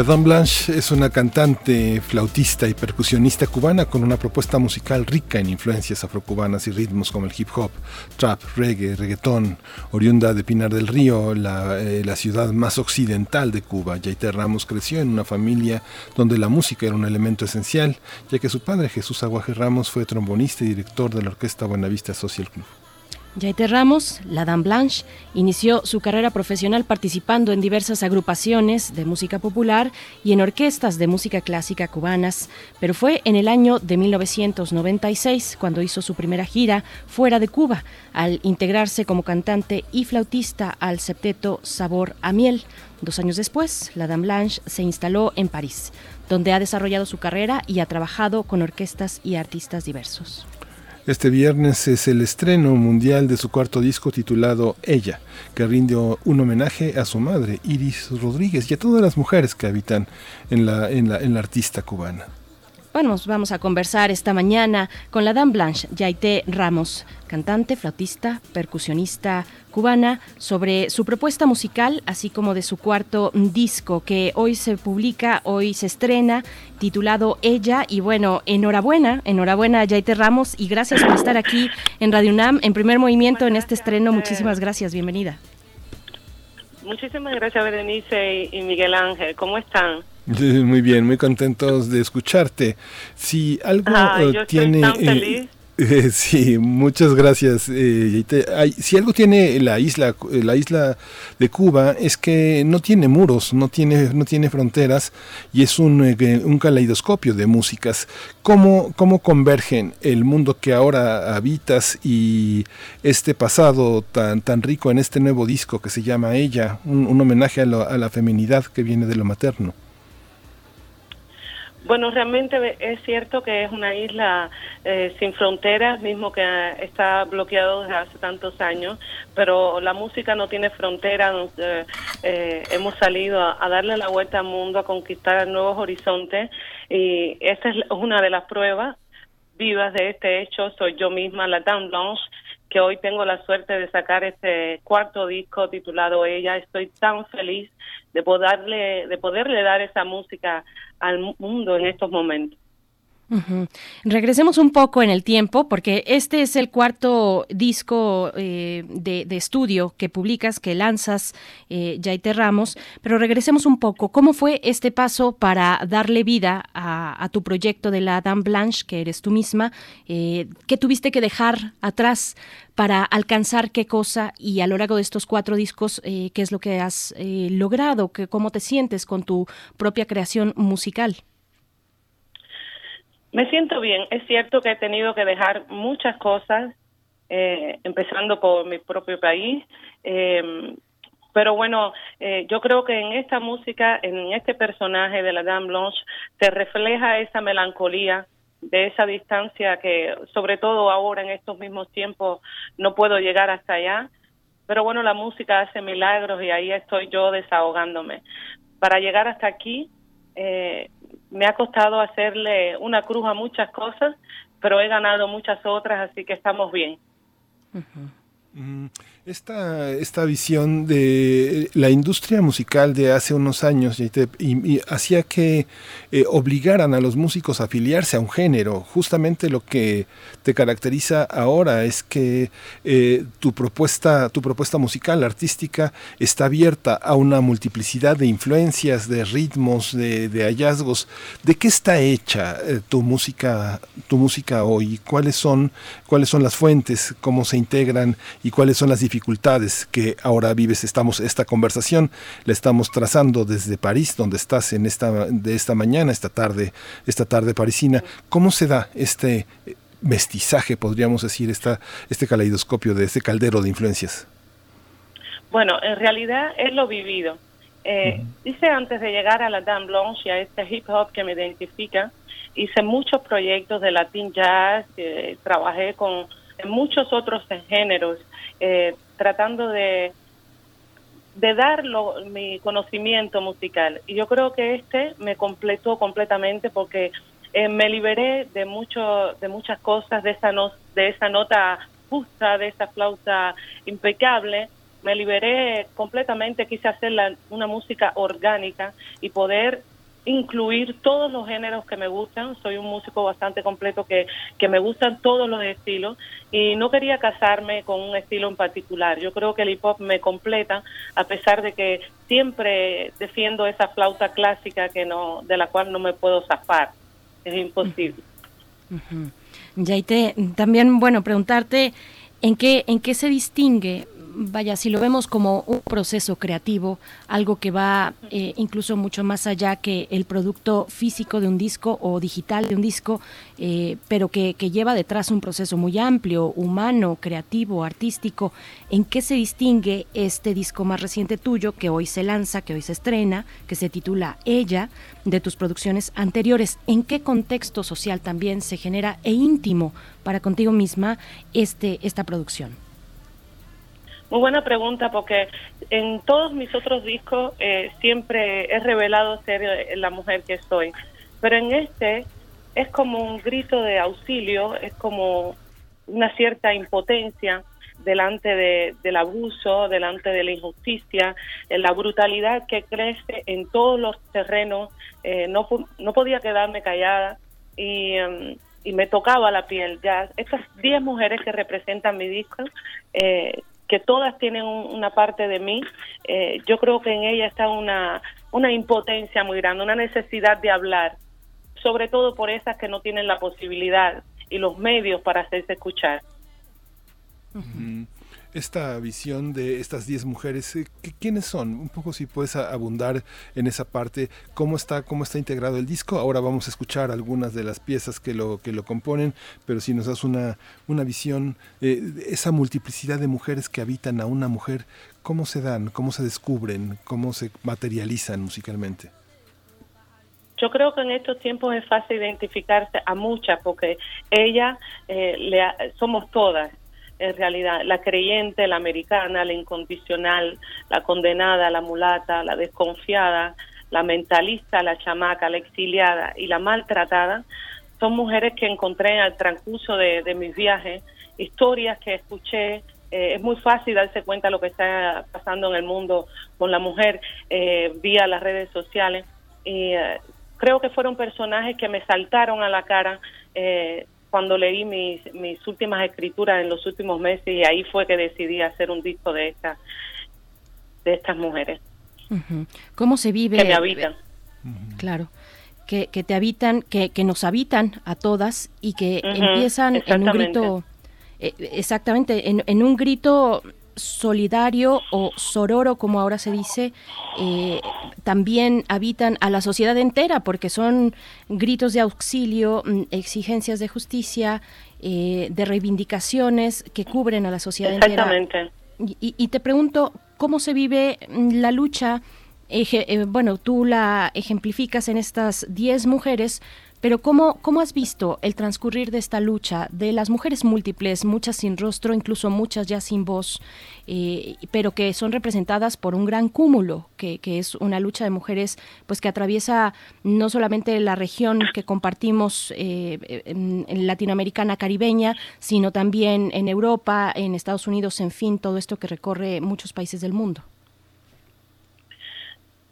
La Dame Blanche es una cantante, flautista y percusionista cubana con una propuesta musical rica en influencias afrocubanas y ritmos como el hip hop, trap, reggae, reggaetón, oriunda de Pinar del Río, la, eh, ciudad más occidental de Cuba. Yaité Ramos creció en una familia donde la música era un elemento esencial, ya que su padre Jesús Aguaje Ramos fue trombonista y director de la orquesta Buenavista Social Club. Yaite Ramos, la Dame Blanche, inició su carrera profesional participando en diversas agrupaciones de música popular y en orquestas de música clásica cubanas, pero fue en el año de 1996 cuando hizo su primera gira fuera de Cuba, al integrarse como cantante y flautista al septeto Sabor a Miel. Dos años después, la Dame Blanche se instaló en París, donde ha desarrollado su carrera y ha trabajado con orquestas y artistas diversos. Este viernes es el estreno mundial de su cuarto disco titulado Ella, que rinde un homenaje a su madre, Iris Rodríguez, y a todas las mujeres que habitan en la, en la, en la artista cubana. Bueno, vamos a conversar esta mañana con la Dame Blanche Yaité Ramos, cantante, flautista, percusionista cubana, sobre su propuesta musical, así como de su cuarto disco que hoy se publica, hoy se estrena, titulado Ella. Y bueno, enhorabuena, enhorabuena Yaité Ramos y gracias por estar aquí en Radio UNAM, en primer movimiento en este estreno. Muchísimas gracias, bienvenida. Muchísimas gracias, Berenice y Miguel Ángel. ¿Cómo están? Muy bien, muy contentos de escucharte. Si algo Ah, eh, estoy tiene... tan eh, feliz. eh, sí, muchas gracias. eh, y te- hay- si algo tiene la isla, la isla de Cuba es que no tiene muros, no tiene, no tiene fronteras y es un, eh, un caleidoscopio de músicas. ¿Cómo, ¿Cómo convergen el mundo que ahora habitas y este pasado tan, tan rico en este nuevo disco que se llama Ella, un, un homenaje a, lo- a la feminidad que viene de lo materno? Bueno, realmente es cierto que es una isla eh, sin fronteras, mismo que está bloqueado desde hace tantos años, pero la música no tiene fronteras. eh, eh, hemos salido a, darle la vuelta al mundo, a conquistar nuevos horizontes y esta es una de las pruebas vivas de este hecho. Soy yo misma, la Dame Blanche, que hoy tengo la suerte de sacar este cuarto disco titulado Ella. Estoy tan feliz de poderle, de poderle dar esa música al mu- mundo en estos momentos. Regresemos un poco en el tiempo, porque este es el cuarto disco eh, de, de estudio que publicas, que lanzas, eh, Ramos, pero regresemos un poco. ¿Cómo fue este paso para darle vida a, tu proyecto de la Dame Blanche, que eres tú misma? Eh, ¿Qué tuviste que dejar atrás para alcanzar qué cosa? Y a lo largo de estos cuatro discos, eh, ¿qué es lo que has logrado? ¿Qué, ¿Cómo te sientes con tu propia creación musical? Me siento bien. Es cierto que he tenido que dejar muchas cosas, eh, empezando por mi propio país. eh, pero bueno, eh, yo creo que en esta música, en este personaje de la Dame Blanche, se refleja esa melancolía de esa distancia que, sobre todo ahora en estos mismos tiempos, no puedo llegar hasta allá. Pero bueno, la música hace milagros y ahí estoy yo desahogándome. Para llegar hasta aquí, eh, me ha costado hacerle una cruz a muchas cosas, pero he ganado muchas otras, así que estamos bien. Esta, esta visión de la industria musical de hace unos años y, y- hacía que eh, obligaran a los músicos a afiliarse a un género. Justamente lo que te caracteriza ahora es que eh, tu, propuesta, tu propuesta musical, artística, está abierta a una multiplicidad de influencias, de ritmos, de, de hallazgos. ¿De qué está hecha eh, tu música, tu música hoy? ¿Cuáles son, cuáles son las fuentes? ¿Cómo se integran? ¿Y cuáles son las dificultades que ahora vives? Estamos, esta conversación la estamos trazando desde París, donde estás en esta, de esta mañana, esta tarde, esta tarde parisina. ¿Cómo se da este eh, mestizaje, podríamos decir, esta, este caleidoscopio de este caldero de influencias? Bueno, en realidad es lo vivido Eh, hice antes de llegar a la Dame Blanche y a este hip hop que me identifica, hice muchos proyectos de Latin Jazz, eh, trabajé con en muchos otros géneros, eh, tratando de, de dar mi conocimiento musical. Y yo creo que este me completó completamente porque eh, me liberé de mucho, de muchas cosas, de esa, no, de esa nota justa, de esa flauta impecable. Me liberé completamente, quise hacer la- una música orgánica y poder incluir todos los géneros que me gustan. Soy un músico bastante completo que, que me gustan todos los estilos y no quería casarme con un estilo en particular. Yo creo que el hip hop me completa a pesar de que siempre defiendo esa flauta clásica que no de la cual no me puedo zafar. Es imposible. También, bueno, preguntarte en qué, en qué se distingue, vaya, si lo vemos como un proceso creativo, algo que va eh, incluso mucho más allá que el producto físico de un disco o digital de un disco, eh, pero que, que lleva detrás un proceso muy amplio, humano, creativo, artístico. ¿En qué se distingue este disco más reciente tuyo que hoy se lanza, que hoy se estrena, que se titula Ella, de tus producciones anteriores? ¿En qué contexto social también se genera e íntimo para contigo misma este, esta producción? Muy buena pregunta porque en todos mis otros discos eh, siempre he revelado ser eh, la mujer que soy, pero en este es como un grito de auxilio, es como una cierta impotencia delante de- del abuso, delante de la injusticia, eh, la brutalidad que crece en todos los terrenos. eh, no, no podía quedarme callada y, em, y me tocaba la piel. Ya estas 10 mujeres que representan mi disco, eh, que todas tienen un- una parte de mí, eh, yo creo que en ella está una, una impotencia muy grande, una necesidad de hablar, sobre todo por esas que no tienen la posibilidad y los medios para hacerse escuchar. Ujú. Esta visión de estas 10 mujeres, eh, ¿qué- ¿quiénes son? Un poco si puedes abundar en esa parte, cómo está, cómo está integrado el disco. Ahora vamos a escuchar algunas de las piezas que lo, que lo componen, pero si nos das una, una visión, eh, esa multiplicidad de mujeres que habitan a una mujer, ¿cómo se dan? ¿Cómo se descubren? ¿Cómo se materializan musicalmente? Yo creo que en estos tiempos es fácil identificarse a muchas porque ella eh, le ha- somos todas en realidad, la creyente, la americana, la incondicional, la condenada, la mulata, la desconfiada, la mentalista, la chamaca, la exiliada y la maltratada, son mujeres que encontré al transcurso de, de mis viajes, historias que escuché. eh, es muy fácil darse cuenta de lo que está pasando en el mundo con la mujer eh, vía las redes sociales. Y eh, creo que fueron personajes que me saltaron a la cara eh, cuando leí mis, mis últimas escrituras en los últimos meses y ahí fue que decidí hacer un disco de estas de estas mujeres. ¿Cómo se vive? que me habitan. Claro. Que, que te habitan, que, que nos habitan a todas y que empiezan en un grito, eh, exactamente, en, en un grito solidario o sororo, como ahora se dice, eh, también habitan a la sociedad entera, porque son gritos de auxilio, mm, exigencias de justicia, eh, de reivindicaciones que cubren a la sociedad entera. Exactamente. Y, y- y te pregunto, ¿cómo se vive mm, la lucha? Eje- eh, bueno, tú la ejemplificas en estas 10 mujeres, pero ¿cómo, ¿cómo has visto el transcurrir de esta lucha de las mujeres múltiples, muchas sin rostro, incluso muchas ya sin voz, eh, pero que son representadas por un gran cúmulo, que, que es una lucha de mujeres pues que atraviesa no solamente la región que compartimos eh, latinoamericana caribeña, sino también en Europa, en Estados Unidos, en fin, todo esto que recorre muchos países del mundo.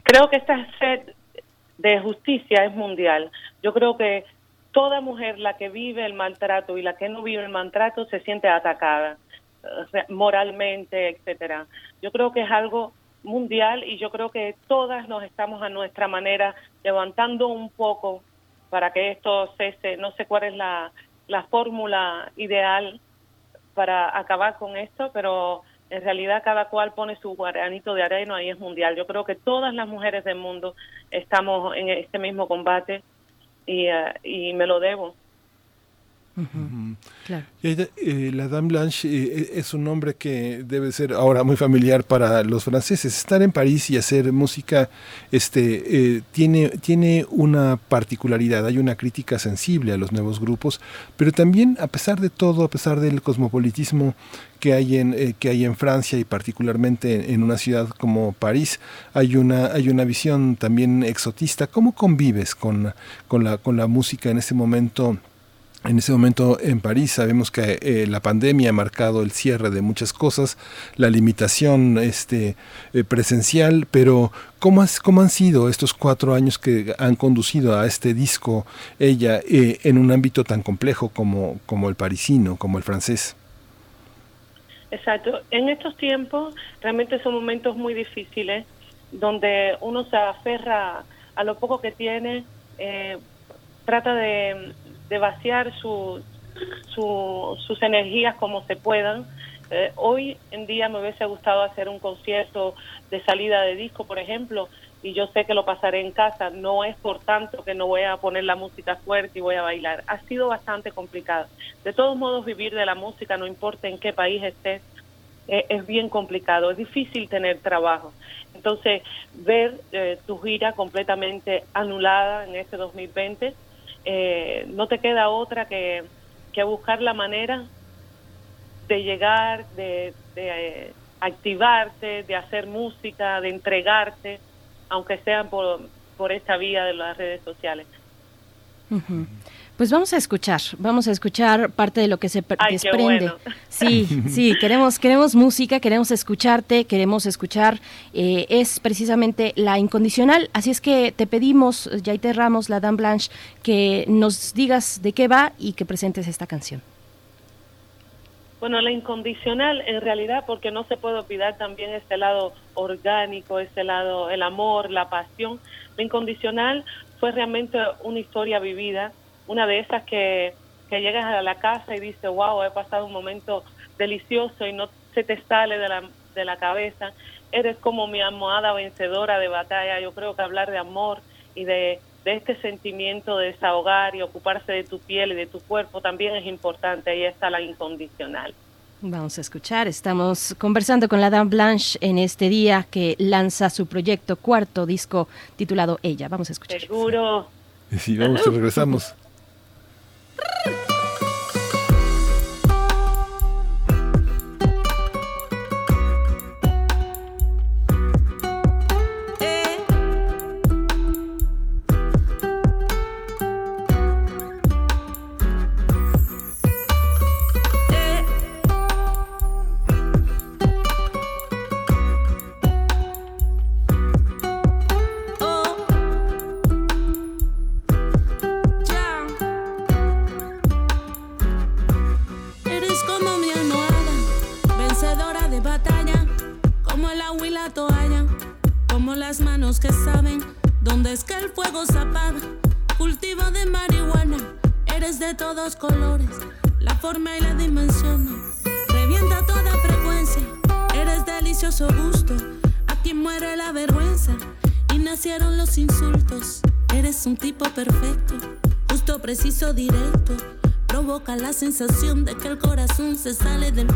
Creo que esta sed de justicia es mundial. Yo creo que toda mujer, la que vive el maltrato y la que no vive el maltrato, se siente atacada moralmente, etcétera. Yo creo que es algo mundial y yo creo que todas nos estamos a nuestra manera levantando un poco para que esto cese. No sé cuál es la, la fórmula ideal para acabar con esto, pero en realidad cada cual pone su granito de arena y es mundial. Yo creo que todas las mujeres del mundo estamos en este mismo combate y, eh, y me lo debo. Ujú. Eh, la Dame Blanche eh, es un nombre que debe ser ahora muy familiar para los franceses. Estar en París y hacer música este, tiene, tiene una particularidad, hay una crítica sensible a los nuevos grupos, pero también a pesar de todo, a pesar del cosmopolitismo que hay en eh, que hay en Francia y particularmente en, una ciudad como París hay una hay una visión también exotista cómo convives con, con la con la música en ese momento en ese momento en París sabemos que eh, la pandemia ha marcado el cierre de muchas cosas, la limitación este, eh, presencial, pero ¿cómo, ¿cómo, han sido estos cuatro años que han conducido a este disco ella en un ámbito tan complejo como, como el parisino, como el francés? Exacto. En estos tiempos realmente son momentos muy difíciles donde uno se aferra a lo poco que tiene, eh, trata de, vaciar su, sus energías como se puedan. Eh, hoy en día me hubiese gustado hacer un concierto de salida de disco, por ejemplo, y yo sé que lo pasaré en casa. No es por tanto que no voy a poner la música fuerte y voy a bailar. Ha sido bastante complicado. De todos modos, vivir de la música, no importa en qué país estés, eh, es bien complicado. Es difícil tener trabajo. Entonces, ver eh, tu gira completamente anulada en este 2020, eh, no te queda otra que, que buscar la manera de llegar, de, de activarte, de hacer música, de entregarte aunque sean por, por esta vía de las redes sociales. Pues vamos a escuchar, vamos a escuchar parte de lo que se desprende. Sí, sí, queremos, queremos música, queremos escucharte, queremos escuchar, eh, es precisamente la incondicional. Así es que te pedimos, Yaite Ramos, la Dan Blanche, que nos digas de qué va y que presentes esta canción. Bueno, la incondicional en realidad porque no se puede olvidar también este lado orgánico, este lado, el amor, la pasión. La incondicional fue realmente una historia vivida, una de esas que, que llegas a la casa y dices, wow, he pasado un momento delicioso y no se te sale de la, de la cabeza. Eres como mi almohada vencedora de batalla. Yo creo que hablar de amor y de, de este sentimiento de desahogar y ocuparse de tu piel y de tu cuerpo también es importante. Ahí está la incondicional. Vamos a escuchar, estamos conversando con la Dame Blanche en este día que lanza su proyecto cuarto disco titulado Ella. Vamos a escuchar. Seguro. Sí, vamos, regresamos. Rrr! La sensación de que el corazón se sale del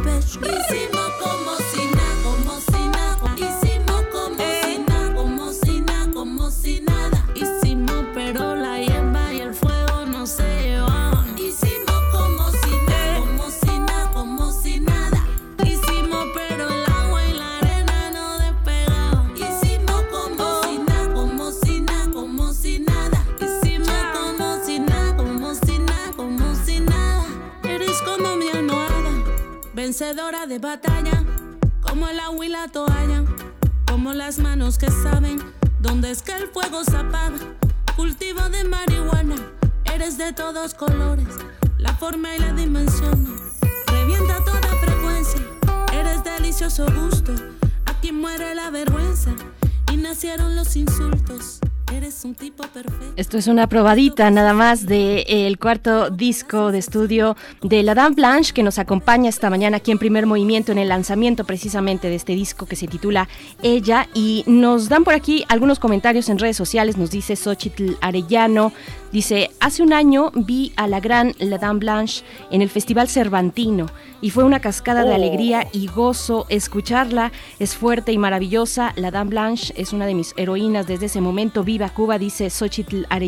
Esto es una probadita nada más del el cuarto disco de estudio de la Dame Blanche que nos acompaña esta mañana aquí en primer movimiento en el lanzamiento precisamente de este disco que se titula Ella. Y nos dan por aquí algunos comentarios en redes sociales, nos dice Xochitl Arellano, dice, hace un año vi a la gran La Dame Blanche en el Festival Cervantino y fue una cascada de Oh. alegría y gozo escucharla, es fuerte y maravillosa, La Dame Blanche es una de mis heroínas desde ese momento, viva Cuba, dice Xochitl Arellano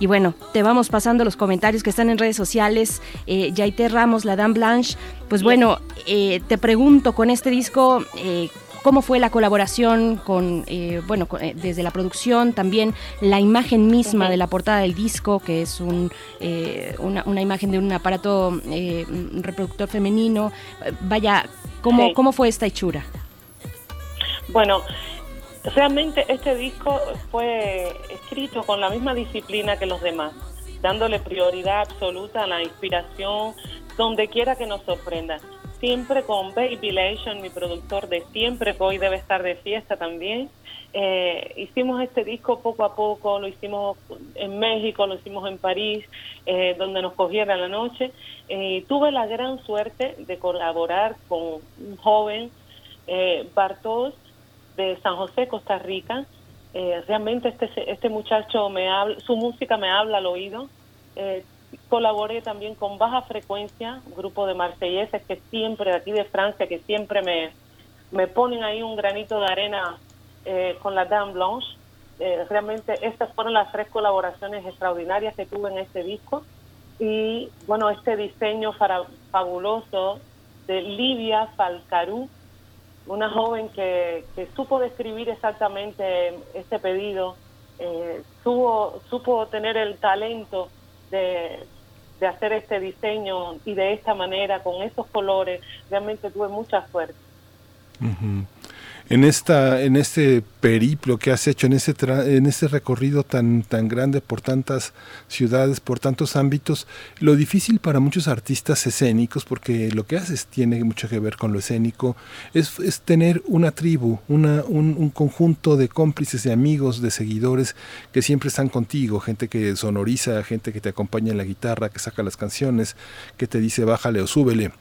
y bueno, te vamos pasando los comentarios que están en redes sociales, eh, Yaité Ramos, La Dame Blanche, pues bueno, eh, te pregunto con este disco, eh, ¿Cómo fue la colaboración con, eh, bueno, con- eh, desde la producción, también la imagen misma de la portada del disco, que es un, eh, una, una imagen de un aparato eh, reproductor femenino? Vaya, ¿cómo, Sí. ¿cómo fue esta hechura? Bueno, realmente este disco fue escrito con la misma disciplina que los demás, dándole prioridad absoluta a la inspiración donde quiera que nos sorprenda. Siempre con Baby Lation, mi productor de siempre, que hoy debe estar de fiesta también. Eh, hicimos este disco poco a poco, lo hicimos en México, lo hicimos en París, eh, donde nos cogiera la noche. Eh, tuve la gran suerte de colaborar con un joven, eh, Bartos, de San José, Costa Rica. Eh, realmente este, este muchacho me habla, su música me habla al oído. Eh, colaboré también con Baja Frecuencia, grupo de marselleses que siempre, de aquí de Francia, que siempre me, me ponen ahí un granito de arena eh, con la Dame Blanche. Eh, realmente estas fueron las tres colaboraciones extraordinarias que tuve en este disco. Y bueno, este diseño fabuloso de Livia Falcarú, una joven que, que supo describir exactamente este pedido, eh, supo, supo tener el talento de, hacer este diseño y de esta manera, con esos colores, realmente tuve mucha suerte. En esta, en este periplo que has hecho, en ese tra- en ese recorrido tan tan grande por tantas ciudades, por tantos ámbitos, lo difícil para muchos artistas escénicos, porque lo que haces tiene mucho que ver con lo escénico, es, es tener una tribu, una, un, un conjunto de cómplices, de amigos, de seguidores que siempre están contigo, gente que sonoriza, gente que te acompaña en la guitarra, que saca las canciones, que te dice bájale o súbele.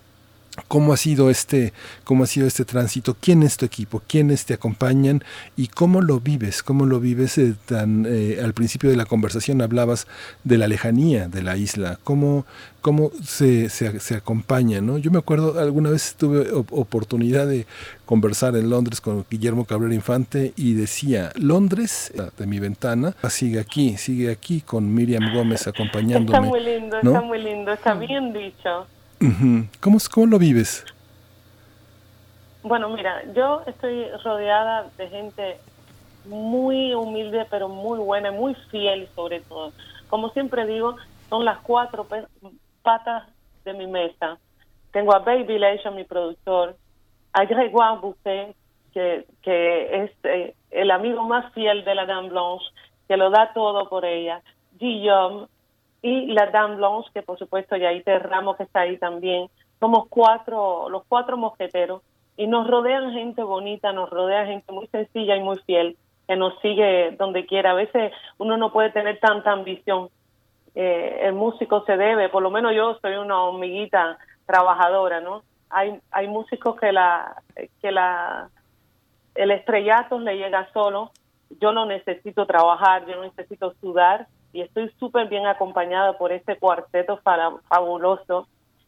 ¿Cómo ha sido este, cómo ha sido este tránsito? ¿Quién es tu equipo? ¿Quiénes te acompañan? ¿Y cómo lo vives? ¿Cómo lo vives eh, tan eh, al principio de la conversación hablabas de la lejanía de la isla? ¿Cómo, cómo se, se, se acompaña? ¿no? Yo me acuerdo, alguna vez tuve op- oportunidad de conversar en Londres con Guillermo Cabrera Infante y decía, Londres, de mi ventana, sigue aquí, sigue aquí con Miriam Gómez acompañándome. Está muy lindo, ¿no? está muy lindo, está bien dicho. ¿Cómo, ¿Cómo lo vives? Bueno, mira, yo estoy rodeada de gente muy humilde, pero muy buena, muy fiel sobre todo. Como siempre digo, son las cuatro patas de mi mesa. Tengo a Baby Leisure, mi productor, a Grégoire Bouquet, que, que es eh, el amigo más fiel de la Dame Blanche, que lo da todo por ella, Guillaume, y la Dame Blanche, que por supuesto Yaite Ramos, que está ahí también. Somos cuatro, los cuatro mosqueteros, y nos rodean gente bonita, nos rodea gente muy sencilla y muy fiel, que nos sigue donde quiera. A veces uno no puede tener tanta ambición. Eh, el músico se debe, por lo menos yo soy una hormiguita trabajadora, ¿no? Hay, hay músicos que la, que la, el estrellato le llega solo. Yo no necesito trabajar, yo no necesito sudar y estoy súper bien acompañada por este cuarteto fabuloso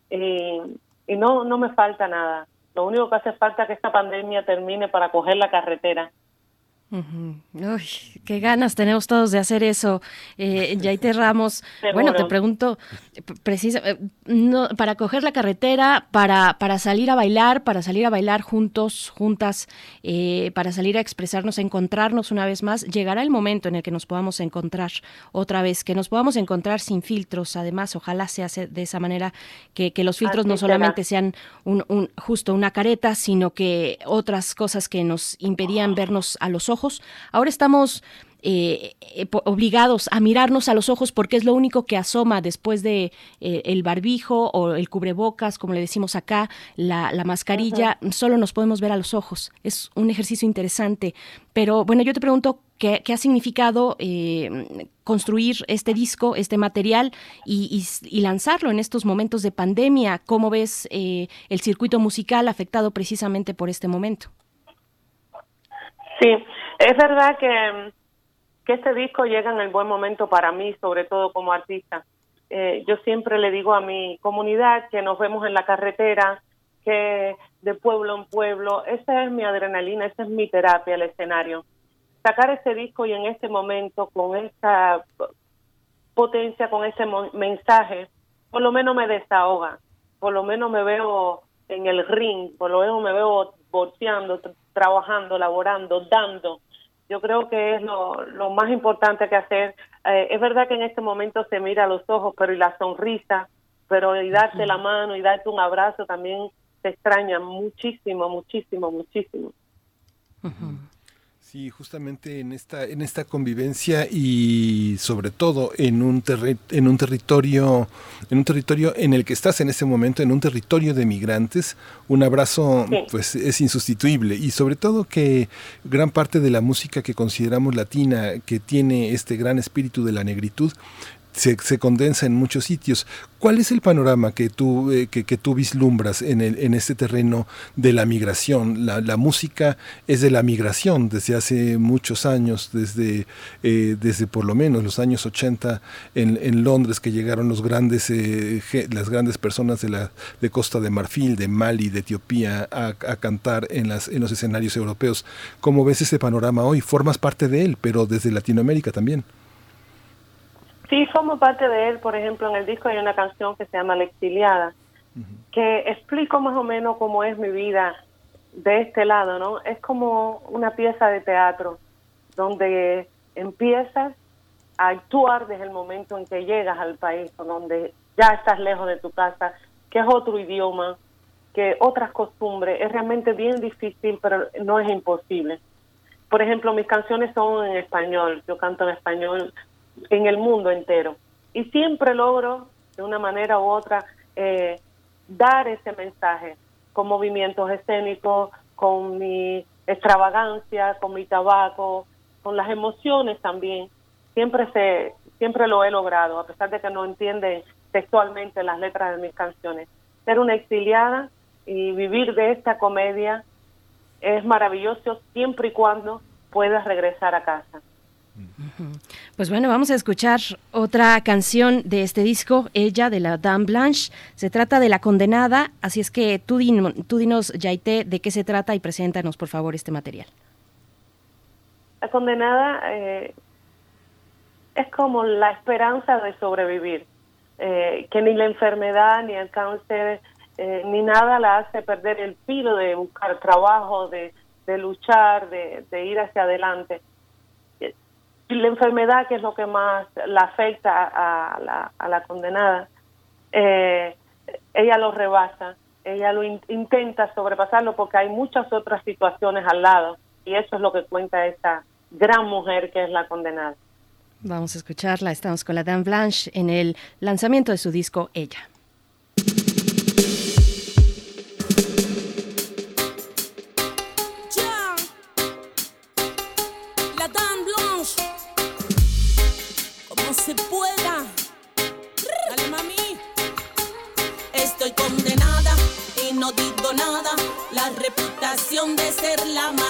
y, y no, no me falta nada. Lo único que hace falta es que esta pandemia termine para coger la carretera. Uy, qué ganas tenemos todos de hacer eso. Eh, Yaite Ramos, bueno, te pregunto, precisa, eh, no, para coger la carretera, para, para salir a bailar, para salir a bailar juntos, juntas, eh, para salir a expresarnos, a encontrarnos una vez más, llegará el momento en el que nos podamos encontrar otra vez, que nos podamos encontrar sin filtros, además, ojalá sea se- de esa manera, que, que los filtros Así no será. solamente sean un, un- justo una careta, sino que otras cosas que nos impedían vernos a los ojos. Ahora estamos eh, eh, obligados a mirarnos a los ojos porque es lo único que asoma después de eh, el barbijo o el cubrebocas, como le decimos acá, la, la mascarilla, solo nos podemos ver a los ojos. Es un ejercicio interesante. Pero bueno, yo te pregunto, ¿qué, ha significado construir este disco, este material y, lanzarlo en estos momentos de pandemia? ¿Cómo ves el circuito musical afectado precisamente por este momento? Sí, es verdad que, que este disco llega en el buen momento para mí, sobre todo como artista. Eh, yo siempre le digo a mi comunidad que nos vemos en la carretera, que de pueblo en pueblo, esa es mi adrenalina, esa es mi terapia, el escenario. Sacar ese disco y en este momento con esa potencia, con ese mensaje, por lo menos me desahoga, por lo menos me veo en el ring, por lo menos me veo boxeando, trabajando, laborando, dando. Yo creo que es lo, lo más importante que hacer. Eh, es verdad que en este momento se mira a los ojos, pero y la sonrisa, pero y darte la mano y darte un abrazo también se extraña muchísimo, muchísimo, muchísimo. Sí, justamente en esta en esta convivencia y sobre todo en un en un territorio en un territorio en el que estás en este momento en un territorio de migrantes, un abrazo pues es insustituible. Y sobre todo que gran parte de la música que consideramos latina que tiene este gran espíritu de la negritud se, condensa en muchos sitios. ¿Cuál es el panorama que tú, eh, que, tú vislumbras en, el, en este terreno de la migración? La, música es de la migración desde hace muchos años, desde, eh, desde por lo menos los años 80 en, Londres que llegaron los grandes, eh, las grandes personas de, la, de Costa de Marfil, de Mali, de Etiopía a, a, cantar en, las, en los escenarios europeos. ¿Cómo ves ese panorama hoy? Formas parte de él, pero desde Latinoamérica también. Sí, formo parte de él. Por ejemplo, en el disco hay una canción que se llama La Exiliada, que explico más o menos cómo es mi vida de este lado, ¿no? Es como una pieza de teatro donde empiezas a actuar desde el momento en que llegas al país, donde ya estás lejos de tu casa, que es otro idioma, que otras costumbres. Es realmente bien difícil, pero no es imposible. Por ejemplo, mis canciones son en español, yo canto en español en el mundo entero. Y siempre logro, de una manera u otra, eh, dar ese mensaje con movimientos escénicos, con mi extravagancia, con mi tabaco, con las emociones también. Siempre se, siempre lo he logrado, a pesar de que no entienden textualmente las letras de mis canciones. Ser una exiliada y vivir de esta comedia es maravilloso siempre y cuando puedas regresar a casa. Pues bueno, vamos a escuchar otra canción de este disco, Ella, de la Dame Blanche. Se trata de La Condenada, así es que tú, tú dinos, Yaité, de qué se trata y preséntanos, por favor, este material. La Condenada eh, es como la esperanza de sobrevivir, eh, que ni la enfermedad, ni el cáncer, eh, ni nada la hace perder el filo de buscar trabajo, de, luchar, de ir hacia adelante la enfermedad, que es lo que más la afecta a la, a la condenada, eh, ella lo rebasa, ella lo intenta sobrepasarlo porque hay muchas otras situaciones al lado y eso es lo que cuenta esta gran mujer que es la condenada. Vamos a escucharla, estamos con la Dan Blanche en el lanzamiento de su disco Ella. La más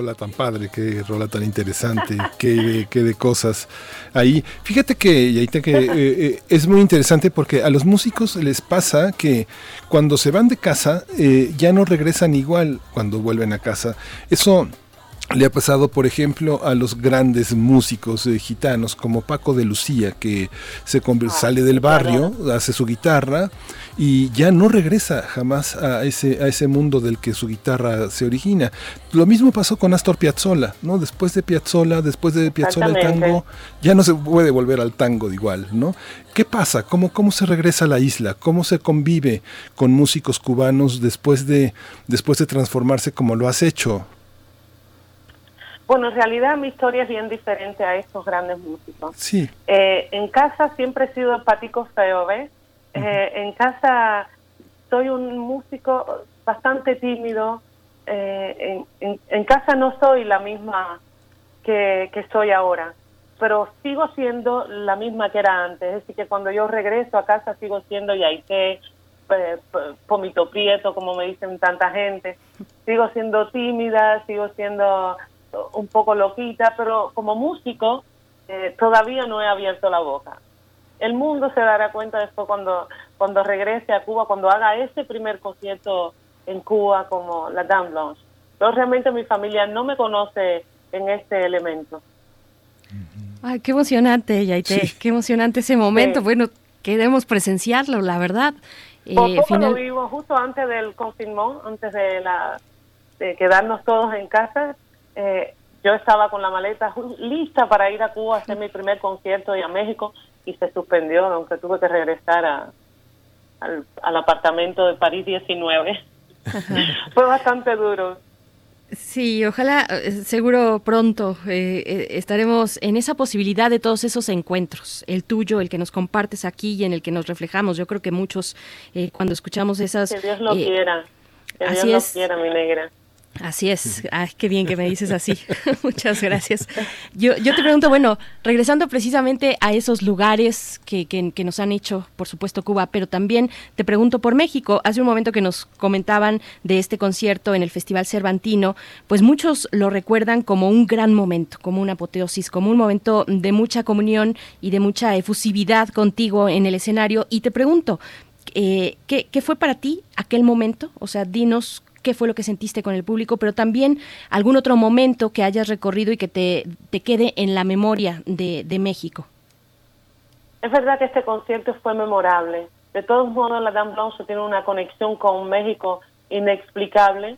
rola tan padre, qué rola tan interesante, qué, de- qué de cosas ahí. Fíjate que, que eh, eh, es muy interesante porque a los músicos les pasa que cuando se van de casa eh, ya no regresan igual cuando vuelven a casa. Eso le ha pasado, por ejemplo, a los grandes músicos eh, gitanos como Paco de Lucía, que se conv- sale del barrio, hace su guitarra y ya no regresa jamás a ese, a ese mundo del que su guitarra se origina. Lo mismo pasó con Astor Piazzolla, ¿no? Después de Piazzolla, después de Piazzolla el tango, ya no se puede volver al tango de igual, ¿no? ¿Qué pasa? ¿Cómo, ¿Cómo se regresa a la isla? ¿Cómo se convive con músicos cubanos después de, después de transformarse como lo has hecho? Bueno, en realidad mi historia es bien diferente a estos grandes músicos. Sí. Eh, en casa siempre he sido patico feo, ¿ves? Eh, en casa soy un músico bastante tímido. Eh, en, en- en casa no soy la misma que, que soy ahora, pero sigo siendo la misma que era antes. Es decir, que cuando yo regreso a casa sigo siendo Yaité, Pomito Prieto, como me dicen tanta gente. Sigo siendo tímida, sigo siendo un poco loquita, pero como músico eh, todavía no he abierto la boca. El mundo se dará cuenta después cuando, cuando regrese a Cuba, cuando haga ese primer concierto en Cuba como la Dame Blanche. Pero realmente mi familia no me conoce en este elemento. Ay, qué emocionante, Yaité, qué emocionante ese momento. Sí. Bueno, queremos presenciarlo, la verdad. Por Eh, poco final- lo vivo justo antes del confinmón, antes de, la, de quedarnos todos en casa. Eh, yo estaba con la maleta lista para ir a Cuba a hacer mi primer concierto y a México y se suspendió, aunque tuve que regresar a, al, al apartamento de París 19. Fue bastante duro. Sí, ojalá, eh, seguro pronto eh, eh, estaremos en esa posibilidad de todos esos encuentros, el tuyo, el que nos compartes aquí y en el que nos reflejamos. Yo creo que muchos, eh, cuando escuchamos esas... Que Dios lo eh, quiera. Que así Dios es. lo quiera, mi negra. Así es, Ay, qué bien que me dices así. Muchas gracias. Yo, yo te pregunto, bueno, regresando precisamente a esos lugares que, que- que nos han hecho, por supuesto, Cuba, pero también te pregunto por México. Hace un momento que nos comentaban de este concierto en el Festival Cervantino, pues muchos lo recuerdan como un gran momento, como una apoteosis, como un momento de mucha comunión y de mucha efusividad contigo en el escenario. Y te pregunto, eh, ¿qué, qué fue para ti aquel momento? O sea, dinos qué fue lo que sentiste con el público, pero también algún otro momento que hayas recorrido y que te, te quede en la memoria de, de México. Es verdad que este concierto fue memorable. De todos modos, la Dame Blanche tiene una conexión con México inexplicable,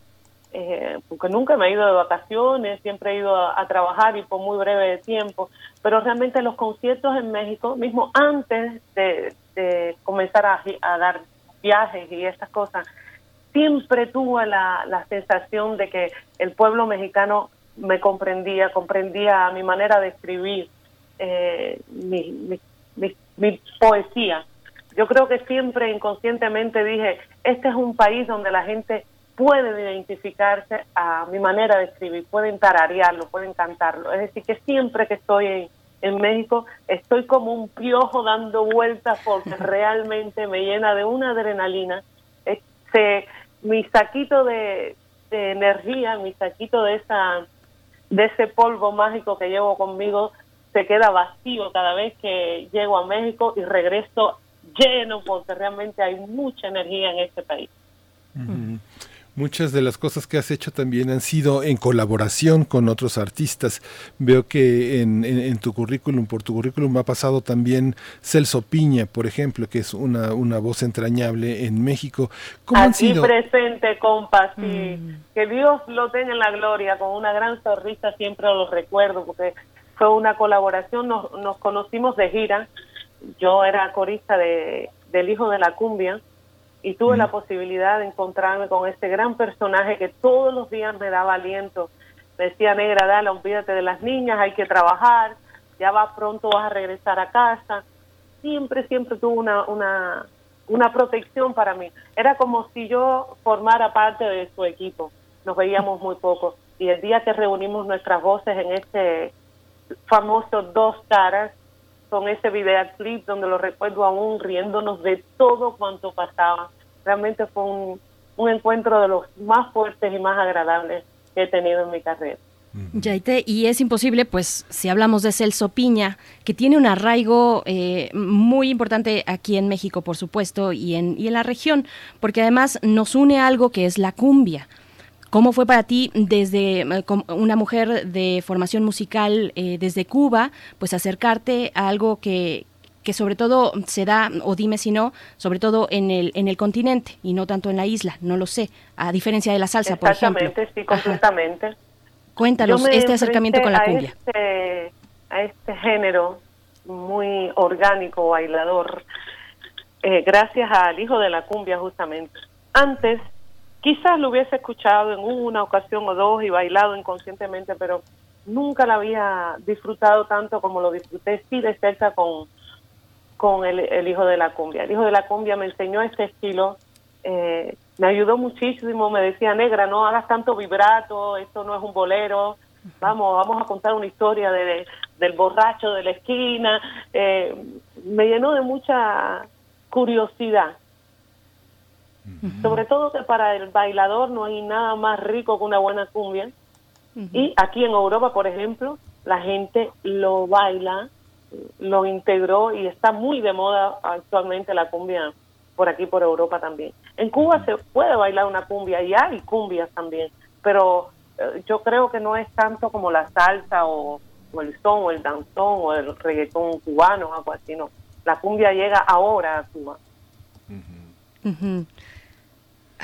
eh, porque nunca me he ido de vacaciones, siempre he ido a, trabajar y por muy breve tiempo, pero realmente los conciertos en México, mismo antes de, comenzar a dar viajes y estas cosas, siempre tuve la, la sensación de que el pueblo mexicano me comprendía, comprendía mi manera de escribir, eh, mi, mi, mi- mi poesía. Yo creo que siempre inconscientemente dije, este es un país donde la gente puede identificarse a mi manera de escribir, pueden tararearlo, pueden cantarlo. Es decir, que siempre que estoy en, en México estoy como un piojo dando vueltas porque realmente me llena de una adrenalina. Este, mi saquito de, energía, mi saquito de esa de ese polvo mágico que llevo conmigo se queda vacío cada vez que llego a México y regreso lleno porque realmente hay mucha energía en este país. Muchas de las cosas que has hecho también han sido en colaboración con otros artistas. Veo que en, en- en tu currículum, por tu currículum ha pasado también Celso Piña, por ejemplo, que es una, una voz entrañable en México. ¿Cómo han Aquí sido? presente, compa, sí. Que Dios lo tenga en la gloria, con una gran sonrisa siempre lo recuerdo, porque fue una colaboración, nos, nos conocimos de gira, yo era corista de, del Hijo de la Cumbia, y tuve la posibilidad de encontrarme con este gran personaje que todos los días me daba aliento. Me decía, negra, dale, olvídate de las niñas, hay que trabajar, ya va pronto, vas a regresar a casa. Siempre, siempre tuvo una, una, una protección para mí. Era como si yo formara parte de su equipo. Nos veíamos muy poco. Y el día que reunimos nuestras voces en este famoso Dos Caras, con ese videoclip donde lo recuerdo aún riéndonos de todo cuanto pasaba. Realmente fue un, un encuentro de los más fuertes y más agradables que he tenido en mi carrera. Yaite, y es imposible, pues, si hablamos de Celso Piña, que tiene un arraigo eh, muy importante aquí en México, por supuesto, y en, y en la región, porque además nos une algo que es la cumbia. ¿Cómo fue para ti desde eh, una mujer de formación musical eh, desde Cuba, pues acercarte a algo que, que sobre todo se da, o dime si no, sobre todo en el, en el continente y no tanto en la isla, no lo sé, a diferencia de la salsa, por ejemplo. Exactamente, sí, completamente. Cuéntanos este acercamiento con la cumbia. A este, a este género muy orgánico, bailador, eh, gracias al hijo de la cumbia justamente. Antes, quizás lo hubiese escuchado en una ocasión o dos y bailado inconscientemente, pero nunca la había disfrutado tanto como lo disfruté, sí de cerca con, con el, hijo de la cumbia. El hijo de la cumbia me enseñó este estilo, eh, me ayudó muchísimo, me decía, negra, no hagas tanto vibrato, esto no es un bolero, vamos, vamos a contar una historia de, del borracho de la esquina. Eh, me llenó de mucha curiosidad. Sobre todo que para el bailador no hay nada más rico que una buena cumbia. Y aquí en Europa, por ejemplo, la gente lo baila, lo integró y está muy de moda actualmente la cumbia por aquí, por Europa también. En Cuba se puede bailar una cumbia y hay cumbias también, pero eh, yo creo que no es tanto como la salsa o, o el son o el danzón o el reggaetón cubano, algo así, no. La cumbia llega ahora a Cuba.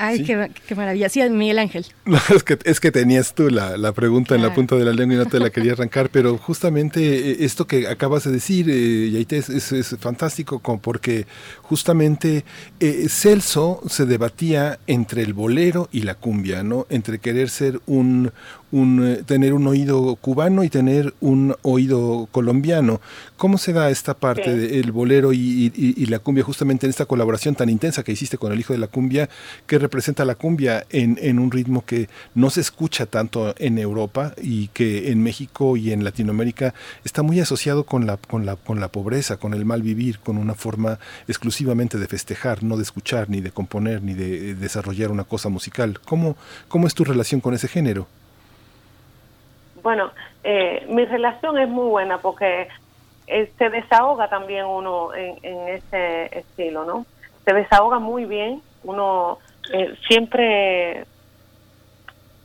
Ay, Sí. qué, qué maravilla. Sí, Miguel Ángel. No, es que, es que tenías tú la, la pregunta en la punta de la lengua y no te la quería arrancar, pero justamente eh, esto que acabas de decir, eh, Yaité, es, es- es fantástico como porque justamente eh, Celso se debatía entre el bolero y la cumbia, ¿no? Entre querer ser un, un eh, tener un oído cubano y tener un oído colombiano. ¿Cómo se da esta parte Sí. del bolero y, y- y la cumbia justamente en esta colaboración tan intensa que hiciste con el hijo de la cumbia? ¿Qué representa la cumbia en, en un ritmo que no se escucha tanto en Europa y que en México y en Latinoamérica está muy asociado con la, con la, con la pobreza, con el mal vivir, con una forma exclusivamente de festejar, no de escuchar, ni de componer, ni de eh, desarrollar una cosa musical? ¿Cómo, cómo es tu relación con ese género? Bueno, eh, mi relación es muy buena porque eh, se desahoga también uno en, ese estilo, ¿no? Se desahoga muy bien, uno eh, siempre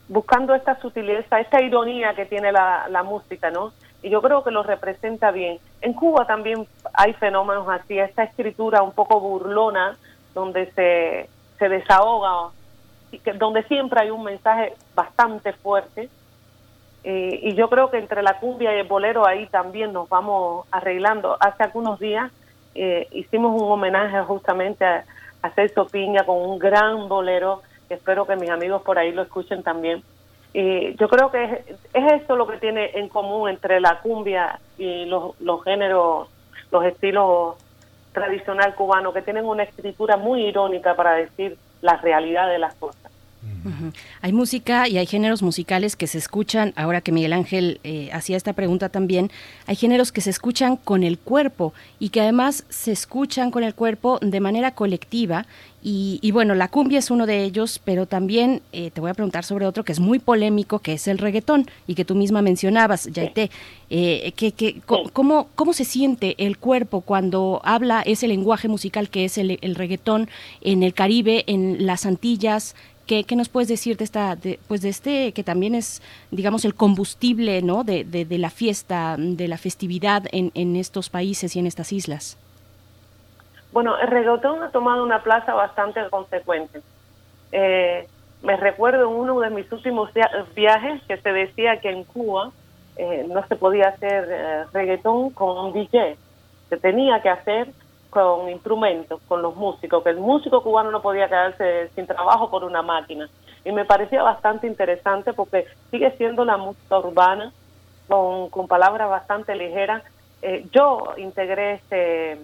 buscando esta sutileza, esta ironía que tiene la, la música, ¿no? Y yo creo que lo representa bien. En Cuba también hay fenómenos así, esta escritura un poco burlona, donde se, se desahoga, donde siempre hay un mensaje bastante fuerte. Eh, y yo creo que entre la cumbia y el bolero ahí también nos vamos arreglando. Hace algunos días eh, hicimos un homenaje justamente a, a Celso Piña con un gran bolero, que espero que mis amigos por ahí lo escuchen también. Y yo creo que es, es eso lo que tiene en común entre la cumbia y los, los géneros, los estilos tradicional cubano, que tienen una escritura muy irónica para decir la realidad de las cosas. Hay música y hay géneros musicales que se escuchan, ahora que Miguel Ángel eh, hacía esta pregunta también, hay géneros que se escuchan con el cuerpo y que además se escuchan con el cuerpo de manera colectiva. Y, y bueno, la cumbia es uno de ellos, pero también eh, te voy a preguntar sobre otro que es muy polémico, que es el reggaetón, y que tú misma mencionabas, Yaité. Eh, que, que, cómo, ¿Cómo se siente el cuerpo cuando habla ese lenguaje musical que es el, el reggaetón en el Caribe, en las Antillas? ¿Qué, qué nos puedes decir de esta, de, pues de este que también es, digamos, el combustible, ¿no? De, de, de la fiesta, de la festividad en, en estos países y en estas islas. Bueno, el reggaetón ha tomado una plaza bastante consecuente. Eh, me recuerdo en uno de mis últimos via- viajes que se decía que en Cuba eh, no se podía hacer eh, reggaetón con un DJ, se tenía que hacer con instrumentos, con los músicos, que el músico cubano no podía quedarse sin trabajo por una máquina. Y me parecía bastante interesante porque sigue siendo la música urbana, con, con palabras bastante ligeras. Eh, yo integré este,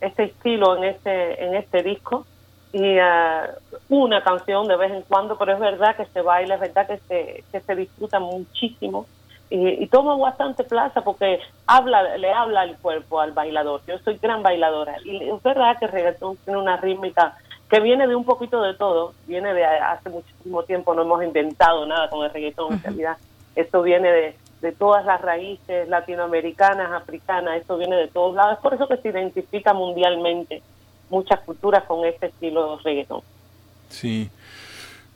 este estilo en este, en este disco y ah, una canción de vez en cuando, pero es verdad que se baila, es verdad que se, que se disfruta muchísimo y, y toma bastante plaza porque habla, le habla al cuerpo, al bailador. Yo soy gran bailadora y es verdad que el reggaetón tiene una rítmica que viene de un poquito de todo, viene de hace muchísimo tiempo, no hemos inventado nada con el reggaetón, en realidad esto viene de, de todas las raíces latinoamericanas, africanas, esto viene de todos lados, es por eso que se identifica mundialmente muchas culturas con este estilo de reggaetón. Sí.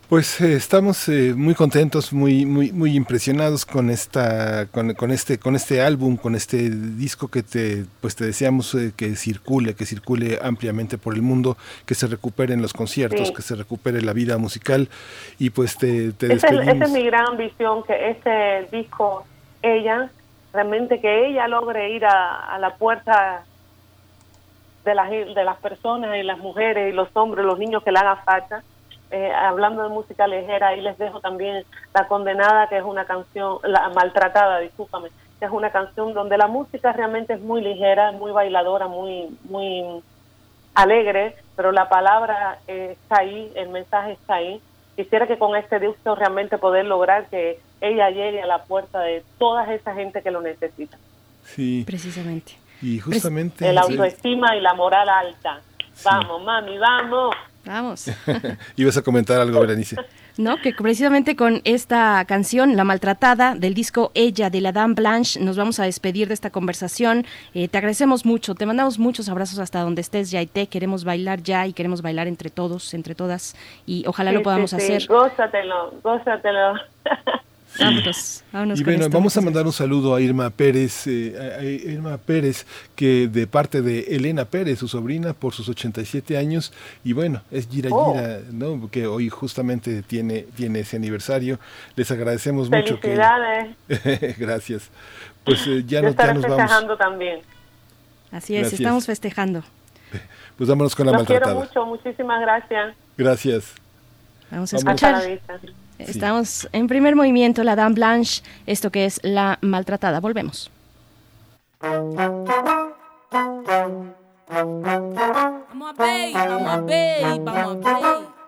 Pues eh, estamos eh, muy contentos, muy muy muy impresionados con esta con, con este con este álbum, con este disco que te pues te deseamos eh, que circule, que circule ampliamente por el mundo, que se recuperen los conciertos, Sí. que se recupere la vida musical y pues te, te Esa es, despedimos. esa es mi gran ambición, que este disco, ella, realmente que ella logre ir a, a la puerta de las, de las personas y las mujeres y los hombres, los niños que le haga falta. Eh, hablando de música ligera, ahí les dejo también La Condenada, que es una canción, La Maltratada, discúlpame, que es una canción donde la música realmente es muy ligera, muy bailadora, muy, muy alegre, pero la palabra eh, está ahí, el mensaje está ahí. Quisiera que con este disco realmente poder lograr que ella llegue a la puerta de toda esa gente que lo necesita. Sí. Precisamente. Y justamente El autoestima y la moral alta. Vamos, mami, vamos. Vamos. ibas a comentar algo, Berenice. No, que precisamente con esta canción, La Maltratada, del disco Ella de la Dame Blanche, nos vamos a despedir de esta conversación. Eh, te agradecemos mucho, te mandamos muchos abrazos hasta donde estés, Yaité. Queremos bailar ya y queremos bailar entre todos, entre todas, y ojalá lo podamos sí, sí. hacer. Gózatelo, gózatelo. Vámonos, vámonos Y bueno, esto. vamos a mandar un saludo a Irma Pérez, eh, a- Irma Pérez, que de parte de Elena Pérez, su sobrina, por sus 87 años, y bueno, es Gira Oh. Gira, ¿no? Que hoy justamente tiene, tiene ese aniversario. Les agradecemos mucho que... Felicidades. Gracias. Pues eh, ya, Yo nos, ya nos vamos. festejando también. Así es, Gracias. estamos festejando. Pues vámonos con la Los quiero maltratada. mucho, muchísimas gracias. Gracias. Vamos a Vamos. Hasta la escuchar. Estamos en primer movimiento, la Dame Blanche, esto que es La Maltratada. Volvemos. Vamos a vamos a vamos a.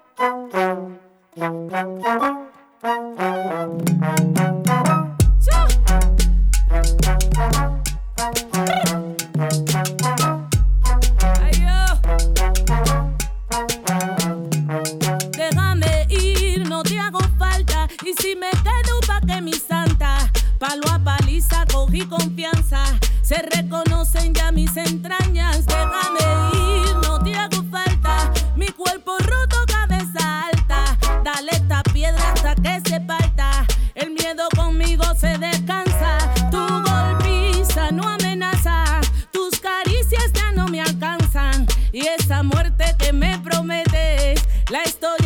cogí confianza. Se reconocen ya mis entrañas. Déjame ir, no te hago falta. Mi cuerpo roto, cabeza alta. Dale esta piedra hasta que se parta. El miedo conmigo se descansa. Tu golpiza no amenaza. Tus caricias ya no me alcanzan. Y esa muerte que me prometes, la estoy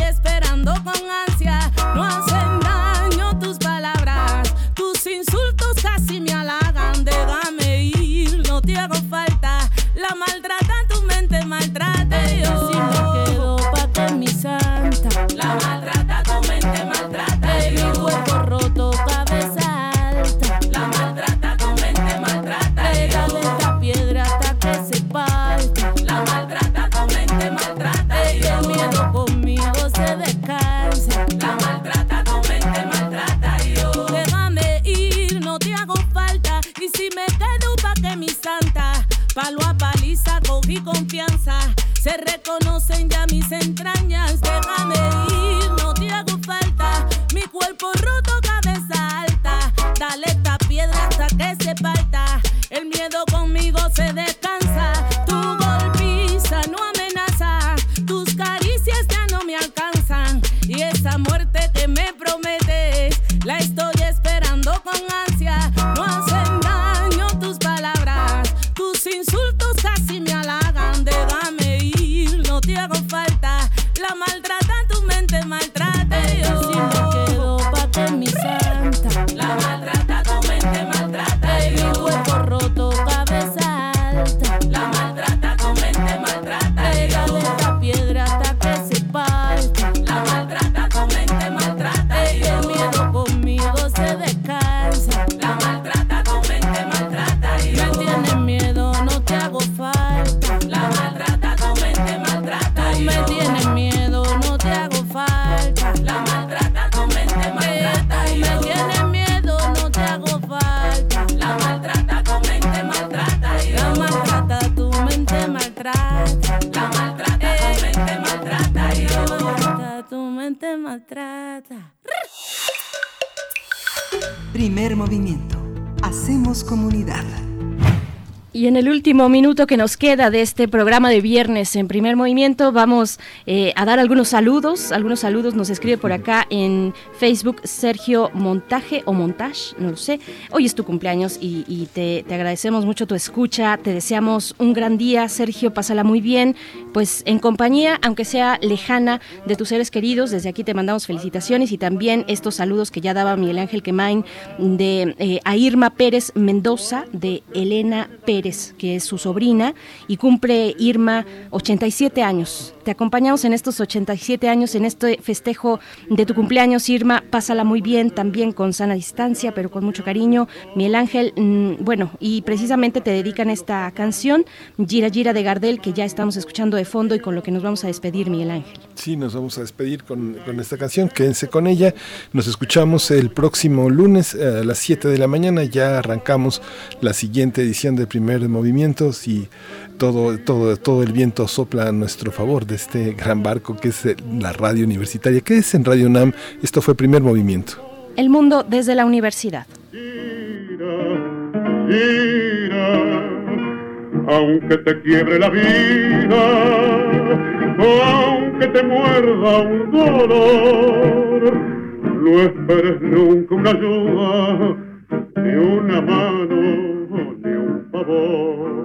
último minuto que nos queda de este programa de viernes en primer movimiento, vamos eh, a dar algunos saludos. Algunos saludos nos escribe por acá en Facebook Sergio Montaje o Montage, no lo sé. Hoy es tu cumpleaños y, te, te, agradecemos mucho tu escucha. Te deseamos un gran día, Sergio. Pásala muy bien. Pues en compañía, aunque sea lejana, de tus seres queridos. Desde aquí te mandamos felicitaciones y también estos saludos que ya daba Miguel Ángel Quemain de eh, a Irma Pérez Mendoza, de Elena Pérez que su sobrina, y cumple Irma 87 años. Te acompañamos en estos 87 años, en este festejo de tu cumpleaños, Irma. Pásala muy bien, también con sana distancia, pero con mucho cariño. Miguel Ángel, mm, bueno, y precisamente te dedican esta canción, Gira Gira de Gardel, que ya estamos escuchando de fondo y con lo que nos vamos a despedir, Miguel Ángel. Sí, nos vamos a despedir con, esta canción. Quédense con ella. Nos escuchamos el próximo lunes a las 7 de la mañana. Ya arrancamos la siguiente edición de Primer Movimientos y todo, todo, todo el viento sopla a nuestro favor de este gran barco que es la radio universitaria. ¿Qué es en Radio UNAM? Esto fue Primer Movimiento. El mundo desde la universidad. aunque te quiebre la vida, aunque te muerda un dolor, no esperes nunca una ayuda, ni una mano, ni un favor.